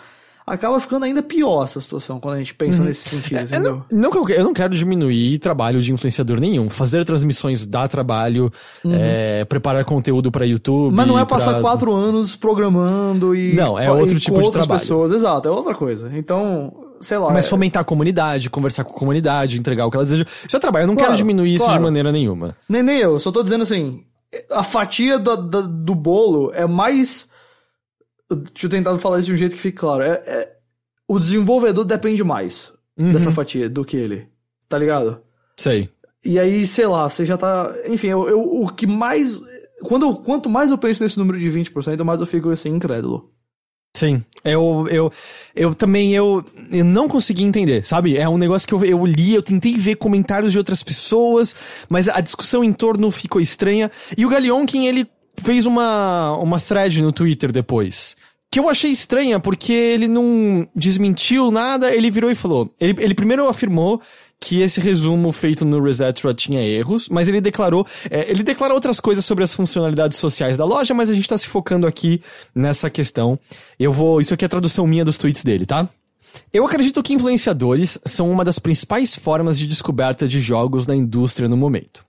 Acaba ficando ainda pior essa situação quando a gente pensa nesse sentido, Eu entendeu? não, não eu, eu não quero diminuir trabalho de influenciador nenhum. Fazer transmissões dá trabalho, é, preparar conteúdo pra YouTube. Uhum. Mas não é passar pra- quatro anos programando e. Não, é outro tipo de trabalho. pessoas, exato, é outra coisa. Então, sei lá. Mas é- fomentar a comunidade, conversar com a comunidade, entregar o que elas desejam. Isso é trabalho. Eu não Claro, quero diminuir isso de claro. maneira nenhuma. Nem, nem eu, só tô dizendo assim, a fatia da- da- do bolo é mais. Deixa eu tentar falar isso de um jeito que fique claro. É, é- o desenvolvedor depende mais Uhum. dessa fatia do que ele. Tá ligado? Sei. E aí, sei lá, você já tá. Enfim, eu, eu- o que mais. Quando eu- quanto mais eu penso nesse número de 20%, mais eu fico assim, incrédulo. Sim. Eu, eu, eu também, eu, eu não consegui entender, sabe? É um negócio que eu, eu li, eu tentei ver comentários de outras pessoas, mas a discussão em torno ficou estranha. E o Galionkin, ele fez uma, uma thread no Twitter depois. Que eu achei estranha, porque ele não desmentiu nada, ele virou e falou. Ele, ele primeiro afirmou que esse resumo feito no Resetro tinha erros, mas ele declarou. é, ele declarou outras coisas sobre as funcionalidades sociais da loja, mas a gente tá se focando aqui nessa questão. Eu vou. Isso aqui é a tradução minha dos tweets dele, tá? Eu acredito que influenciadores são uma das principais formas de descoberta de jogos na indústria no momento.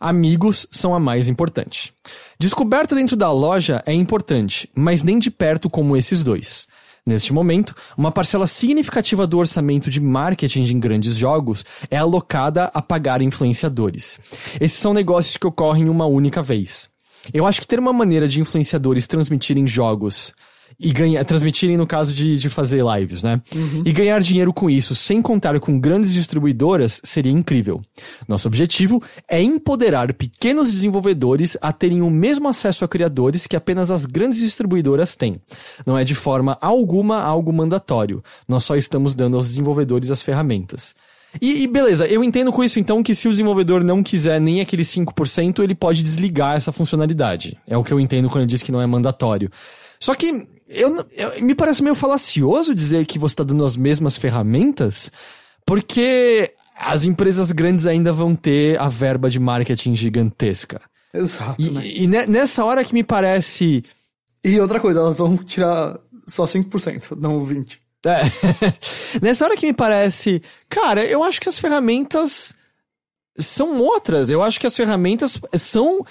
Amigos são a mais importante. Descoberta dentro da loja é importante, mas nem de perto como esses dois. Neste momento, uma parcela significativa do orçamento de marketing em grandes jogos é alocada a pagar influenciadores. Esses são negócios que ocorrem uma única vez. Eu acho que ter uma maneira de influenciadores transmitirem jogos e ganhar, transmitirem no caso de, de fazer lives, né? E ganhar dinheiro com isso, sem contar com grandes distribuidoras, seria incrível. Nosso objetivo é empoderar pequenos desenvolvedores a terem o mesmo acesso a criadores que apenas as grandes distribuidoras têm. Não é de forma alguma algo mandatório. Nós só estamos dando aos desenvolvedores as ferramentas. E, e beleza, eu entendo com isso então que se o desenvolvedor não quiser nem aquele 5%, ele pode desligar essa funcionalidade. É o que eu entendo quando ele diz que não é mandatório. Só que eu, eu- me parece meio falacioso dizer que você está dando as mesmas ferramentas, porque as empresas grandes ainda vão ter a verba de marketing gigantesca. Exato, E, né? e ne- nessa hora que me parece. E outra coisa, elas vão tirar só 5%, não 20%. É. Nessa hora que me parece. Cara, eu acho que as ferramentas são outras. Eu acho que as ferramentas são.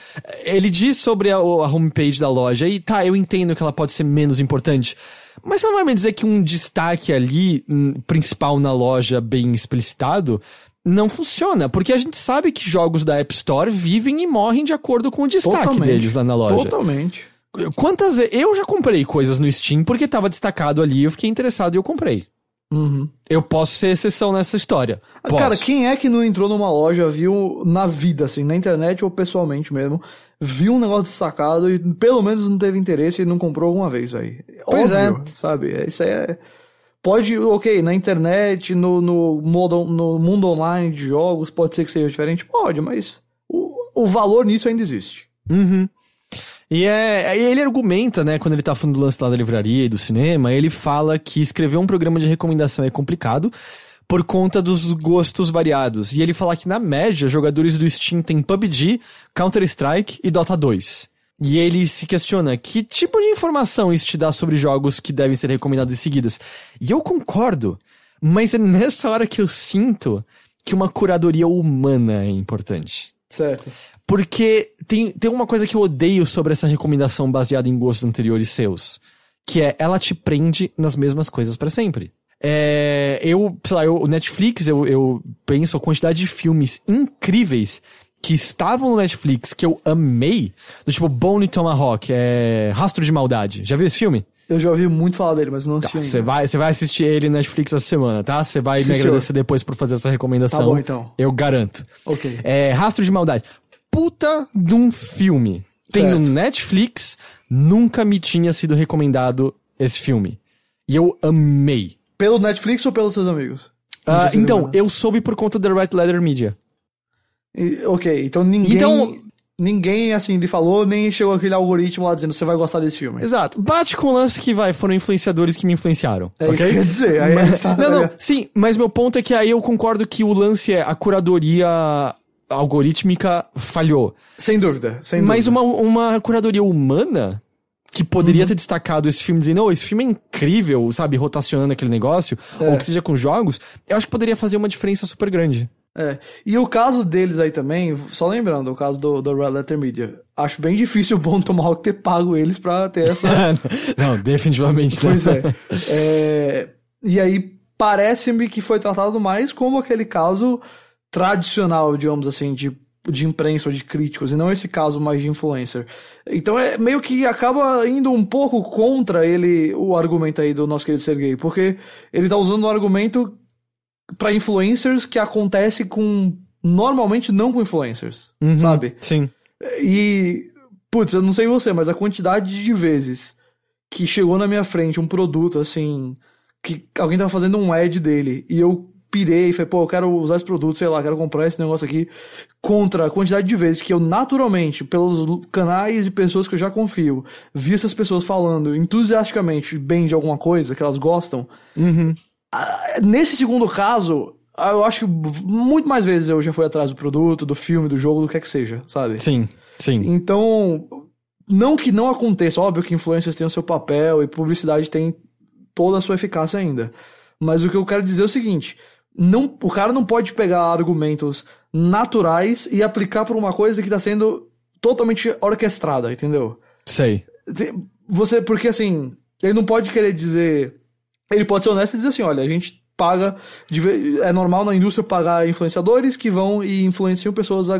Ele diz sobre a, a homepage da loja, e tá, eu entendo que ela pode ser menos importante. Mas você não vai me dizer que um destaque ali, hum, principal na loja, bem explicitado, não funciona. Porque a gente sabe que jogos da App Store vivem e morrem de acordo com o destaque Totalmente. deles lá na loja. Totalmente. Quantas vezes. Eu já comprei coisas no Steam porque tava destacado ali, eu fiquei interessado e eu comprei. Uhum. Eu posso ser exceção nessa história. Posso. Cara, quem é que não entrou numa loja, viu na vida, assim, na internet ou pessoalmente mesmo, viu um negócio destacado e pelo menos não teve interesse e não comprou alguma vez, aí. Pois é. Sabe? Isso aí é. Pode, ok, na internet, no, no, modo, no mundo online de jogos, pode ser que seja diferente? Pode, mas o, o valor nisso ainda existe. Uhum. E é, ele argumenta, né, quando ele tá falando do lance lá da livraria e do cinema, ele fala que escrever um programa de recomendação é complicado por conta dos gostos variados. E ele fala que, na média, jogadores do Steam têm PUBG, Counter-Strike e Dota 2. E ele se questiona que tipo de informação isso te dá sobre jogos que devem ser recomendados em seguidas. E eu concordo, mas é nessa hora que eu sinto que uma curadoria humana é importante. Certo. Porque tem, tem uma coisa que eu odeio sobre essa recomendação baseada em gostos anteriores seus. Que é, ela te prende nas mesmas coisas para sempre. É, eu, sei lá, eu, o Netflix, eu, eu penso a quantidade de filmes incríveis que estavam no Netflix, que eu amei. Do tipo Bone Tomahawk, é, Rastro de Maldade. Já viu esse filme? Eu já ouvi muito falar dele, mas não Tá, assisti Você ainda. vai, você vai assistir ele na Netflix essa semana, tá? Você vai Sim, me senhor. agradecer depois por fazer essa recomendação. Tá bom, então. Eu garanto. Ok. É, Rastro de Maldade. Puta de um filme. Tem no Certo. Netflix, nunca me tinha sido recomendado esse filme. E eu amei. Pelo Netflix ou pelos seus amigos? Se então, eu soube por conta da Right Letter Media. E- ok, então ninguém. Então- Ninguém, assim, lhe falou, nem chegou aquele algoritmo lá dizendo você vai gostar desse filme. Exato. Bate com o lance que vai, foram influenciadores que me influenciaram. É ok? isso que eu ia dizer. Aí gente tá- Não, não, sim, mas meu ponto é que aí eu concordo que o lance é a curadoria algorítmica falhou. Sem dúvida, sem Mas dúvida. uma, uma curadoria humana que poderia ter destacado esse filme dizendo, não, esse filme é incrível, sabe, rotacionando aquele negócio, É. ou que seja com jogos, eu acho que poderia fazer uma diferença super grande. É. E o caso deles aí também, só lembrando, o caso do, do Red Letter Media. Acho bem difícil o Bom Tomahawk ter pago eles pra ter essa. não, definitivamente não. pois é. É, E aí, parece-me que foi tratado mais como aquele caso tradicional, digamos assim, de, de imprensa ou de críticos, e não esse caso mais de influencer. Então é meio que acaba indo um pouco contra ele, o argumento aí do nosso querido Sergei, porque ele tá usando um argumento pra influencers que acontece com. Normalmente não com influencers, Uhum, sabe? Sim. E, putz, eu não sei você, mas a quantidade de vezes que chegou na minha frente um produto, assim, que alguém tava fazendo um ad dele, e eu pirei e falei, pô, eu quero usar esse produto, sei lá, quero comprar esse negócio aqui, contra a quantidade de vezes que eu naturalmente, pelos canais e pessoas que eu já confio, vi essas pessoas falando entusiasticamente bem de alguma coisa que elas gostam, Uhum. Nesse segundo caso, eu acho que muito mais vezes eu já fui atrás do produto, do filme, do jogo, do que é que seja, sabe? Sim, sim. Então, não que não aconteça, óbvio que influencers têm o seu papel e publicidade tem toda a sua eficácia ainda. Mas o que eu quero dizer é o seguinte: não, o cara não pode pegar argumentos naturais e aplicar para uma coisa que está sendo totalmente orquestrada, entendeu? Sei. Você, porque assim, ele não pode querer dizer. Ele pode ser honesto e dizer assim: olha, a gente paga. É normal na indústria pagar influenciadores que vão e influenciam pessoas a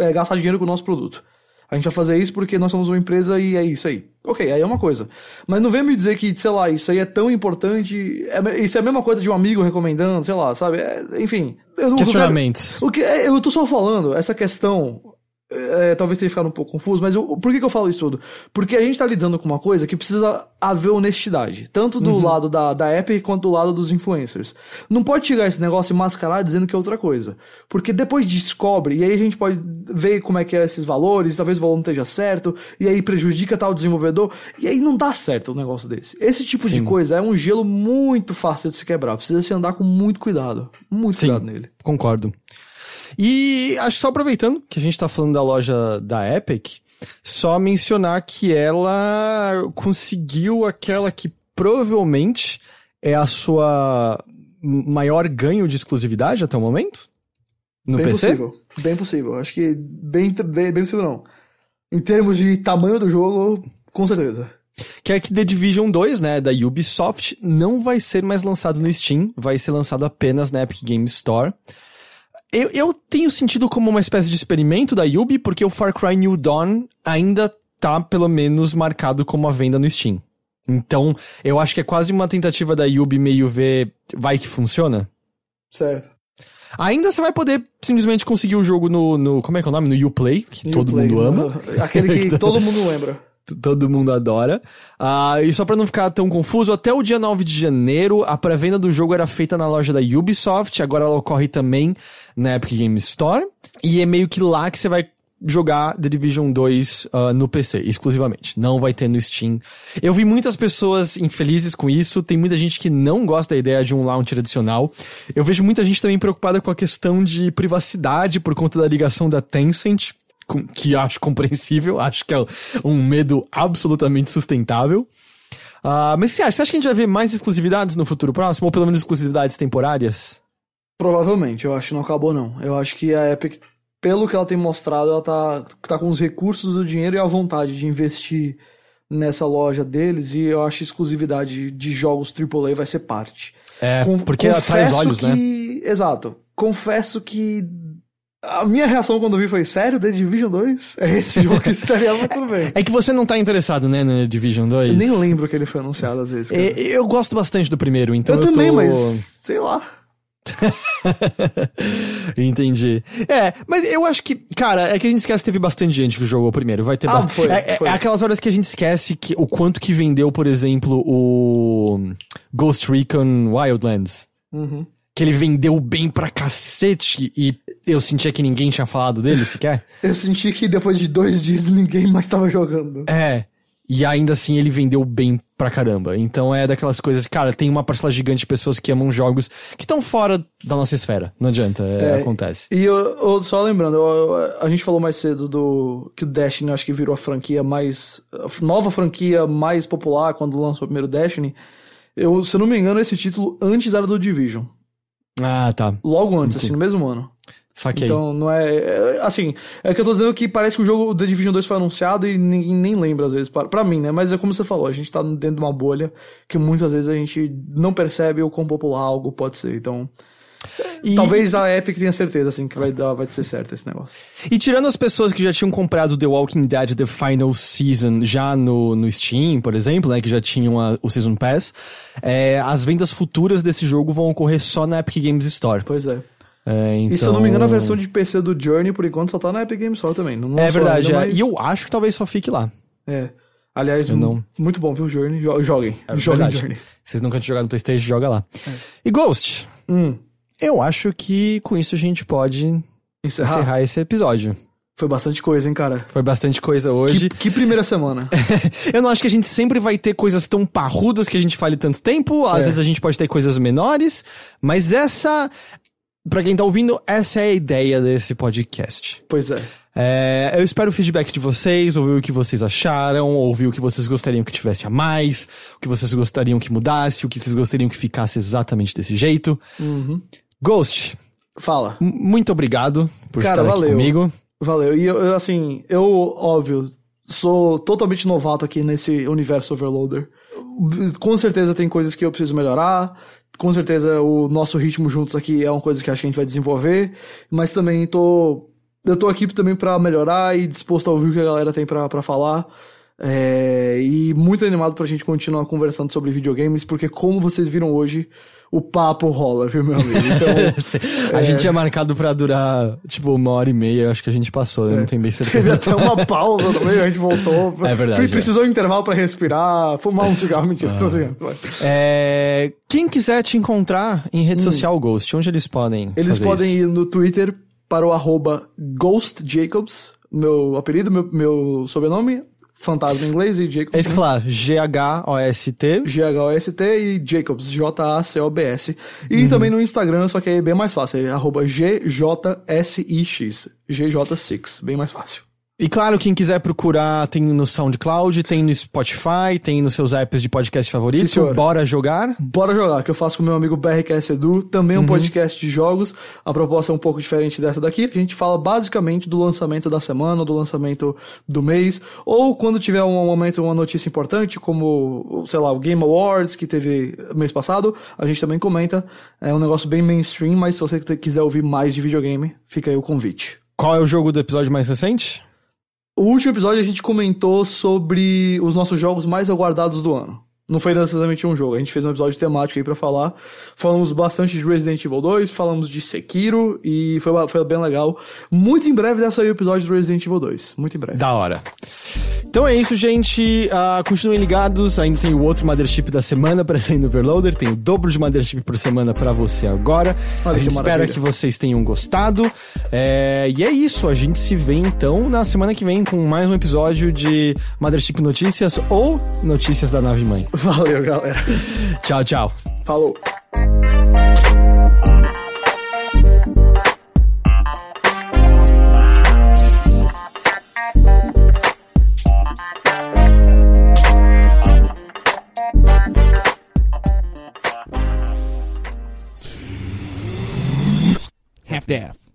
é, gastar dinheiro com o nosso produto. A gente vai fazer isso porque nós somos uma empresa e é isso aí. Ok, aí é uma coisa. Mas não vem me dizer que, sei lá, isso aí é tão importante. é isso é a mesma coisa de um amigo recomendando, sei lá, sabe? É, enfim. Eu Questionamentos. o que é, eu tô só falando, essa questão. É, talvez tenha ficado um pouco confuso, mas eu- por que, que eu falo isso tudo? Porque a gente tá lidando com uma coisa que precisa haver honestidade, tanto do lado da, da Epic quanto do lado dos influencers. Não pode chegar esse negócio e mascarar dizendo que é outra coisa. Porque depois descobre, e aí a gente pode ver como é que é esses valores, talvez o valor não esteja certo, e aí prejudica tal desenvolvedor, e aí não dá certo um negócio desse. Esse tipo de Sim. coisa é um gelo muito fácil de se quebrar, precisa se andar com muito cuidado. Muito Sim. cuidado nele. Concordo. E acho que só aproveitando que a gente tá falando da loja da Epic, Só mencionar que ela conseguiu aquela que provavelmente é a sua maior ganho de exclusividade até o momento? No bem PC? possível. Bem possível. Acho que bem, bem, bem possível não. Em termos de tamanho do jogo, com certeza. Que é que The Division 2, né, da Ubisoft, não vai ser mais lançado no Steam, vai ser lançado apenas na Epic Games Store. Eu, eu tenho sentido como uma espécie de experimento da Ubi, porque o Far Cry New Dawn ainda tá, pelo menos, marcado como a venda no Steam. Então, eu acho que é quase uma tentativa da Ubi meio ver, vai que funciona. Certo. Ainda você vai poder simplesmente conseguir o jogo no, no como é que é o nome? No Uplay, que todo Uplay, mundo ama. Aquele que todo mundo lembra. Todo mundo adora. Ah, e só pra não ficar tão confuso, até o dia 9 de janeiro, a pré-venda do jogo era feita na loja da Ubisoft, agora ela ocorre também na Epic Games Store. E é meio que lá que você vai jogar The Division 2 ah, no PC, exclusivamente. Não vai ter no Steam. Eu vi muitas pessoas infelizes com isso, tem muita gente que não gosta da ideia de um launcher adicional. Eu vejo muita gente também preocupada com a questão de privacidade por conta da ligação da Tencent que acho compreensível, acho que é um medo absolutamente sustentável. Ah, mas você acha, você acha que a gente vai ver mais exclusividades no futuro próximo, ou pelo menos exclusividades temporárias? Provavelmente, eu acho que não acabou não. Eu acho que a Epic, pelo que ela tem mostrado, ela tá, tá com os recursos, o dinheiro e a vontade de investir nessa loja deles e eu acho que exclusividade de jogos AAA vai ser parte. É, porque os confesso olhos, né? que... Exato. Confesso que a minha reação quando eu vi foi, sério, The Division 2? É esse jogo que estaria tudo bem. É que você não tá interessado, né, no Division 2? Eu nem lembro que ele foi anunciado às vezes. É, eu gosto bastante do primeiro, então eu eu, também, tô... mas sei lá. Entendi. É, mas eu acho que, cara, é que a gente esquece que teve bastante gente que jogou o primeiro. Vai ter Ah, bastante. foi, é, é- foi. é aquelas horas que a gente esquece que, o quanto que vendeu, por exemplo, o Ghost Recon Wildlands. Uhum. Que ele vendeu bem pra cacete e eu sentia que ninguém tinha falado dele sequer. Eu senti que depois de dois dias ninguém mais tava jogando. É. E ainda assim ele vendeu bem pra caramba. Então é daquelas coisas, cara, tem uma parcela gigante de pessoas que amam jogos que estão fora da nossa esfera. Não adianta, é, É, acontece. E eu, eu- só lembrando, eu- a gente falou mais cedo do que o Destiny acho que virou a franquia mais. a nova franquia mais popular quando lançou o primeiro Destiny. Eu, se eu não me engano, esse título antes era do Division. Ah, tá. Logo antes, assim, no mesmo ano. Saquei. Então, não é, é- Assim, é que eu tô dizendo que parece que o jogo The Division 2 foi anunciado e ninguém nem lembra às vezes. Pra, pra mim, né? Mas é como você falou, a gente tá dentro de uma bolha que muitas vezes a gente não percebe o quão popular algo pode ser. Então. E- Talvez a Epic tenha certeza, assim, que vai, dar, vai ser certo esse negócio. E tirando as pessoas que já tinham comprado The Walking Dead The Final Season já no, no Steam, por exemplo, né, que já tinham a- o Season Pass, é, as vendas futuras desse jogo vão ocorrer só na Epic Games Store. Pois é. É, então... E se eu não me engano, a versão de PC do Journey, por enquanto, só tá na Epic Games Store também. Não É verdade, ainda, é. mas- e eu acho que talvez só fique lá. É. Aliás, não- muito bom, viu, Journey? Jo- Joguem. É Joguem. Journey. Vocês nunca tinham jogado no Playstation, joga lá. E Ghost, Hum, eu acho que com isso a gente pode encerrar. encerrar esse episódio. Foi bastante coisa, hein, cara? Foi bastante coisa hoje. Que, que primeira semana. Eu não acho que a gente sempre vai ter coisas tão parrudas que a gente fale tanto tempo. Às É. vezes a gente pode ter coisas menores. Mas essa. Pra quem tá ouvindo, essa é a ideia desse podcast. pois é. É, eu espero o feedback de vocês, ouvir o que vocês acharam, ouvir o que vocês gostariam que tivesse a mais, o que vocês gostariam que mudasse, o que vocês gostariam que ficasse exatamente desse jeito. Uhum. Ghost, Fala. m- muito obrigado por Cara, estar aqui valeu. comigo. Valeu. E eu, eu, assim, eu, óbvio, sou totalmente novato aqui nesse universo Overloader. Com certeza tem coisas que eu preciso melhorar. Com certeza o nosso ritmo juntos aqui é uma coisa que acho que a gente vai desenvolver. Mas também tô. Eu tô aqui também pra melhorar e disposto a ouvir o que a galera tem pra falar. É, e muito animado pra gente continuar conversando sobre videogames, porque como vocês viram hoje, o papo rola, viu, meu amigo? Então, a gente tinha marcado pra durar, tipo, uma hora e meia, acho que a gente passou, né? Não tenho bem Teve certeza. até uma pausa no meio, a gente voltou. É verdade, Pre- Precisou de um intervalo pra respirar, fumar um cigarro, mentira. tô zoando, vai. É, quem quiser te encontrar em rede social Ghost, onde eles podem Hum. Eles podem isso? ir no Twitter para o arroba GhostJacobs, meu apelido, meu, meu sobrenome, fantasma em inglês e Jacobs. É isso que falar, G-H-O-S-T. G-H-O-S-T e Jacobs, J-A-C-O-B-S. E Uhum. também no Instagram, só que aí é bem mais fácil, é arroba G-J-S-I-X, GJ6, bem mais fácil. E claro, quem quiser procurar, tem no SoundCloud, tem no Spotify, tem nos seus apps de podcast favorito. Sim, senhor. Bora jogar? Bora jogar, que eu faço com meu amigo BRQS Edu, também um podcast de jogos. A proposta é um pouco diferente dessa daqui. A gente fala basicamente do lançamento da semana, do lançamento do mês, ou quando tiver um momento, uma notícia importante, como, sei lá, o Game Awards que teve mês passado, a gente também comenta. É um negócio bem mainstream, mas se você quiser ouvir mais de videogame, fica aí o convite. Qual é o jogo do episódio mais recente? O último episódio a gente comentou sobre os nossos jogos mais aguardados do ano. Não foi necessariamente um jogo, a gente fez um episódio temático aí pra falar. Falamos bastante de Resident Evil 2, falamos de Sekiro e foi, foi bem legal. Muito em breve deve sair o episódio do Resident Evil 2. Muito em breve. Da hora. Então é isso, gente. Uh, continuem ligados. Ainda tem o outro Mothership da semana para sair no Overloader. Tem o dobro de Mothership por semana para você agora. Olha a que gente espera maravilha. que vocês tenham gostado. É, e é isso. A gente se vê então na semana que vem com mais um episódio de Mothership Notícias ou Notícias da Nave Mãe. Valeu, galera. Tchau, tchau. Falou. half-daff.